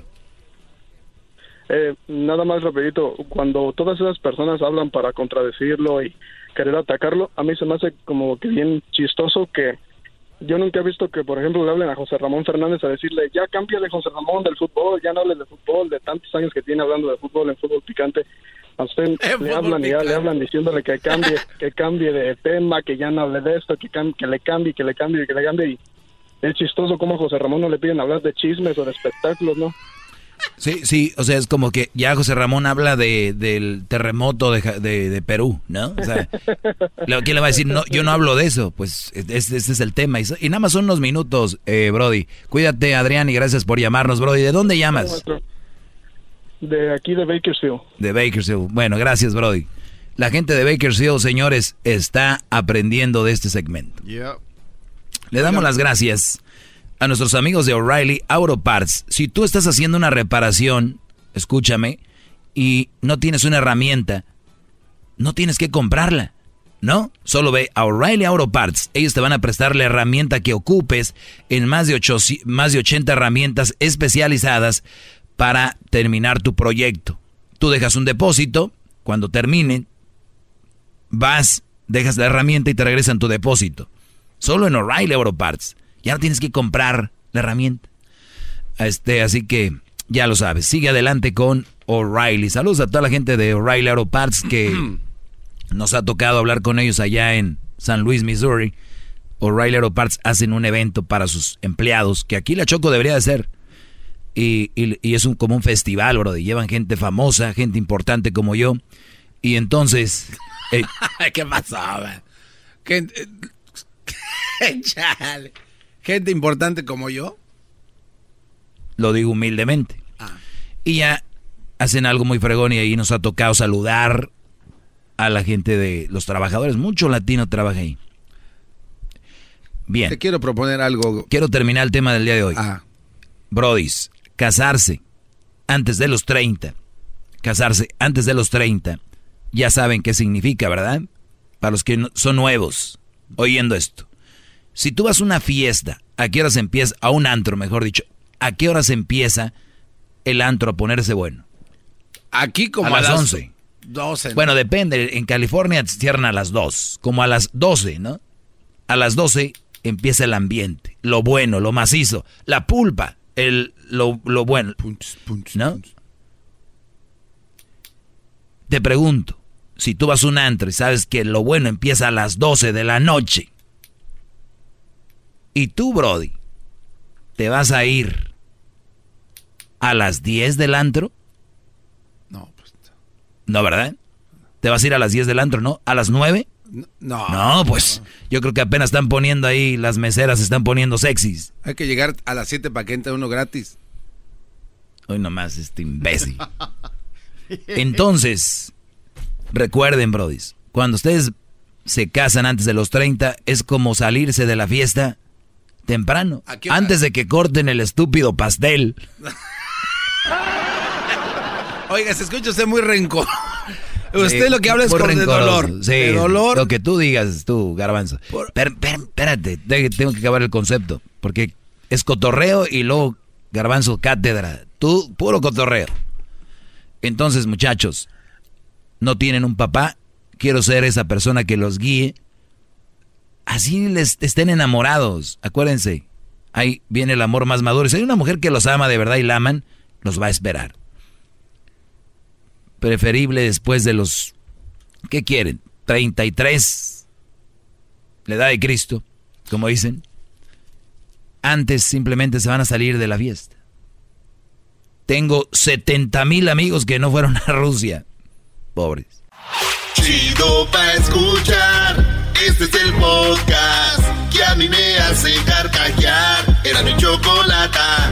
eh, nada más rapidito, cuando todas esas personas hablan para contradecirlo y querer atacarlo, a mí se me hace como que bien chistoso que yo nunca he visto que, por ejemplo, le hablen a José Ramón Fernández a decirle, ya de José Ramón del fútbol, ya no hables de fútbol, de tantos años que tiene hablando de fútbol en fútbol picante. A usted [laughs] le hablan y ya le hablan diciéndole que cambie, [laughs] que cambie de tema, que ya no hable de esto, que, que le cambie, que le cambie, que le cambie. Y es chistoso como a José Ramón no le piden hablar de chismes o de espectáculos, ¿no? Sí, sí, o sea, es como que ya José Ramón habla de, del terremoto de, de, Perú, ¿no? O sea, [laughs] ¿quién le va a decir? No, yo no hablo de eso, pues ese, es el tema. Y, nada más son unos minutos, eh, Brody. Cuídate, Adrián, y gracias por llamarnos, Brody. ¿De dónde llamas? De aquí, de Bakersfield. De Bakersfield. Bueno, gracias, Brody. La gente de Bakersfield, señores, está aprendiendo de este segmento. Le damos las gracias a nuestros amigos de O'Reilly Auto Parts. Si tú estás haciendo una reparación, escúchame, y no tienes una herramienta, no tienes que comprarla. ¿No? Solo ve a O'Reilly Auto Parts. Ellos te van a prestar la herramienta que ocupes en más de, más de 80 herramientas especializadas para terminar tu proyecto. Tú dejas un depósito, cuando termine, vas, dejas la herramienta y te regresan tu depósito. Solo en O'Reilly Auto Parts. Ya no tienes que comprar la herramienta. Este, así que ya lo sabes. Sigue adelante con O'Reilly. Saludos a toda la gente de O'Reilly Auto Parts que [clears throat] nos ha tocado hablar con ellos allá en San Luis, Missouri. O'Reilly Auto Parts hacen un evento para sus empleados, que aquí la Choco debería de ser. Y, es un, como un festival, bro. Llevan gente famosa, gente importante como yo. Y entonces... [laughs] Eh, ¿Qué pasaba? [laughs] ¿Qué, Chale. Gente importante como yo. Lo digo humildemente. Ah. Y ya hacen algo muy fregón y ahí nos ha tocado saludar a la gente de los trabajadores. Mucho latino trabaja ahí. Bien. Te quiero proponer algo. Quiero terminar el tema del día de hoy. Ah. Brodis, casarse antes de los 30. Casarse antes de los 30. Ya saben qué significa, ¿verdad? Para los que son nuevos oyendo esto. Si tú vas a una fiesta, ¿a qué horas empieza? A un antro, mejor dicho. ¿A qué horas empieza el antro a ponerse bueno? Aquí como a, las 11. 12. Bueno, depende. En California cierran a las 2. Como a las 12, ¿no? A las 12 empieza el ambiente. Lo bueno, lo macizo. La pulpa. El, lo, bueno. ¿No? Te pregunto. Si tú vas a un antro y sabes que lo bueno empieza a las 12 de la noche y tú, Brody, te vas a ir a las 10 del antro. No, pues. No, ¿verdad? ¿Te vas a ir a las 10 del antro, no? ¿A las 9? No. No, pues yo creo que apenas están poniendo ahí, las meseras se están poniendo sexys. Hay que llegar a las 7 para que entre uno gratis. Hoy nomás, este imbécil. Entonces, recuerden, brodis, cuando ustedes se casan antes de los 30, es como salirse de la fiesta temprano, antes de que corten el estúpido pastel. Oiga, se escucha usted muy rencor. Usted lo que habla es con de dolor. Sí, dolor. Lo que tú digas, tú, garbanzo. espérate, tengo que acabar el concepto. Porque es cotorreo y luego garbanzo cátedra. Tú, puro cotorreo. Entonces, muchachos, no tienen un papá. Quiero ser esa persona que los guíe así les estén enamorados. Acuérdense, ahí viene el amor más maduro. Si hay una mujer que los ama de verdad y la aman, los va a esperar. Preferible después de los, ¿qué quieren? 33, la edad de Cristo, como dicen. Antes simplemente se van a salir de la fiesta. Tengo 70 mil amigos que no fueron a Rusia. Pobres. Chido pa escuchar. Este es el podcast que a mí me hace carcajear. Era mi chocolata.